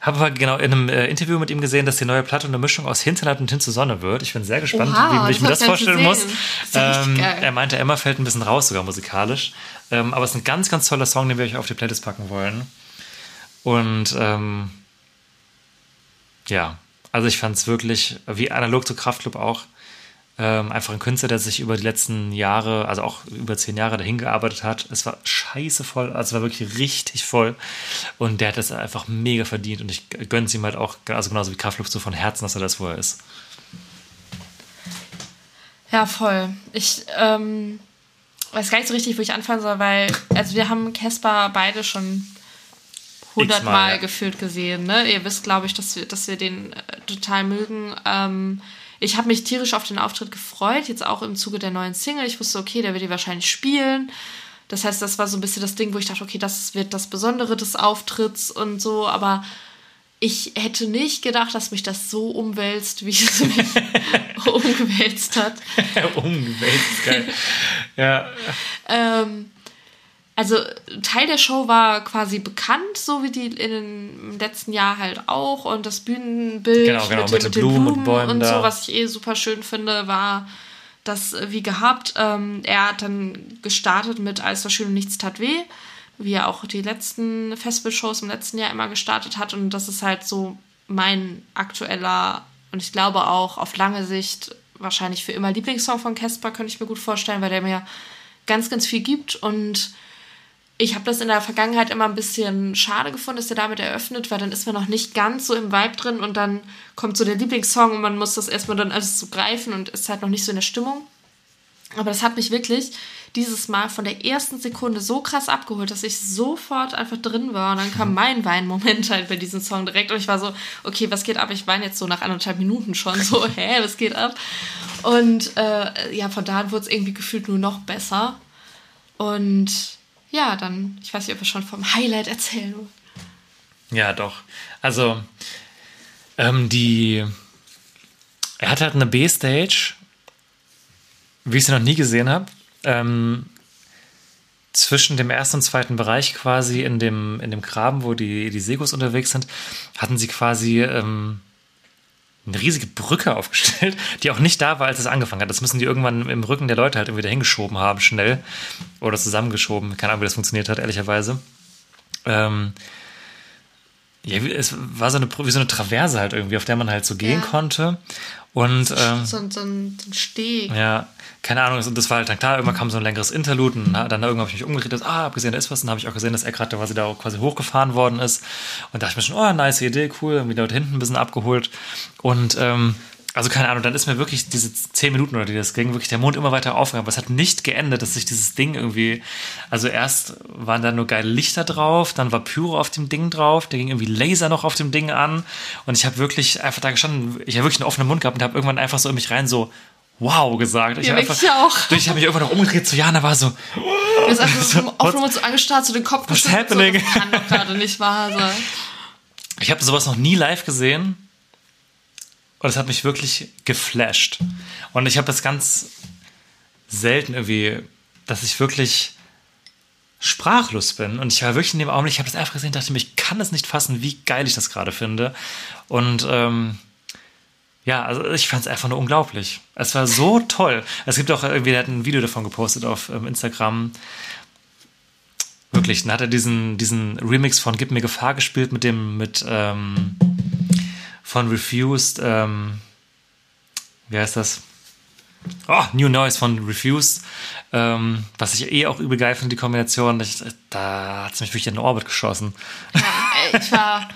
Habe aber genau in einem äh, Interview mit ihm gesehen, dass die neue Platte eine Mischung aus Hinterland und Hin zur Sonne wird. Ich bin sehr gespannt, Oha, wie ich mir das vorstellen muss. Das Ähm, er meinte, Emma fällt ein bisschen raus, sogar musikalisch. Ähm, aber es ist ein ganz, ganz toller Song, den wir euch auf die Playlist packen wollen. Und ähm, ja, also ich fand es wirklich, wie analog zu Kraftclub auch, ähm, einfach ein Künstler, der sich über die letzten Jahre, also auch über zehn Jahre dahin gearbeitet hat. Es war scheiße voll, also es war wirklich richtig voll. Und der hat das einfach mega verdient. Und ich gönne es ihm halt auch, also genauso wie Kraftclub, so von Herzen, dass er das, wo er ist. Ja, voll. Ich ähm, weiß gar nicht so richtig, wo ich anfangen soll, weil, also wir haben Casper beide schon hundertmal ja. gefühlt gesehen. Ne? Ihr wisst, glaube ich, dass wir, dass wir den äh, total mögen. Ähm, ich habe mich tierisch auf den Auftritt gefreut, jetzt auch im Zuge der neuen Single. Ich wusste, okay, der wird die wahrscheinlich spielen. Das heißt, das war so ein bisschen das Ding, wo ich dachte, okay, das wird das Besondere des Auftritts und so, aber ich hätte nicht gedacht, dass mich das so umwälzt, wie es mich [LAUGHS] umgewälzt hat. Umgewälzt, geil. ja. Ähm, also Teil der Show war quasi bekannt, so wie die in den, im letzten Jahr halt auch. Und das Bühnenbild Genau, genau, mit, mit den, mit den Blumen und Blumen Bäumen und so, was ich eh super schön finde, war das äh, wie gehabt. Ähm, er hat dann gestartet mit Alles war schön und nichts tat weh, wie er auch die letzten Festivalshows im letzten Jahr immer gestartet hat. Und das ist halt so mein aktueller und ich glaube auch auf lange Sicht wahrscheinlich für immer Lieblingssong von Casper, könnte ich mir gut vorstellen, weil der mir ganz, ganz viel gibt und ich habe das in der Vergangenheit immer ein bisschen schade gefunden, dass der damit eröffnet, weil dann ist man noch nicht ganz so im Vibe drin und dann kommt so der Lieblingssong und man muss das erstmal dann alles so greifen und ist halt noch nicht so in der Stimmung. Aber das hat mich wirklich dieses Mal von der ersten Sekunde so krass abgeholt, dass ich sofort einfach drin war. Und dann kam mein Weinmoment halt bei diesem Song direkt. Und ich war so, okay, was geht ab? Ich weine jetzt so nach anderthalb Minuten schon. So, [LAUGHS] hä, was geht ab? Und äh, ja, von da an wurde es irgendwie gefühlt nur noch besser. Und ja, dann, ich weiß nicht, ob wir schon vom Highlight erzählen. Ja, doch. Also, ähm, die. Er hat halt eine B-Stage, wie ich sie noch nie gesehen habe. Ähm, zwischen dem ersten und zweiten Bereich quasi in dem, in dem Graben, wo die, die Segos unterwegs sind, hatten sie quasi ähm, eine riesige Brücke aufgestellt, die auch nicht da war, als es angefangen hat. Das müssen die irgendwann im Rücken der Leute halt irgendwie dahingeschoben haben, schnell. Oder zusammengeschoben. Keine Ahnung, wie das funktioniert hat, ehrlicherweise. Ähm, ja, es war so eine, wie so eine Traverse halt irgendwie, auf der man halt so gehen Ja. konnte. Und ähm, So, ein- so, ein, so ein Steg. ja, keine Ahnung, das- das war halt dann klar, irgendwann kam so ein längeres Interlude und dann irgendwann habe ich mich umgedreht, dass, ah, hab gesehen, da ist was, und dann habe ich auch gesehen, dass er gerade quasi da auch quasi hochgefahren worden ist. Und dachte ich mir schon, oh, nice Idee, cool, irgendwie dort hinten ein bisschen abgeholt. Und ähm, also keine Ahnung, dann ist mir wirklich diese zehn Minuten oder die das ging, wirklich der Mond immer weiter aufgegangen, aber es hat nicht geendet, dass sich dieses Ding irgendwie, also erst waren da nur geile Lichter drauf, dann war Pyro auf dem Ding drauf, der ging irgendwie Laser noch auf dem Ding an und ich habe wirklich einfach da gestanden, ich habe wirklich einen offenen Mund gehabt und habe irgendwann einfach so in mich rein so wow gesagt. Ich Ja, hab habe mich irgendwann noch umgedreht zu Jana, war so, Er ist einfach [LAUGHS] so offen und so angestarrt, so den Kopf What's geschüttelt, happening? So, das kann doch gerade nicht wahr sein. ich habe sowas noch nie live gesehen und es hat mich wirklich geflasht. Und ich habe das ganz selten irgendwie, dass ich wirklich sprachlos bin. Und ich war wirklich in dem Augenblick, ich habe das einfach gesehen, dachte mir, ich kann es nicht fassen, wie geil ich das gerade finde. Und ähm, ja, also ich fand es einfach nur unglaublich. Es war so toll. Es gibt auch irgendwie, der hat ein Video davon gepostet auf ähm, Instagram. Wirklich, dann hat er diesen, diesen Remix von Gib mir Gefahr gespielt mit dem, mit ähm, von Refused, ähm, wie heißt das? Oh, New Noise von Refused, ähm, was ich eh auch übel geil finde, die Kombination. Ich, da hat es mich wirklich in den Orbit geschossen. Ey, ich war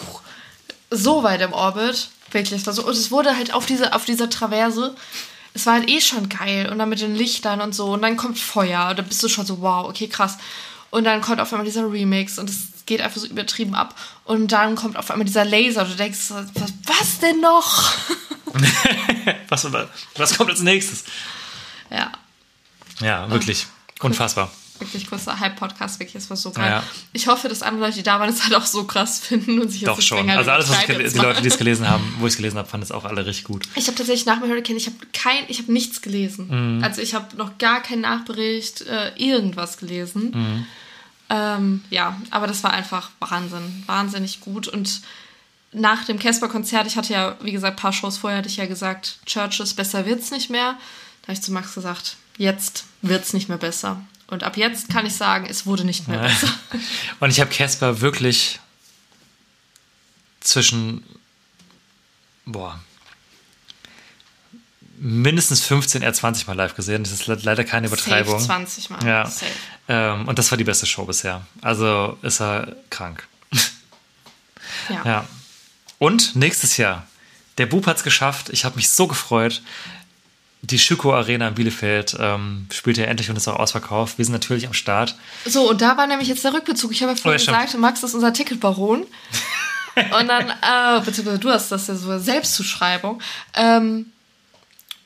[LAUGHS] so weit im Orbit. Wirklich. Es war so, und es wurde halt auf, diese, auf dieser Traverse. Es war halt eh schon geil. Und dann mit den Lichtern und so. Und dann kommt Feuer. Und dann bist du schon so, wow, okay, krass. Und dann kommt auf einmal dieser Remix. Und es geht einfach so übertrieben ab. Und dann kommt auf einmal dieser Laser. Und du denkst, was, was denn noch? [LAUGHS] Was, was kommt als nächstes? ja. Ja, wirklich. Unfassbar. Wirklich kurzer Hype-Podcast, wirklich, es war so geil. Ja. Ich hoffe, dass andere Leute, die da waren, es halt auch so krass finden und sich jetzt Doch schon. länger Also alles, was die. Leute, die es gelesen haben, wo ich es gelesen habe, fanden es auch alle richtig gut. Ich habe tatsächlich nach dem Hurricane, ich habe kein, ich habe nichts gelesen. Mhm. Also ich habe noch gar keinen Nachbericht, äh, irgendwas gelesen. Mhm. Ähm, ja, aber das war einfach Wahnsinn, wahnsinnig gut. Und nach dem Casper-Konzert, ich hatte ja, wie gesagt, ein paar Shows vorher, hatte ich ja gesagt, Churches, besser wird's nicht mehr. Da habe ich zu Max gesagt, jetzt wird's nicht mehr besser. Und ab jetzt kann ich sagen, es wurde nicht mehr besser. [LAUGHS] Und ich habe Casper wirklich zwischen, boah, mindestens 15, eher 20 Mal live gesehen. Das ist le- leider keine Übertreibung. Safe 20 Mal. Ja. Safe. Ähm, und das war die beste Show bisher. Also ist er krank. Ja. Ja. Und nächstes Jahr. Der Bub hat es geschafft. Ich habe mich so gefreut. Die Schüko Arena in Bielefeld ähm, spielt ja endlich und ist auch ausverkauft. Wir sind natürlich am Start. So, und da war nämlich jetzt der Rückbezug. Ich habe ja vorhin Oh, stimmt. gesagt, Max ist unser Ticketbaron. [LAUGHS] und dann, äh, beziehungsweise du hast das ja so Selbstzuschreibung. Ähm,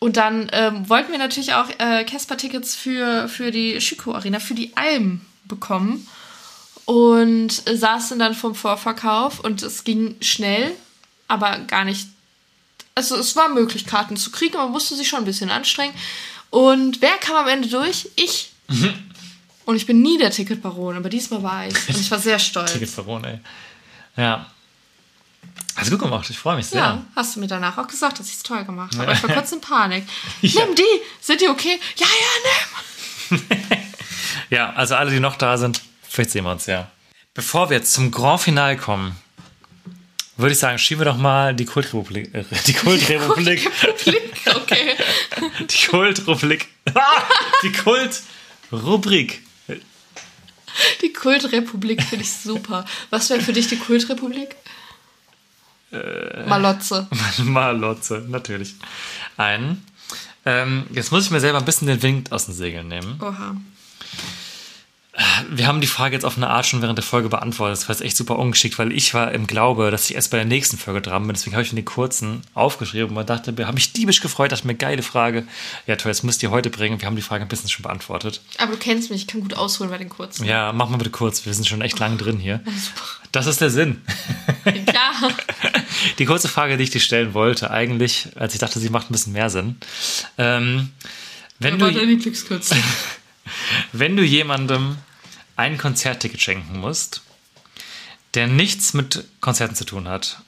und dann ähm, wollten wir natürlich auch äh, Casper-Tickets für, für die Schüko Arena, für die Alm bekommen. Und äh, saßen dann vom Vorverkauf und es ging schnell, aber gar nicht. Also es war möglich, Karten zu kriegen, man musste sich schon ein bisschen anstrengen. Und wer kam am Ende durch? Ich. Und ich bin nie der Ticketbaron, aber diesmal war ich. Und ich war sehr stolz. Ticketbaron, ey. Ja. Hast du gut gemacht. Ich freue mich sehr. Ja, hast du mir danach auch gesagt, dass ich es toll gemacht habe. [LAUGHS] Ich war kurz in Panik. Ja. Nimm die! Sind die okay? Ja, ja, nimm! [LAUGHS] Ja, also alle, die noch da sind, vielleicht sehen wir uns, ja. Bevor wir jetzt zum Grand Finale kommen, würde ich sagen, schieben wir doch mal die Kultrepublik. Äh, die Kultrepublik. Blick, okay. [LAUGHS] die Kultrubrik. Ah, die Kultrubrik. Die Kultrepublik finde ich super. Was wäre für dich die Kultrepublik? Malotze. [LAUGHS] Malotze, natürlich. Ein. Ähm, jetzt muss ich mir selber ein bisschen den Wind aus den Segeln nehmen. Oha. Wir haben die Frage jetzt auf eine Art schon während der Folge beantwortet. Das war jetzt echt super ungeschickt, weil ich war im Glaube, dass ich erst bei der nächsten Folge dran bin. Deswegen habe ich mir den kurzen aufgeschrieben und man dachte, habe mich diebisch gefreut, dachte mir, geile Frage. Ja, toll, jetzt müsst ihr heute bringen. Wir haben die Frage ein bisschen schon beantwortet. Aber du kennst mich, ich kann gut ausholen bei den kurzen. Ja, mach mal bitte kurz. Wir sind schon echt lange drin hier. [LAUGHS] Das ist der Sinn. Klar. [LAUGHS] Die kurze Frage, die ich dir stellen wollte, eigentlich, als ich dachte, sie macht ein bisschen mehr Sinn. Ähm, wenn, du, Lieblingskürzel. [LAUGHS] wenn du jemandem ein Konzertticket schenken musst, der nichts mit Konzerten zu tun hat,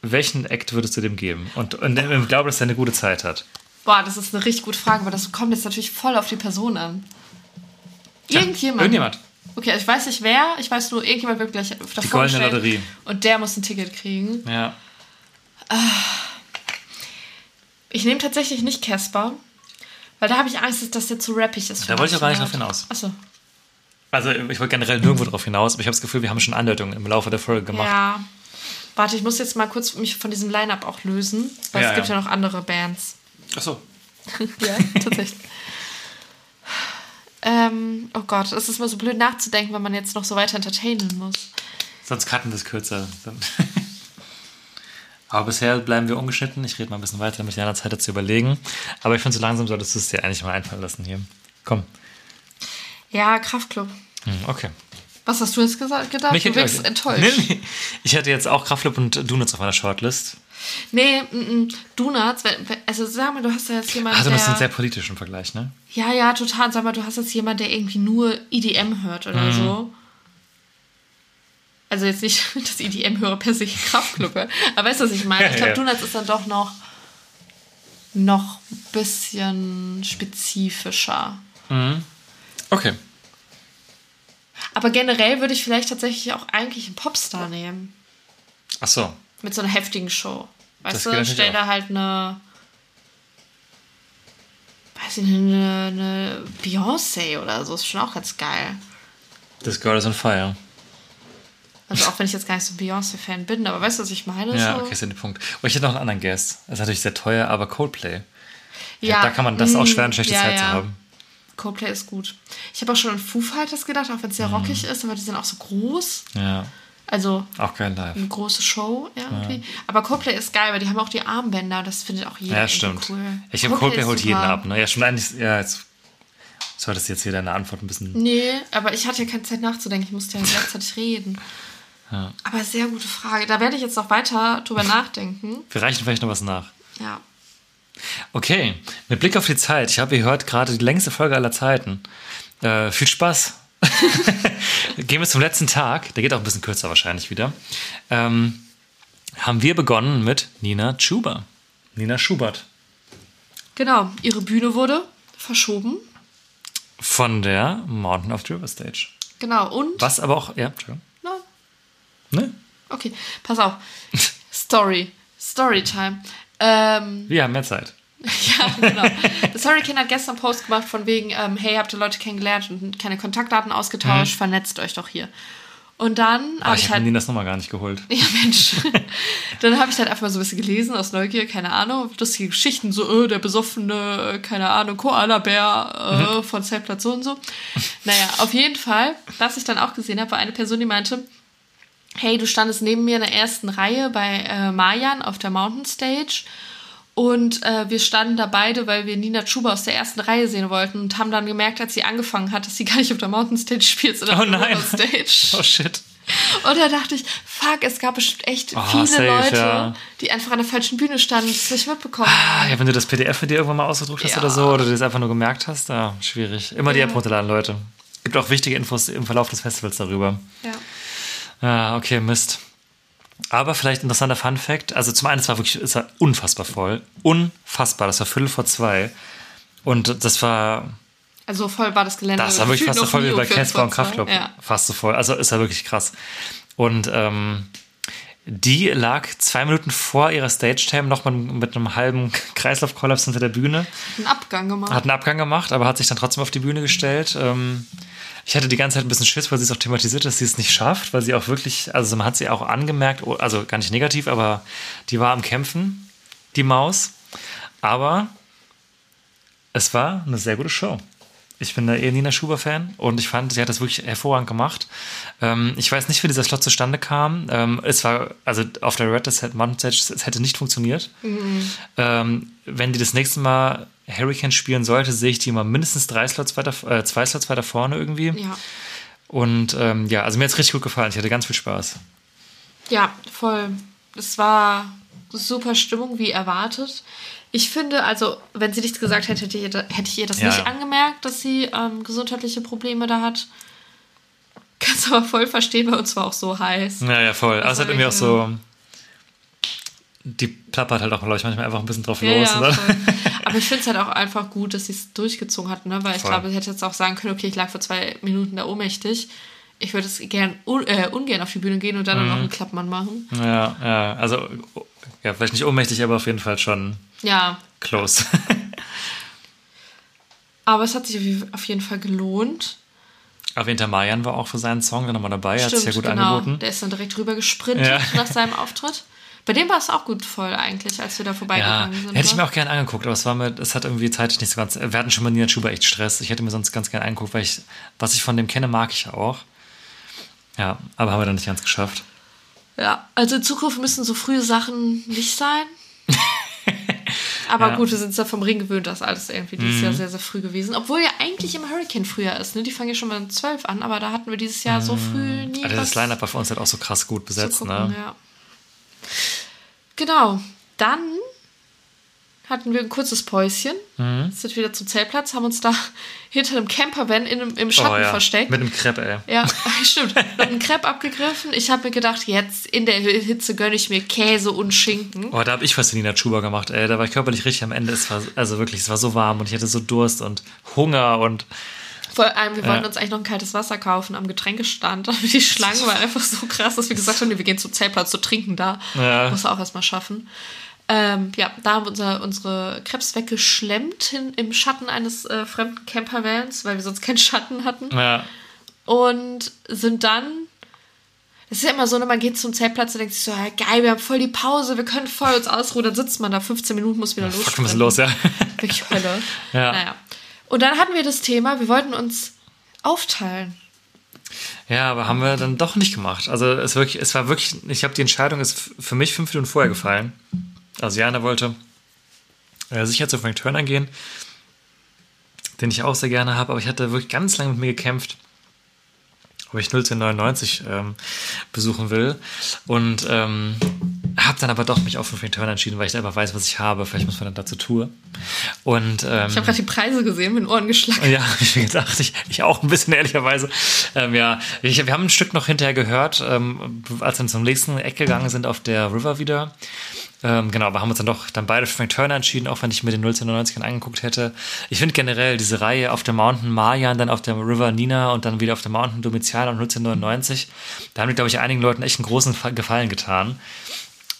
welchen Act würdest du dem geben? Und, und im Glauben, dass er eine gute Zeit hat. Boah, das ist eine richtig gute Frage, aber das kommt jetzt natürlich voll auf die Person an. Ja, Irgendjemand. Irgendjemand. Okay, ich weiß nicht wer, ich weiß nur, irgendjemand wird gleich davor Die goldene Lotterie. Und der muss ein Ticket kriegen. Ja. Ich nehme tatsächlich nicht Casper, weil da habe ich Angst, dass der zu rappig ist. Da wollte ich auch gar nicht drauf hinaus. Achso. Also ich wollte generell nirgendwo drauf hinaus, aber ich habe das Gefühl, wir haben schon Andeutungen im Laufe der Folge gemacht. Ja. Warte, ich muss jetzt mal kurz mich von diesem Line-Up auch lösen, weil Ja, es gibt ja. ja noch andere Bands. Achso. [LAUGHS] Ja, tatsächlich. ähm, oh Gott, es ist mal so blöd nachzudenken, wenn man jetzt noch so weiter entertainen muss. Sonst cutten wir es kürzer. Aber bisher bleiben wir ungeschnitten. Ich rede mal ein bisschen weiter, damit ich einer Zeit dazu überlegen. Aber ich finde, so langsam solltest du es dir eigentlich mal einfallen lassen hier. Komm. Ja, Kraftclub. Hm, okay. Was hast du jetzt gesagt, gedacht? Mich du wirkst enttäuscht. [LAUGHS] Nee, nee. Ich hatte jetzt auch Kraftclub und Donuts auf meiner Shortlist. Nee, m -m, Donuts, wenn- wenn- also sag mal, du hast ja jetzt jemanden, Also das ist sehr politisch im Vergleich, ne? ja, ja, total. Sag mal, du hast jetzt jemanden, der irgendwie nur EDM hört oder Mhm. so. Also jetzt nicht, [LAUGHS] dass EDM-Hörer per se Kraftclub hören. Aber weißt du, was ich meine? Ich glaube. Donuts ist dann doch noch noch ein bisschen spezifischer. Okay. Aber generell würde ich vielleicht tatsächlich auch eigentlich einen Popstar nehmen. Ach so. Mit so einer heftigen Show. Das Weißt geht du, stell da halt eine. Weiß ich nicht, eine, eine Beyoncé oder so. Ist schon auch ganz geil. Das Girl is on fire. Also auch wenn ich jetzt gar nicht so Beyoncé-Fan bin, aber weißt du, was ich meine? Ja, so? okay, ist ja der Punkt. Und ich hätte noch einen anderen Guest. Das ist natürlich sehr teuer, aber Coldplay. ja, da kann man das auch mm, schwer eine schlechte ja, Zeit zu ja. haben. Coldplay ist gut. Ich habe auch schon an Foo Fighters gedacht, auch wenn es sehr Mhm. rockig ist, aber die sind auch so groß. Ja, Also auch geil live. eine große Show irgendwie. Aber Coldplay ist geil, weil die haben auch die Armbänder. Das findet auch jeder Ja, stimmt. cool. Ich glaube, Coldplay ist holt jeden ab. Ne? Ja, stimmt eigentlich. Ja, jetzt solltest jetzt hier deine Antwort ein bisschen. Nee, aber ich hatte ja keine Zeit nachzudenken. Ich musste ja gleichzeitig reden. Aber sehr gute Frage. Da werde ich jetzt noch weiter drüber nachdenken. Wir reichen vielleicht noch was nach. Ja. Okay, mit Blick auf die Zeit. Ich habe gehört, gerade die längste Folge aller Zeiten. Äh, viel Spaß. [LAUGHS] Gehen wir zum letzten Tag. Der geht auch ein bisschen kürzer wahrscheinlich wieder. Ähm, haben wir begonnen mit Nina Schuber. Nina Schubert. Genau, ihre Bühne wurde verschoben. Von der Mountain of the River Stage. Genau, und. Was aber auch. Ja, Entschuldigung. Ne? okay, pass auf. Story. Storytime. Ähm, Wir haben mehr Zeit. [LAUGHS] ja, genau. Das Hurricane hat gestern einen Post gemacht von wegen, ähm, hey, habt ihr Leute kennengelernt und keine Kontaktdaten ausgetauscht, vernetzt euch doch hier. Und dann Ah, habe ich ich habe halt. Ninas Nummer gar nicht geholt. [LAUGHS] Ja, Mensch. [LAUGHS] Dann habe ich halt einfach mal so ein bisschen gelesen aus Neugier, keine Ahnung, lustige Geschichten, so, äh, der besoffene, keine Ahnung, Koala-Bär äh, von Zeltplatz so und so. Naja, auf jeden Fall, was ich dann auch gesehen habe, war eine Person, die meinte, hey, du standest neben mir in der ersten Reihe bei äh, Mayan auf der Mountain Stage und äh, wir standen da beide, weil wir Nina Chuba aus der ersten Reihe sehen wollten und haben dann gemerkt, als sie angefangen hat, dass sie [LAUGHS] gar nicht auf der Mountain Stage spielt, sondern Oh auf der nein. Stage. [LAUGHS] Oh shit. Und da dachte ich, fuck, es gab bestimmt echt Oh, viele safe, Leute, ja. die einfach an der falschen Bühne standen und es nicht mitbekommen Ah, haben. ja, wenn du das PDF für dir irgendwann mal ausgedruckt hast Ja. oder so, oder du das einfach nur gemerkt hast, da schwierig. Immer die App runterladen, Leute. Gibt auch wichtige Infos im Verlauf des Festivals darüber. Ja. Ah, okay, Mist. Aber vielleicht interessanter Fun Fact. Also zum einen, es war wirklich, es war unfassbar voll. Unfassbar. Das war Viertel vor zwei. Und das war, Also voll war das Gelände. das war wirklich fast so voll wie bei 14 Casper und. Kraftclub. Ja. Fast so voll. Also ist ja wirklich krass. Und ähm, Die lag zwei Minuten vor ihrer Stage-Time noch mal mit einem halben Kreislaufkollaps hinter der Bühne. Einen Abgang gemacht. Hat einen Abgang gemacht, aber hat sich dann trotzdem auf die Bühne gestellt. Ähm, ich hatte die ganze Zeit ein bisschen Schiss, weil sie es auch thematisiert, dass sie es nicht schafft, weil sie auch wirklich, also man hat sie auch angemerkt, oh, also gar nicht negativ, aber die war am Kämpfen, die Maus. Aber es war eine sehr gute Show. Ich bin da eher Nina Schuber-Fan und ich fand, sie hat das wirklich hervorragend gemacht. Ähm, ich weiß nicht, wie dieser Slot zustande kam. Ähm, es war, also auf der Red Set Mountain es hätte nicht funktioniert. Ähm, wenn die das nächste Mal Hurricane spielen sollte, sehe ich die immer mindestens drei Slots weiter, äh, zwei Slots weiter vorne irgendwie. ja. Und ähm, ja, also mir hat es richtig gut gefallen. Ich hatte ganz viel Spaß. Ja, voll. Es war super Stimmung, wie erwartet. Ich finde, also, wenn sie nichts gesagt hätte, hätte ich ihr, hätte ich ihr das Ja, nicht ja. angemerkt, dass sie ähm, gesundheitliche Probleme da hat. Kannst aber voll verstehen, bei uns war auch so heiß. Ja, ja, voll. Das Also es hat war irgendwie auch so. Die plappert halt auch, glaube ich, manchmal einfach ein bisschen drauf Ja, los. ja. [LAUGHS] Aber ich finde es halt auch einfach gut, dass sie es durchgezogen hat, ne? Weil ich Voll. glaube, sie hätte jetzt auch sagen können, okay, ich lag vor zwei Minuten da ohnmächtig. Ich würde es gern un äh, ungern auf die Bühne gehen und dann Mhm. noch einen Klappmann machen. Ja, ja. Also, ja, vielleicht nicht ohnmächtig, aber auf jeden Fall schon Ja, close. [LAUGHS] aber es hat sich auf je- auf jeden Fall gelohnt. Aber Winter Marian war auch für seinen Song dann nochmal dabei, hat sich ja gut genau. angeboten. Der ist dann direkt rüber gesprintet Ja. nach seinem Auftritt. Bei dem war es auch gut voll eigentlich, als wir da Ja, vorbeigegangen sind. hätte ich mir ne? auch gerne angeguckt, aber es war mir, es hat irgendwie zeitlich nicht so ganz. Wir hatten schon mal Nina Schuber echt Stress. Ich hätte mir sonst ganz gerne angeguckt, weil ich, was ich von dem kenne, mag ich auch. Ja, aber haben wir dann nicht ganz geschafft. Ja, also in Zukunft müssen so frühe Sachen nicht sein. [LAUGHS] Aber Ja. gut, wir sind uns ja vom Ring gewöhnt, dass alles irgendwie dieses Mhm. Jahr sehr, sehr früh gewesen. Obwohl ja eigentlich immer Hurricane früher ist. Ne? Die fangen ja schon mal um 12 an, aber da hatten wir dieses Jahr so früh nie Also das Line-Up war für uns halt auch so krass gut besetzt, gucken. ne? Ja. Genau, dann hatten wir ein kurzes Päuschen, Mhm. sind wieder zum Zeltplatz, haben uns da hinter einem Campervan in, einem- im Schatten Oh ja, versteckt. Mit einem Crepe, ey. Ja, [LAUGHS] stimmt. Noch einen Crepe abgegriffen. Ich habe mir gedacht, jetzt in der Hitze gönne ich mir Käse und Schinken. Oh, da habe ich was für Nina Schuber gemacht, ey. Da war ich körperlich richtig am Ende. Es war, also wirklich, es war so warm und ich hatte so Durst und Hunger und Vor allem, wir wollten Ja. uns eigentlich noch ein kaltes Wasser kaufen am Getränkestand. [LAUGHS] Aber die Schlange war einfach so krass, dass wir gesagt haben, wir gehen zum Zeltplatz zu trinken da. Ja. Muss auch erstmal schaffen. Ähm, ja, da haben wir unser, unsere Krebs weggeschlemmt hin im Schatten eines äh, fremden Campervans, weil wir sonst keinen Schatten hatten. ja, und sind dann. Das ist ja immer so, ne, man geht zum Zeltplatz und denkt sich so, ja, geil, wir haben voll die Pause, wir können voll uns ausruhen. Dann sitzt man da 15 Minuten, muss wieder los. fuck, wir müssen los, ja. [LAUGHS] Wirklich Hölle. Ja. Naja. Und dann hatten wir das Thema, wir wollten uns aufteilen. Ja, aber haben wir dann doch nicht gemacht. Also es, wirklich, es war wirklich, ich habe die Entscheidung ist für mich fünf Minuten vorher gefallen. Jana wollte äh, sicher zu Frank Turner gehen, den ich auch sehr gerne habe, aber ich hatte wirklich ganz lange mit mir gekämpft, ob ich 01099 ähm, besuchen will. Und ähm, habe dann aber doch mich auch für Frank Turner entschieden, weil ich selber weiß, was ich habe. Vielleicht muss man dann dazu tue. Und ähm, Ich habe gerade die Preise gesehen, mit den Ohren geschlagen. ja, [LAUGHS] ich gedacht, ich, ich auch ein bisschen ehrlicherweise. Ähm, ja, ich, wir haben ein Stück noch hinterher gehört, ähm, als wir zum nächsten Eck gegangen sind auf der River wieder. Ähm, genau, aber haben uns dann doch dann beide für Frank Turner entschieden, auch wenn ich mir den 099 angeguckt hätte. Ich finde generell diese Reihe auf der Mountain Marian, dann auf der River Nina und dann wieder auf der Mountain Domitiana und 1999, da haben die, glaube ich, einigen Leuten echt einen großen Fa- Gefallen getan.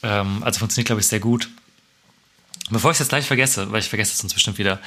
Ähm, also funktioniert, glaube ich, sehr gut. Bevor ich es jetzt gleich vergesse, weil ich vergesse es sonst bestimmt wieder.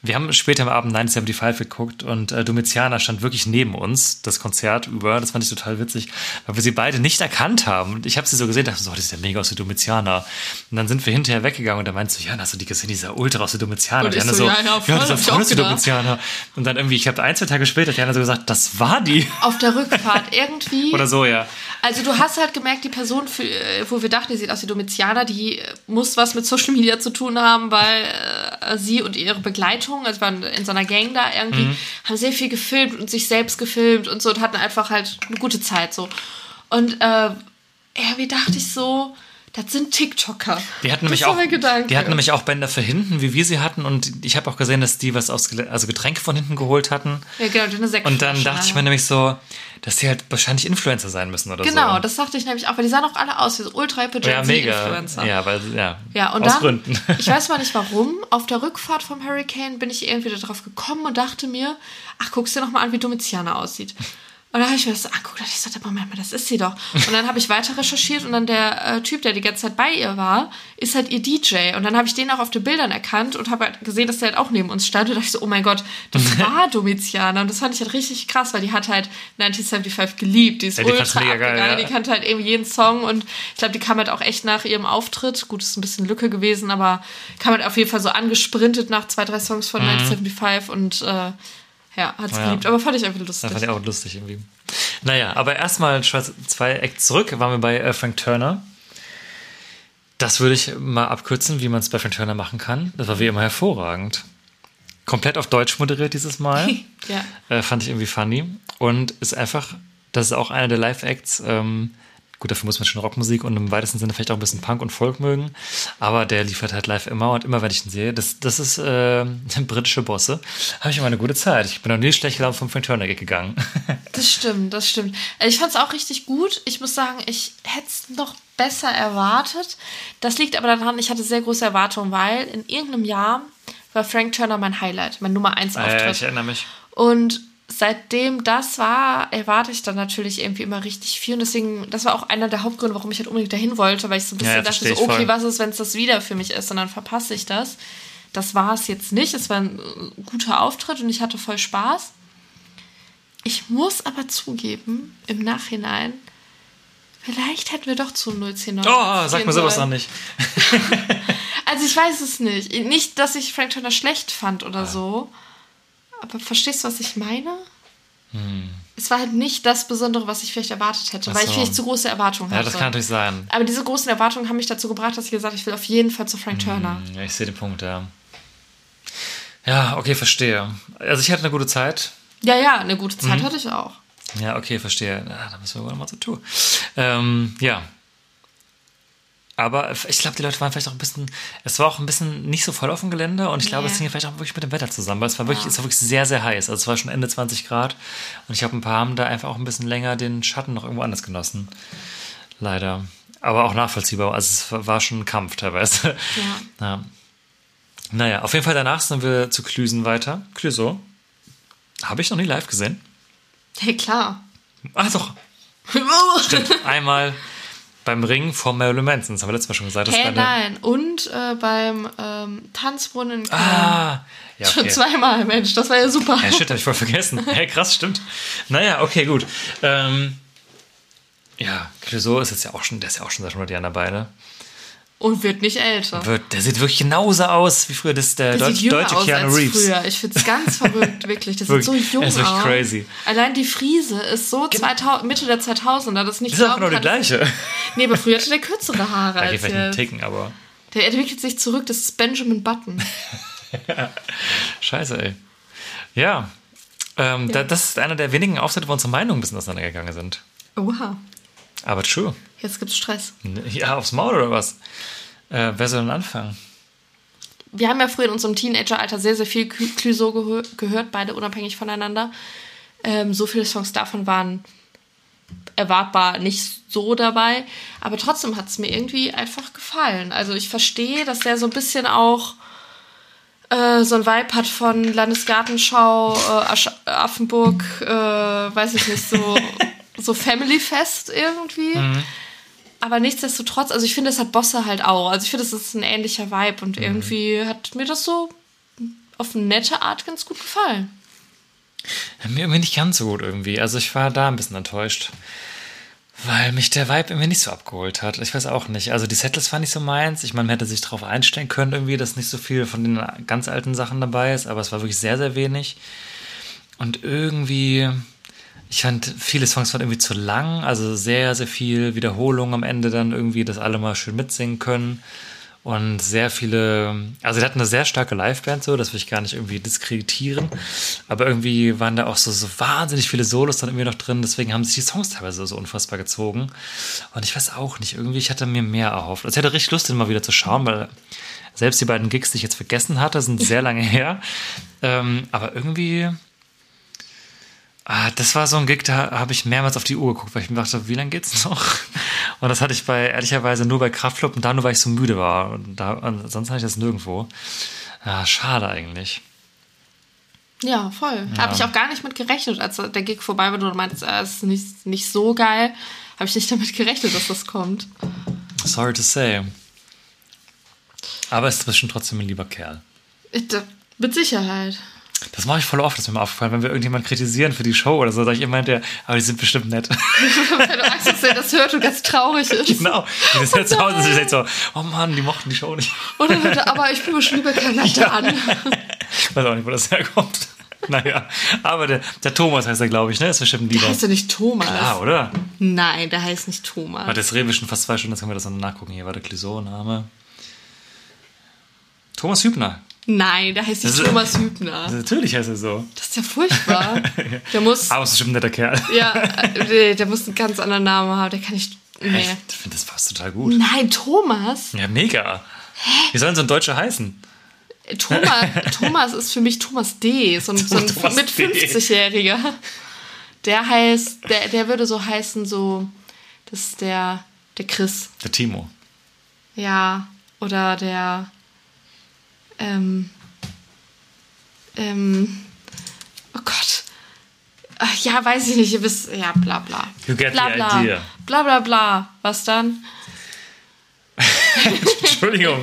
Wir haben später am Abend 975 geguckt und äh, Domitiana stand wirklich neben uns, das Konzert über. Das fand ich total witzig, weil wir sie beide nicht erkannt haben. Und ich habe sie so gesehen, dachte so, oh, das ist ja mega aus der Domitiana. Und dann sind wir hinterher weggegangen und da meinst du, ja, hast du die gesehen, dieser Ultra aus der Domitiana? Und Diana so, ja, ja, voll, ja, das ist aus der. Domitiana. Und dann irgendwie, ich habe ein, zwei Tage später, Diana so gesagt, das war die. Auf der Rückfahrt irgendwie. Oder so, ja. Also du hast halt gemerkt, die Person, für, äh, wo wir dachten, die sieht aus wie Domitiana, die muss was mit Social Media zu tun haben, weil äh, sie und ihre Begleitung, also waren in so einer Gang da irgendwie, Mhm. haben sehr viel gefilmt und sich selbst gefilmt und so und hatten einfach halt eine gute Zeit so. Und äh, irgendwie dachte ich so, das sind TikToker. Die hatten nämlich auch, die hatten nämlich auch Bänder für hinten, wie wir sie hatten. Und ich habe auch gesehen, dass die was aus, also Getränke von hinten geholt hatten. ja, genau, eine Sektflasche. Und dann dachte ich mir nämlich so, dass die halt wahrscheinlich Influencer sein müssen oder so. Genau, das dachte ich nämlich auch, weil die sahen auch alle aus wie so ultra ja, mega. Z-Influencer. Ja, weil, ja, Ja, und aus dann, Gründen. [LAUGHS] ich weiß mal nicht warum, auf der Rückfahrt vom Hurricane bin ich irgendwie darauf gekommen und dachte mir, ach, guck's dir noch mal an, wie Domitiana aussieht. Und dann habe ich mir das so angeguckt und ich sagte, Moment mal, das ist sie doch. Und dann habe ich weiter recherchiert und dann der äh, Typ, der die ganze Zeit bei ihr war, ist halt ihr DJ. Und dann habe ich den auch auf den Bildern erkannt und habe halt gesehen, dass der halt auch neben uns stand. Und dachte ich so, oh mein Gott, das [LAUGHS] war Domitiana. Und das fand ich halt richtig krass, weil die hat halt 1975 geliebt. Die ist Ja, die ultra mega geil, abgegangen. ja. Die kannte halt eben jeden Song. Und ich glaube, die kam halt auch echt nach ihrem Auftritt. Gut, ist ein bisschen Lücke gewesen, aber kam halt auf jeden Fall so angesprintet nach zwei, drei Songs von 1975 und äh, ja, hat's Ja. geliebt. Aber fand ich einfach lustig. fand ich auch lustig irgendwie. Naja, aber erstmal zwei Acts zurück, waren wir bei äh, Frank Turner. Das würde ich mal abkürzen, wie man es bei Frank Turner machen kann. Das war wie immer hervorragend. Komplett auf Deutsch moderiert dieses Mal. [LAUGHS] ja. äh, fand ich irgendwie funny. Und ist einfach, das ist auch einer der Live-Acts. Ähm, gut, dafür muss man schon Rockmusik und im weitesten Sinne vielleicht auch ein bisschen Punk und Folk mögen. Aber der liefert halt live immer und immer, wenn ich ihn sehe, das, das ist äh, [LAUGHS] britische Bosse. Habe ich immer eine gute Zeit. Ich bin noch nie schlecht gelaunt vom Frank Turner Gig gegangen. [LAUGHS] Das stimmt, das stimmt. Ich fand es auch richtig gut. Ich muss sagen, ich hätte es noch besser erwartet. Das liegt aber daran, ich hatte sehr große Erwartungen, weil in irgendeinem Jahr war Frank Turner mein Highlight, mein Nummer 1 äh, Auftritt. ich erinnere mich. Und seitdem das war, erwarte ich dann natürlich irgendwie immer richtig viel. Und deswegen, das war auch einer der Hauptgründe, warum ich halt unbedingt dahin wollte, weil ich so ein bisschen Ja, dachte, so, okay, voll. was ist, wenn es das wieder für mich ist? Und dann verpasse ich das. Das war es jetzt nicht. Es war ein äh, guter Auftritt und ich hatte voll Spaß. Ich muss aber zugeben, im Nachhinein, vielleicht hätten wir doch zu 010 Oh, sag mir sowas noch nicht. [LAUGHS] Also ich weiß es nicht. Nicht, dass ich Frank Turner schlecht fand oder so. Aber verstehst du, was ich meine? Es war halt nicht das Besondere, was ich vielleicht erwartet hätte, Hm. Ach weil ich vielleicht zu große Erwartungen Ja, hatte. das kann natürlich sein. Aber diese großen Erwartungen haben mich dazu gebracht, dass ich gesagt habe, ich will auf jeden Fall zu Frank Turner. Ja, ich sehe den Punkt, ja. Ja, okay, verstehe. Also ich hatte eine gute Zeit. Ja, ja, eine gute Mhm. Zeit hatte ich auch. Ja, okay, verstehe. Ja, da müssen wir wohl mal so tun. Ähm, ja. Aber ich glaube, die Leute waren vielleicht auch ein bisschen, es war auch ein bisschen nicht so voll auf dem Gelände und ich glaube, Nee. es hing vielleicht auch wirklich mit dem Wetter zusammen, weil es war wirklich, Ja. es war wirklich sehr, sehr heiß. Also es war schon Ende 20 Grad und ich habe ein paar haben da einfach auch ein bisschen länger den Schatten noch irgendwo anders genossen. Leider. Aber auch nachvollziehbar. Also es war schon ein Kampf teilweise. Ja. [LAUGHS] Ja. Naja, auf jeden Fall danach sind wir zu Klüsen weiter. Klüso. Habe ich noch nie live gesehen. Hey, klar. Ach doch, [LAUGHS] stimmt. Einmal beim Ring vor Marilyn Manson. Das haben wir letztes Mal schon gesagt. Hey, nein. Und äh, beim ähm, Tanzbrunnen in Köln. Ah, ja, Schon okay. zweimal, Mensch, das war ja super. Hey, shit, hab ich voll vergessen. [LAUGHS] Hey, krass, stimmt. Naja, okay, gut. Ähm, ja, Clouseau ist jetzt ja auch schon, der ist ja auch schon seit 100 Jahren dabei, ne? Und wird nicht älter. Wird, der sieht wirklich genauso aus wie früher. Das ist der Der Deutsch, deutsche aus Keanu als Reeves. früher. Ich finde es ganz [LAUGHS] verrückt, wirklich. Der sieht so jung er ist wirklich aus. crazy. Allein die Friese ist so 2000, Mitte der 2000er, das ist nicht Das ist auch genau die gleiche. [LAUGHS] Nee, aber früher hatte der kürzere Haare als vielleicht einen. Ticken, aber Der entwickelt sich zurück, das ist Benjamin Button. [LAUGHS] scheiße, ey. Ja, ähm, Da, das ist einer der wenigen Auftritte, wo unsere Meinungen ein bisschen auseinandergegangen sind. Oha, Aber true. jetzt gibt's Stress. Ja, aufs Maul oder was? Äh, wer soll denn anfangen? Wir haben ja früher in unserem Teenageralter sehr, sehr viel Clouseau gehö gehört, beide unabhängig voneinander. Ähm, so viele Songs davon waren erwartbar nicht so dabei, aber trotzdem hat es mir irgendwie einfach gefallen. Also ich verstehe, dass der so ein bisschen auch äh, so ein Vibe hat von Landesgartenschau, äh, Asch Affenburg, äh, weiß ich nicht, so, [LAUGHS] so Family Fest irgendwie. Aber nichtsdestotrotz, also ich finde, das hat Bosse halt auch. Also ich finde, das ist ein ähnlicher Vibe und irgendwie hat mir das so auf eine nette Art ganz gut gefallen. Mir irgendwie nicht ganz so gut irgendwie. Also ich war da ein bisschen enttäuscht. Weil mich der Vibe irgendwie nicht so abgeholt hat. Ich weiß auch nicht. Also die Settles war nicht so meins. Ich meine, man hätte sich darauf einstellen können irgendwie, dass nicht so viel von den ganz alten Sachen dabei ist. Aber es war wirklich sehr, sehr wenig. Und irgendwie, ich fand, viele Songs waren irgendwie zu lang. Also sehr, sehr viel Wiederholung am Ende dann irgendwie, dass alle mal schön mitsingen können. Und sehr viele, also der hat eine sehr starke Liveband, so, das will ich gar nicht irgendwie diskreditieren. Aber irgendwie waren da auch so, so wahnsinnig viele Solos dann irgendwie noch drin, deswegen haben sich die Songs teilweise so unfassbar gezogen. Und ich weiß auch nicht, irgendwie, ich hatte mir mehr erhofft. Also ich hatte richtig Lust, den mal wieder zu schauen, weil selbst die beiden Gigs, die ich jetzt vergessen hatte, sind sehr [LAUGHS] lange her. Ähm, aber irgendwie, Ah, das war so ein Gig, da habe ich mehrmals auf die Uhr geguckt, weil ich mir dachte, wie lange geht's noch? [LAUGHS] Und das hatte ich bei, ehrlicherweise nur bei Kraftclub und da nur, weil ich so müde war. Und da, ansonsten hatte ich das nirgendwo. Ja, schade eigentlich. Ja, voll. Habe ich auch gar nicht mit gerechnet, als der Gig vorbei war. Du meinst, äh, es ist nicht, nicht so geil. Habe ich nicht damit gerechnet, dass das kommt. Sorry to say. Aber es ist bestimmt trotzdem ein lieber Kerl. Ich, da- mit Sicherheit. Das mache ich voll oft, das ist mir mal aufgefallen, wenn wir irgendjemanden kritisieren für die Show oder so, sage ich immer der, aber die sind bestimmt nett. [LAUGHS] Wenn du Angst hast, dass er das hört und ganz traurig ist. genau. Die sind jetzt zu Hause und sie sagt so, [LAUGHS] oh Mann, die mochten die Show nicht. Dann hört er, aber ich bin schon lieber Kanada an. Weiß auch nicht, wo das herkommt. Naja, aber der, der Thomas heißt er, glaube ich, ne? Ist bestimmt ein Der lieber. heißt ja nicht Thomas. Ah, oder? Nein, der heißt nicht Thomas. Warte, jetzt reden wir schon fast zwei Stunden, jetzt können wir das dann nachgucken. Hier, warte, Clisot, Name. Thomas Hübner. Nein, der heißt nicht ist- Thomas Hübner. Natürlich heißt er so. Das ist ja furchtbar. [LAUGHS] Der muss, Aber es ist bestimmt ein netter Kerl. ja, äh, der muss einen ganz anderen Namen haben. Der kann nicht, nee. Echt? Ich finde das fast total gut. Nein, Thomas. Ja, mega. Wie sollen so ein Deutscher heißen? Thomas, [LAUGHS] Thomas ist für mich Thomas D. So ein, so ein mit D. 50-Jähriger. Der heißt, der, der würde so heißen, so, das ist der, der Chris. Der Timo. Ja, oder der, ähm, ähm, oh Gott. Ach, ja, weiß ich nicht, ihr wisst, ja, bla bla. You get bla the bla. idea. Bla bla bla. Was dann? [LAUGHS] Entschuldigung.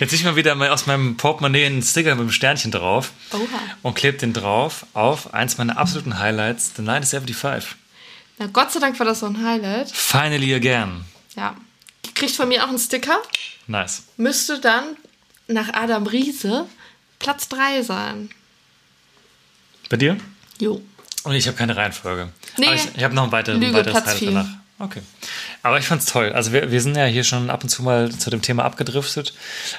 Jetzt ziehe ich mal wieder mal aus meinem Portemonnaie einen Sticker mit einem Sternchen drauf Oha. und klebe den drauf auf eins meiner absoluten Highlights, The 1975. Na, Gott sei Dank war das so ein Highlight. Finally again. Ja. Kriegt von mir auch einen Sticker. Nice. Müsste dann nach Adam Riese Platz 3 sein. Bei dir? Jo. Und ich habe keine Reihenfolge. Nee. Aber ich, ich habe noch ein weiteres, Lüge, ein weiteres Platz Highlight danach. Okay. Aber ich fand's toll. Also wir, wir sind ja hier schon ab und zu mal zu dem Thema abgedriftet.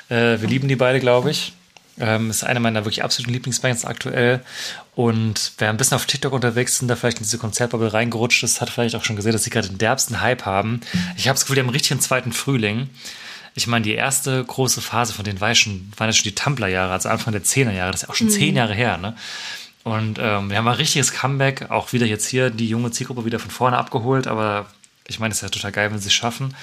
Äh, wir lieben die beide, glaube ich. Ähm, ist eine meiner wirklich absoluten Lieblingsbands aktuell. Und wer ein bisschen auf TikTok unterwegs sind, da vielleicht in diese Konzertbubble reingerutscht ist, hat vielleicht auch schon gesehen, dass sie gerade den derbsten Hype haben. Ich habe das Gefühl, die haben einen richtigen zweiten Frühling. Ich meine, die erste große Phase von ja schon, waren ja schon die Tumblr-Jahre, also Anfang der 10er-Jahre. Das ist ja auch schon zehn Jahre her, ne? Und ähm, wir haben ein richtiges Comeback, auch wieder jetzt hier die junge Zielgruppe wieder von vorne abgeholt, aber ich meine, es ist ja total geil, wenn sie es schaffen.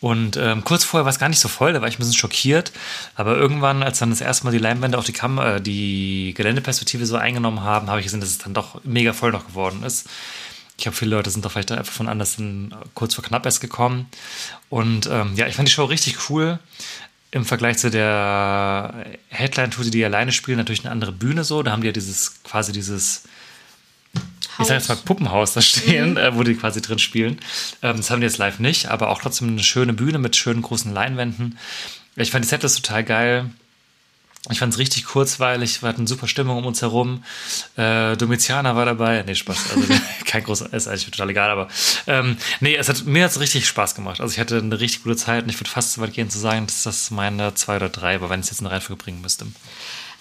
Und ähm, kurz vorher war es gar nicht so voll, da war ich ein bisschen schockiert. Aber irgendwann, als dann das erste Mal die Leinwände auf die, Kam äh, die Geländeperspektive so eingenommen haben, habe ich gesehen, dass es dann doch mega voll noch geworden ist. Ich glaube, viele Leute sind doch vielleicht einfach von anders dann kurz vor knapp erst gekommen. Und ähm, ja, ich fand die Show richtig cool. Im Vergleich zu der Headline-Tour, die die alleine spielen, natürlich eine andere Bühne so. Da haben die ja dieses, quasi dieses, ich sag jetzt mal Puppenhaus da stehen, äh, wo die quasi drin spielen. Ähm, das haben die jetzt live nicht, aber auch trotzdem eine schöne Bühne mit schönen großen Leinwänden. Ich fand die Setlist total geil. Ich fand es richtig kurzweilig, wir hatten super Stimmung um uns herum. Äh, Domitianer war dabei. Nee, Spaß. Also [LAUGHS] [LAUGHS] kein großer, ist eigentlich total egal, aber ähm, nee, es hat, mir hat es richtig Spaß gemacht. Also ich hatte eine richtig gute Zeit und ich würde fast so weit gehen zu sagen, dass das meine zwei oder drei war, wenn ich es jetzt eine Reihenfolge bringen müsste.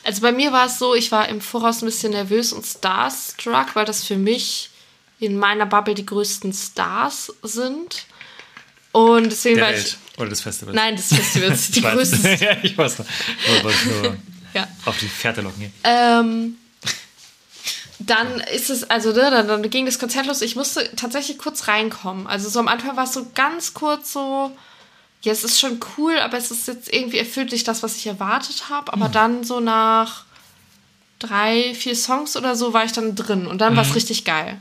Also bei mir war es so, ich war im Voraus ein bisschen nervös und starstruck, weil das für mich in meiner Bubble die größten Stars sind. Und deswegen Der war Welt ich. oder des Festivals. Nein, des Festivals, [LAUGHS] die größten. ja, ich weiß. [LAUGHS] Wollte nur [LAUGHS] Ja. auf die Fährte locken hier. Ähm, dann ist es, also ne, dann, dann ging das Konzert los. Ich musste tatsächlich kurz reinkommen. Also so am Anfang war es so ganz kurz so, ja, es ist schon cool, aber es ist jetzt irgendwie erfüllt nicht das, was ich erwartet habe. Aber dann so nach drei, vier Songs oder so war ich dann drin und dann war es richtig geil.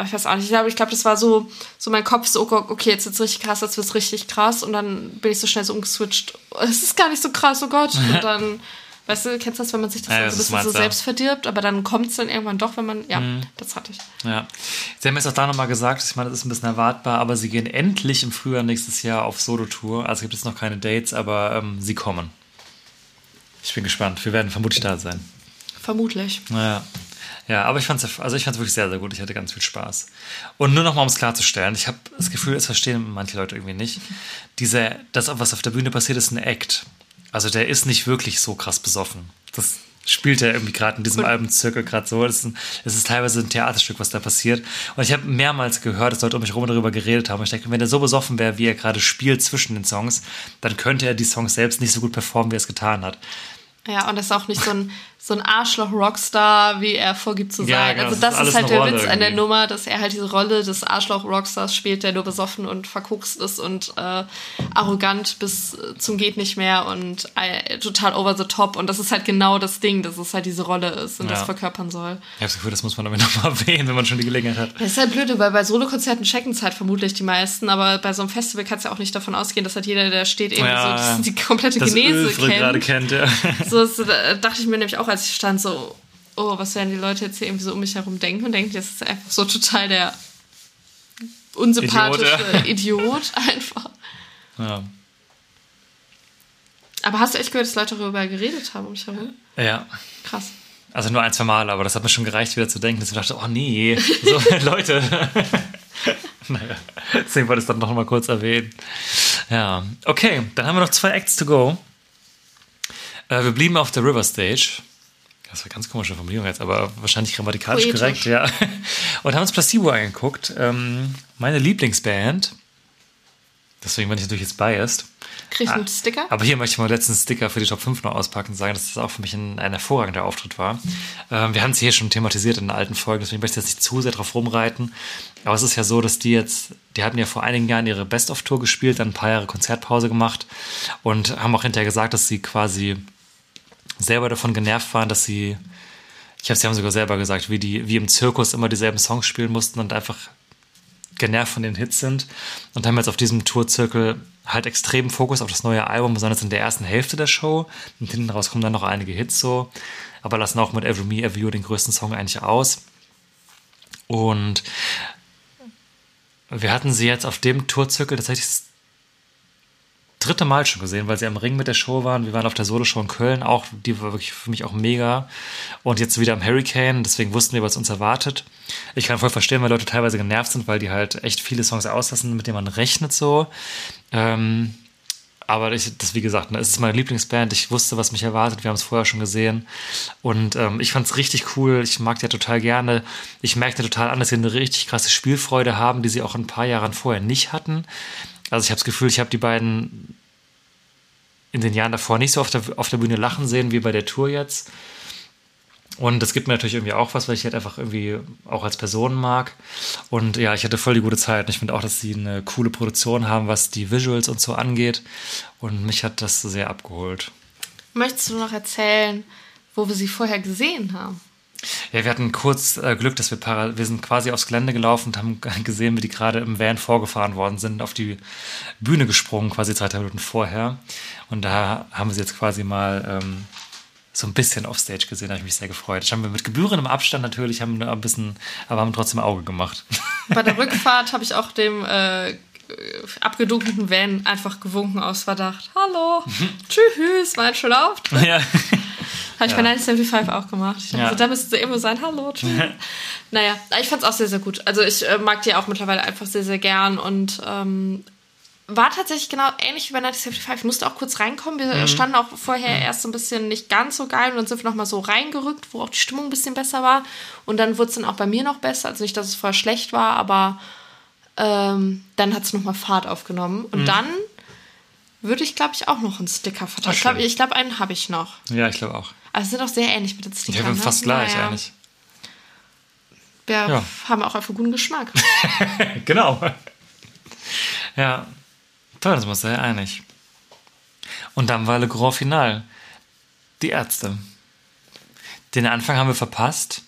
Aber ich weiß auch nicht, ich glaube, ich glaube, das war so, so mein Kopf, so, oh okay, jetzt wird's richtig krass, jetzt wird's richtig krass und dann bin ich so schnell so umgeswitcht. Es ist gar nicht so krass, oh Gott. [LAUGHS] Und dann, weißt du, kennst du das, wenn man sich das Ja, das so ein bisschen so selbst verdirbt, aber dann kommt's dann irgendwann doch, wenn man, ja, das hatte ich. Ja. Sie haben jetzt auch da nochmal gesagt, ich meine, das ist ein bisschen erwartbar, aber sie gehen endlich im Frühjahr nächstes Jahr auf Solo-Tour. Also gibt es noch keine Dates, aber ähm, sie kommen. Ich bin gespannt. Wir werden vermutlich da sein. Vermutlich. Naja. Ja, aber ich fand es also ich fand's wirklich sehr, sehr gut. Ich hatte ganz viel Spaß. Und nur noch mal, um es klarzustellen, ich habe das Gefühl, es verstehen manche Leute irgendwie nicht. Diese, das, was auf der Bühne passiert, ist ein Act. Also der ist nicht wirklich so krass besoffen. Das spielt er irgendwie gerade in diesem Albenzirkel gerade so. Es ist, ist teilweise ein Theaterstück, was da passiert. Und ich habe mehrmals gehört, dass Leute um mich herum darüber geredet haben. Ich denke, wenn er so besoffen wäre, wie er gerade spielt zwischen den Songs, dann könnte er die Songs selbst nicht so gut performen, wie er es getan hat. Ja, und das ist auch nicht so ein, so ein Arschloch-Rockstar, wie er vorgibt zu sein. Ja, genau, also das das ist ist, halt der Witz an der irgendwie. Nummer, dass er halt diese Rolle des Arschloch-Rockstars spielt, der nur besoffen und verkokst ist und äh, arrogant bis äh, zum geht nicht mehr und äh, total over the top. Und das ist halt genau das Ding, dass es halt diese Rolle ist und Ja. das verkörpern soll. Ich habe das Gefühl, das muss man damit nochmal [LAUGHS] erwähnen, wenn man schon die Gelegenheit hat. Das ist halt blöd, weil bei Solokonzerten checken es halt vermutlich die meisten, aber bei so einem Festival kannst du ja auch nicht davon ausgehen, dass halt jeder, der steht, irgendwie Ja, so die komplette Das Genese gerade kennt. kennt, ja. So das, da dachte ich mir nämlich auch, als ich stand, so, oh, was werden die Leute jetzt hier irgendwie so um mich herum denken und denken, das ist einfach so total der unsympathische Idiot, [LAUGHS] Idiot, einfach. ja. Aber hast du echt gehört, dass Leute darüber geredet haben um mich herum? Ja. Krass. Also nur ein, zwei Mal, aber das hat mir schon gereicht, wieder zu denken, dass ich dachte, oh nee, so, [LAUGHS] Leute. [LAUGHS] naja, deswegen wollte ich es dann noch mal kurz erwähnen. Ja, okay, dann haben wir noch zwei Acts to go. Äh, wir blieben auf der River Stage. Das war eine ganz komische Formulierung jetzt, aber wahrscheinlich grammatikalisch Poetisch. korrekt, ja. Und haben uns Placebo angeguckt. Ähm, meine Lieblingsband. Deswegen bin ich natürlich jetzt biased. Krieg ich einen Ah, Sticker? Aber hier möchte ich mal den letzten Sticker für die Top 5 noch auspacken und sagen, dass das auch für mich ein, ein hervorragender Auftritt war. Ähm, wir haben es hier schon thematisiert in den alten Folgen, deswegen möchte ich jetzt nicht zu sehr drauf rumreiten. Aber es ist ja so, dass die jetzt, die hatten ja vor einigen Jahren ihre Best-of-Tour gespielt, dann ein paar Jahre Konzertpause gemacht und haben auch hinterher gesagt, dass sie quasi selber davon genervt waren, dass sie, ich habe sie haben sogar selber gesagt, wie die, wie im Zirkus immer dieselben Songs spielen mussten und einfach genervt von den Hits sind und haben jetzt auf diesem Tourzirkel halt extremen Fokus auf das neue Album, besonders in der ersten Hälfte der Show. Und hinten raus kommen dann noch einige Hits so, aber lassen auch mit Every Me, Every You den größten Song eigentlich aus. Und wir hatten sie jetzt auf dem Tourzirkel tatsächlich dritte Mal schon gesehen, weil sie am Ring mit der Show waren. Wir waren auf der Solo-Show in Köln, auch, die war wirklich für mich auch mega. Und jetzt wieder am Hurricane, deswegen wussten wir, was uns erwartet. Ich kann voll verstehen, weil Leute teilweise genervt sind, weil die halt echt viele Songs auslassen, mit denen man rechnet so. Ähm, aber ich, das, wie gesagt, ne, es ist meine Lieblingsband. Ich wusste, was mich erwartet. Wir haben es vorher schon gesehen. Und ähm, ich fand es richtig cool. Ich mag die ja total gerne. Ich merkte total an, dass sie eine richtig krasse Spielfreude haben, die sie auch ein paar Jahren vorher nicht hatten. Also ich habe das Gefühl, ich habe die beiden in den Jahren davor nicht so auf der, auf der Bühne lachen sehen wie bei der Tour jetzt. Und das gibt mir natürlich irgendwie auch was, weil ich halt einfach irgendwie auch als Person mag. Und ja, ich hatte voll die gute Zeit. Und ich finde auch, dass sie eine coole Produktion haben, was die Visuals und so angeht. Und mich hat das sehr abgeholt. Möchtest du noch erzählen, wo wir sie vorher gesehen haben? Ja, wir hatten kurz äh, Glück, dass wir para wir sind quasi aufs Gelände gelaufen und haben [LAUGHS] gesehen, wie die gerade im Van vorgefahren worden sind, auf die Bühne gesprungen, quasi zwei, drei Minuten vorher. Und da haben wir sie jetzt quasi mal ähm, so ein bisschen offstage gesehen, da habe ich mich sehr gefreut. Das haben wir mit gebührendem Abstand natürlich, haben ein bisschen, aber haben trotzdem Auge gemacht. [LAUGHS] Bei der Rückfahrt habe ich auch dem äh, abgedunkelten Van einfach gewunken aus Verdacht. Hallo, tschüss, war ein schöner Auftritt. [LAUGHS] ja. Habe ich bei 1975 auch gemacht. Ich dachte, Ja. so, da müsste sie irgendwo sein. Hallo, tschüss. naja, ich fand es auch sehr, sehr gut. Also ich äh, mag die auch mittlerweile einfach sehr, sehr gern und ähm, war tatsächlich genau ähnlich wie bei 1975. Ich musste auch kurz reinkommen. Wir standen auch vorher erst so ein bisschen nicht ganz so geil und dann sind wir nochmal so reingerückt, wo auch die Stimmung ein bisschen besser war. Und dann wurde es dann auch bei mir noch besser. Also nicht, dass es vorher schlecht war, aber ähm, dann hat es nochmal Fahrt aufgenommen. Und dann würde ich, glaube ich, auch noch einen Sticker verteilen. Ach, Ich glaube, glaub, einen habe ich noch. ja, ich glaube auch. Also sind auch sehr ähnlich mit den Ja, Stickern. wir ne? fast gleich Naja. eigentlich. Wir Ja. haben auch einfach guten Geschmack. [LAUGHS] Genau. Ja, toll, das muss sehr einig. Und dann war Le Grand Final. Die Ärzte. Den Anfang haben wir verpasst.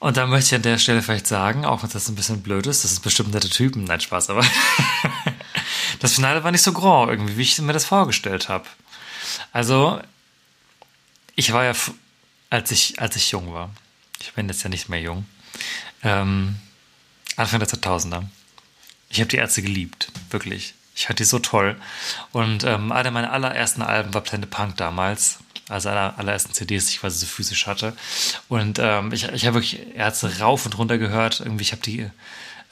Und da möchte ich an der Stelle vielleicht sagen, auch wenn das ein bisschen blöd ist, das ist bestimmt nette Typen, nein, Spaß, aber [LAUGHS] das Finale war nicht so grand irgendwie, wie ich mir das vorgestellt habe. Also, ich war ja, als ich, als ich jung war, ich bin jetzt ja nicht mehr jung, ähm, Anfang der 2000er. Ich habe die Ärzte geliebt, wirklich. Ich fand die so toll. Und ähm, einer meiner allerersten Alben war Planet Punk damals. Also einer allerersten CDs, die ich quasi so physisch hatte. Und ähm, ich, ich habe wirklich Ärzte rauf und runter gehört. Irgendwie, ich habe die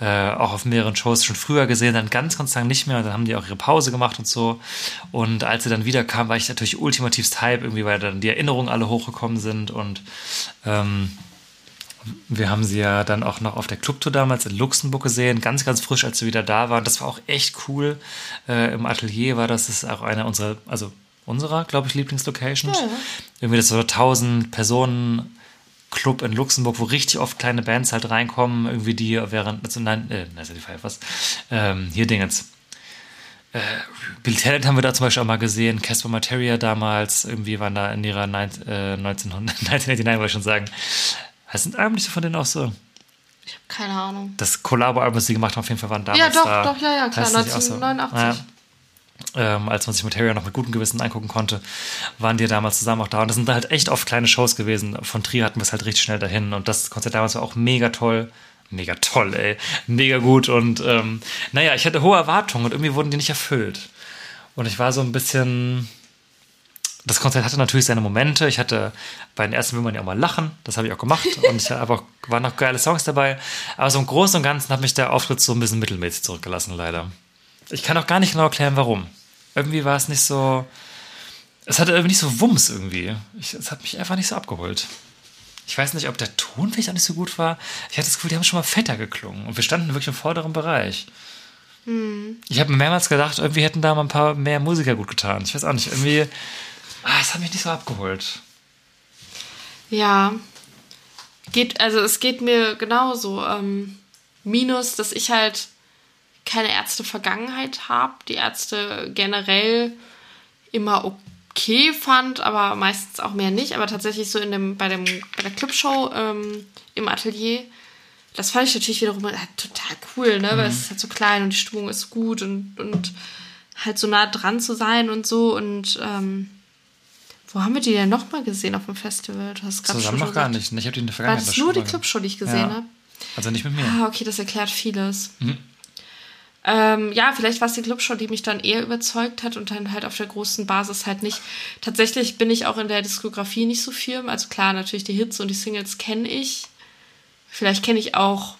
äh, auch auf mehreren Shows schon früher gesehen, dann ganz, ganz lang nicht mehr. Und dann haben die auch ihre Pause gemacht und so. Und als sie dann wieder kam, war ich natürlich ultimativst Hype, irgendwie, weil dann die Erinnerungen alle hochgekommen sind. Und ähm, wir haben sie ja dann auch noch auf der Clubtour damals in Luxemburg gesehen, ganz, ganz frisch, als sie wieder da waren. Das war auch echt cool. Äh, Im Atelier war das, das ist auch einer unserer, also unserer, glaube ich, Lieblingslocations. Irgendwie das so 1000 Personen Club in Luxemburg, wo richtig oft kleine Bands halt reinkommen, irgendwie die während, also nein, äh, nein, die Fire was, ähm, hier Dingens. Äh, Bill Talent haben wir da zum Beispiel auch mal gesehen, Casper Materia damals, irgendwie waren da in ihrer äh, 1900, 1989, [LAUGHS] wollte ich schon sagen. Was sind eigentlich so von denen auch so? Keine Ahnung. Das Collabo-Album, das sie gemacht haben, auf jeden Fall waren damals Ja, doch, da. doch, ja, ja, klar, Heißt das nicht auch so? 1989. Ja. Ähm, als man sich Materia noch mit gutem Gewissen angucken konnte, waren die damals zusammen auch da. Und das sind halt echt oft kleine Shows gewesen. Von Trier hatten wir es halt richtig schnell dahin. Und das Konzert damals war auch mega toll. Mega toll, ey. Mega gut. Und ähm, naja, ich hatte hohe Erwartungen und irgendwie wurden die nicht erfüllt. Und ich war so ein bisschen. Das Konzert hatte natürlich seine Momente. Ich hatte bei den ersten will man ja auch mal lachen. Das habe ich auch gemacht. [LAUGHS] Und ich habe auch, waren noch geile Songs dabei. Aber so im Großen und Ganzen hat mich der Auftritt so ein bisschen mittelmäßig zurückgelassen, leider. Ich kann auch gar nicht genau erklären, warum. Irgendwie war es nicht so. Es hatte irgendwie nicht so Wumms irgendwie. Ich, es hat mich einfach nicht so abgeholt. Ich weiß nicht, ob der Ton vielleicht auch nicht so gut war. Ich hatte das Gefühl, die haben schon mal fetter geklungen. Und wir standen wirklich im vorderen Bereich. Ich habe mir mehrmals gedacht, irgendwie hätten da mal ein paar mehr Musiker gut getan. Ich weiß auch nicht, irgendwie. Ah, es hat mich nicht so abgeholt. Ja. Geht, also es geht mir genauso. Ähm, minus, dass ich halt keine Ärzte-Vergangenheit habe. Die Ärzte generell immer okay fand, aber meistens auch mehr nicht. Aber tatsächlich so in dem, bei, dem, bei der Clubshow ähm, im Atelier, das fand ich natürlich wiederum halt total cool, ne? Weil es ist halt so klein und die Stimmung ist gut und, und halt so nah dran zu sein und so. Und ähm, wo haben wir die denn nochmal gesehen auf dem Festival? Du hast Zusammen schon noch gar nicht. Ich habe die in der War Vergangenheit das schon nur die Clubshow, die ich gesehen Ja. habe? Also nicht mit mir. Ah, okay, das erklärt vieles. Ähm, ja, vielleicht war es die Clubshow, die mich dann eher überzeugt hat und dann halt auf der großen Basis halt nicht. Tatsächlich bin ich auch in der Diskografie nicht so firm. Also klar, natürlich die Hits und die Singles kenne ich. Vielleicht kenne ich auch,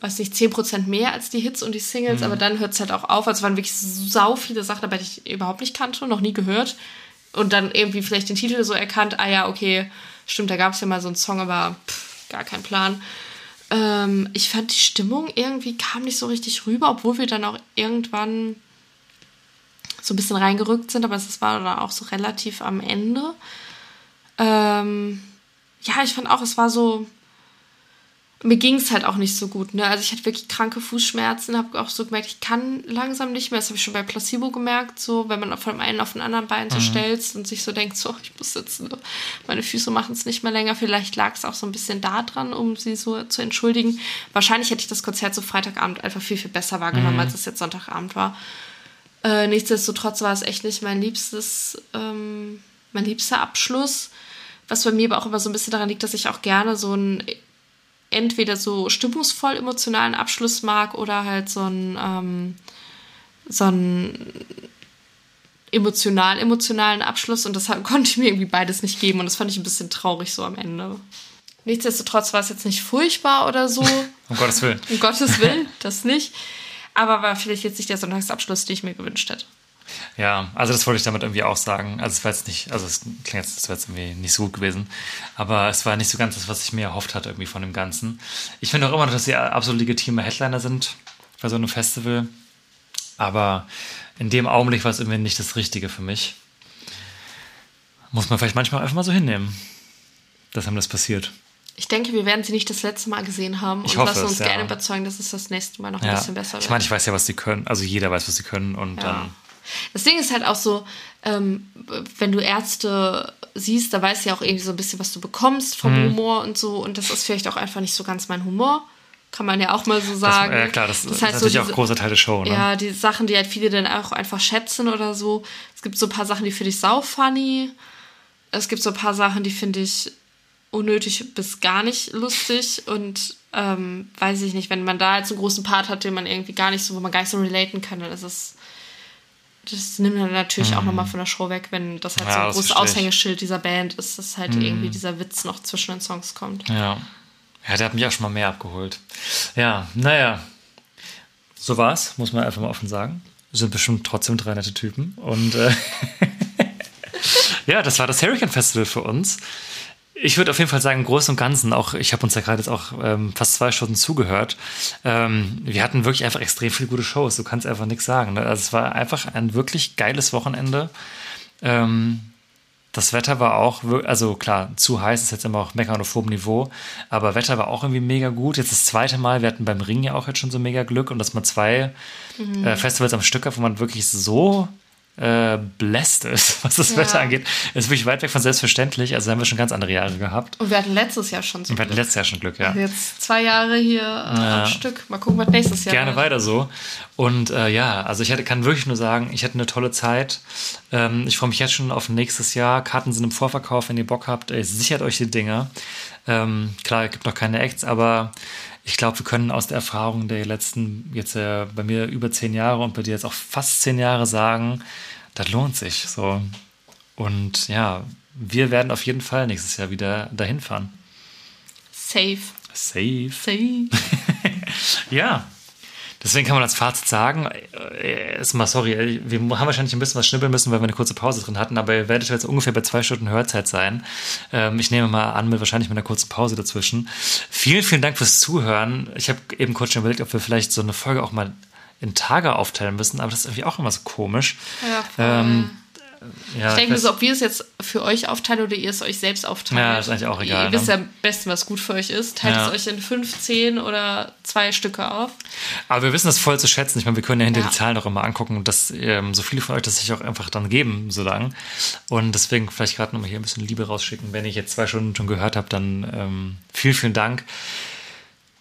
weiß nicht, 10% mehr als die Hits und die Singles, aber dann hört es halt auch auf. Also waren wirklich sau viele Sachen dabei, die ich überhaupt nicht kannte, noch nie gehört. Und dann irgendwie vielleicht den Titel so erkannt, ah ja, okay, stimmt, da gab es ja mal so einen Song, aber pff, gar kein Plan. Ähm, ich fand die Stimmung irgendwie kam nicht so richtig rüber, obwohl wir dann auch irgendwann so ein bisschen reingerückt sind, aber es war dann auch so relativ am Ende. Ähm, ja, ich fand auch, es war so. Mir ging es halt auch nicht so gut. Ne? Also ich hatte wirklich kranke Fußschmerzen, habe auch so gemerkt, ich kann langsam nicht mehr. Das habe ich schon bei Placebo gemerkt, so wenn man von einem auf den anderen Bein so stellst und sich so denkt, so ich muss ne, meine Füße machen es nicht mehr länger. Vielleicht lag es auch so ein bisschen da dran, um sie so zu entschuldigen. Wahrscheinlich hätte ich das Konzert so Freitagabend einfach viel, viel besser wahrgenommen, als es jetzt Sonntagabend war. Äh, nichtsdestotrotz war es echt nicht mein liebstes, ähm, mein liebster Abschluss. Was bei mir aber auch immer so ein bisschen daran liegt, dass ich auch gerne so einen entweder so stimmungsvoll emotionalen Abschluss mag oder halt so einen, ähm, so einen emotional emotionalen Abschluss und deshalb [LAUGHS] konnte ich mir irgendwie beides nicht geben und das fand ich ein bisschen traurig so am Ende. Nichtsdestotrotz war es jetzt nicht furchtbar oder so, [LAUGHS] Um Gottes Willen. um Gottes Willen, das nicht. Aber war vielleicht jetzt nicht der Sonntagsabschluss, den ich mir gewünscht hätte. Ja, also das wollte ich damit irgendwie auch sagen. Also es war jetzt nicht, also es klingt jetzt, das wäre jetzt irgendwie nicht so gut gewesen, aber es war nicht so ganz das, was ich mir erhofft hatte irgendwie von dem Ganzen. Ich finde auch immer noch, dass sie absolut legitime Headliner sind bei so einem Festival, aber in dem Augenblick war es irgendwie nicht das Richtige für mich. Muss man vielleicht manchmal einfach mal so hinnehmen, dass einem das passiert. Ich denke, wir werden sie nicht das letzte Mal gesehen haben Ich und lassen es, uns ja. gerne überzeugen, dass es das nächste Mal noch ein Ja. bisschen besser wird. Ich meine, ich weiß ja, was sie können. Also jeder weiß, was sie können und Ja. dann Das Ding ist halt auch so, ähm, wenn du Ärzte siehst, da weißt du ja auch irgendwie so ein bisschen, was du bekommst vom Mhm. Humor und so. Und das ist vielleicht auch einfach nicht so ganz mein Humor. Kann man ja auch mal so das, sagen. ja klar, das, ist halt natürlich so auch diese- ein großer Teil der Show. Ne? Ja, die Sachen, die halt viele dann auch einfach schätzen oder so. Es gibt so ein paar Sachen, die finde ich sau funny. Es gibt so ein paar Sachen, die finde ich unnötig bis gar nicht lustig. Und ähm, weiß ich nicht, wenn man da jetzt einen großen Part hat, den man irgendwie gar nicht so, wo man gar nicht so relaten kann, dann ist es. Das nimmt dann natürlich auch nochmal von der Show weg, wenn das halt Mhm. Ja, so ein großes. Mhm. Aushängeschild dieser Band ist, dass halt irgendwie dieser Witz noch zwischen den Songs kommt. Ja. Ja, der hat mich auch schon mal mehr abgeholt. Ja, naja. So war's, muss man einfach mal offen sagen. Sind bestimmt trotzdem drei nette Typen. Und äh, [LAUGHS] ja, das war das Hurricane Festival für uns. Ich würde auf jeden Fall sagen, im Großen und Ganzen, auch ich habe uns ja gerade jetzt auch ähm, fast zwei Stunden zugehört. Ähm, wir hatten wirklich einfach extrem viele gute Shows. Du kannst einfach nichts sagen. Ne? Also es war einfach ein wirklich geiles Wochenende. Ähm, das Wetter war auch, also klar, zu heiß ist jetzt immer auch meckern auf hohem Niveau, aber Wetter war auch irgendwie mega gut. Jetzt das zweite Mal, wir hatten beim Ring ja auch jetzt schon so mega Glück und dass man zwei äh, Festivals am Stück hat, wo man wirklich so äh, bläst ist, [LAUGHS] was das Ja. Wetter angeht, ist wirklich weit weg von selbstverständlich. Also haben wir schon ganz andere Jahre gehabt. Und wir hatten letztes Jahr schon so. Und wir hatten letztes Jahr schon Glück, ja. Jetzt zwei Jahre hier äh, am Stück. Mal gucken, was nächstes Jahr Gerne wird. weiter so. Und äh, ja, also ich hatte, kann wirklich nur sagen, ich hatte eine tolle Zeit. Ähm, ich freue mich jetzt schon auf nächstes Jahr. Karten sind im Vorverkauf, wenn ihr Bock habt. Ey, sichert euch die Dinger. Ähm, klar, es gibt noch keine Acts, aber ich glaube, wir können aus der Erfahrung der letzten, jetzt äh, bei mir über zehn Jahre und bei dir jetzt auch fast zehn Jahre sagen, das lohnt sich. So. Und ja, wir werden auf jeden Fall nächstes Jahr wieder dahin fahren. Safe. Safe. Safe. [LAUGHS] Ja. Deswegen kann man als Fazit sagen, äh, ist mal sorry, äh, wir haben wahrscheinlich ein bisschen was schnippeln müssen, weil wir eine kurze Pause drin hatten, aber ihr werdet jetzt ungefähr bei zwei Stunden Hörzeit sein. Ähm, ich nehme mal an, mit wahrscheinlich mit einer kurzen Pause dazwischen. Vielen, vielen Dank fürs Zuhören. Ich habe eben kurz schon überlegt, ob wir vielleicht so eine Folge auch mal in Tage aufteilen müssen, aber das ist irgendwie auch immer so komisch. Ja. Ähm, ja, ich denke mir so, ob wir es jetzt für euch aufteilen oder ihr es euch selbst aufteilt. Ja, ist eigentlich auch egal, Ihr wisst ne? ja am besten, was gut für euch ist. Teilt Ja. es euch in fünf, zehn oder zwei Stücke auf. Aber wir wissen das voll zu schätzen. Ich meine, wir können ja hinter Ja. die Zahlen auch immer angucken und dass ähm, so viele von euch das sich auch einfach dann geben, so lang. Und deswegen vielleicht gerade nochmal hier ein bisschen Liebe rausschicken. Wenn ich jetzt zwei Stunden schon gehört habe, dann ähm, vielen, vielen Dank.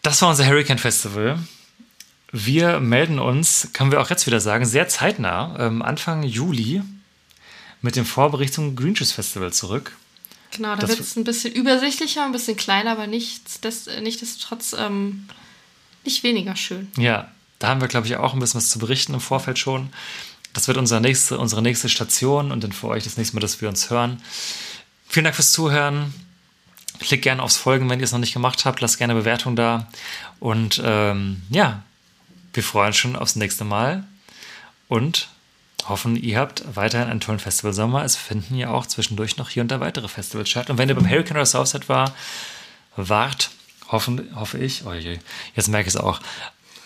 Das war unser Hurricane Festival. Wir melden uns, können wir auch jetzt wieder sagen, sehr zeitnah, ähm, Anfang Juli, mit dem Vorbericht zum Green Juice Festival zurück. Genau, da wird es ein bisschen übersichtlicher, ein bisschen kleiner, aber nichts, des, nichtsdestotrotz ähm, nicht weniger schön. Ja, da haben wir, glaube ich, auch ein bisschen was zu berichten im Vorfeld schon. Das wird unsere nächste, unsere nächste Station und dann für euch das nächste Mal, dass wir uns hören. Vielen Dank fürs Zuhören. Klickt gerne aufs Folgen, wenn ihr es noch nicht gemacht habt. Lasst gerne Bewertung da. Und ähm, ja, wir freuen uns schon aufs nächste Mal und hoffen, ihr habt weiterhin einen tollen Festivalsommer. Es finden ja auch zwischendurch noch hier und da weitere Festivals statt. Und wenn ihr beim Hurricane oder Southside war, wart, hoffen, hoffe ich, oh je, jetzt merke ich es auch,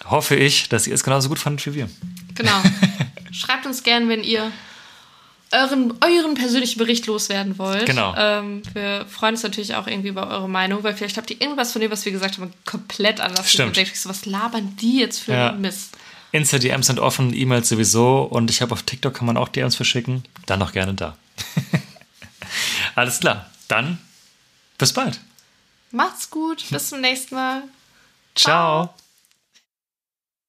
hoffe ich, dass ihr es genauso gut fandet wie wir. Genau. [LAUGHS] Schreibt uns gern, wenn ihr euren, euren persönlichen Bericht loswerden wollt. Genau. Ähm, wir freuen uns natürlich auch irgendwie über eure Meinung, weil vielleicht habt ihr irgendwas von dem, was wir gesagt haben, komplett anders. Stimmt. Und denkt euch so, was labern die jetzt für Ja. einen Mist? Insta-DMs sind offen, E-Mails sowieso und ich habe auf TikTok kann man auch DMs verschicken. Dann noch gerne da. [LAUGHS] Alles klar, dann bis bald. Macht's gut, bis zum nächsten Mal. Ciao.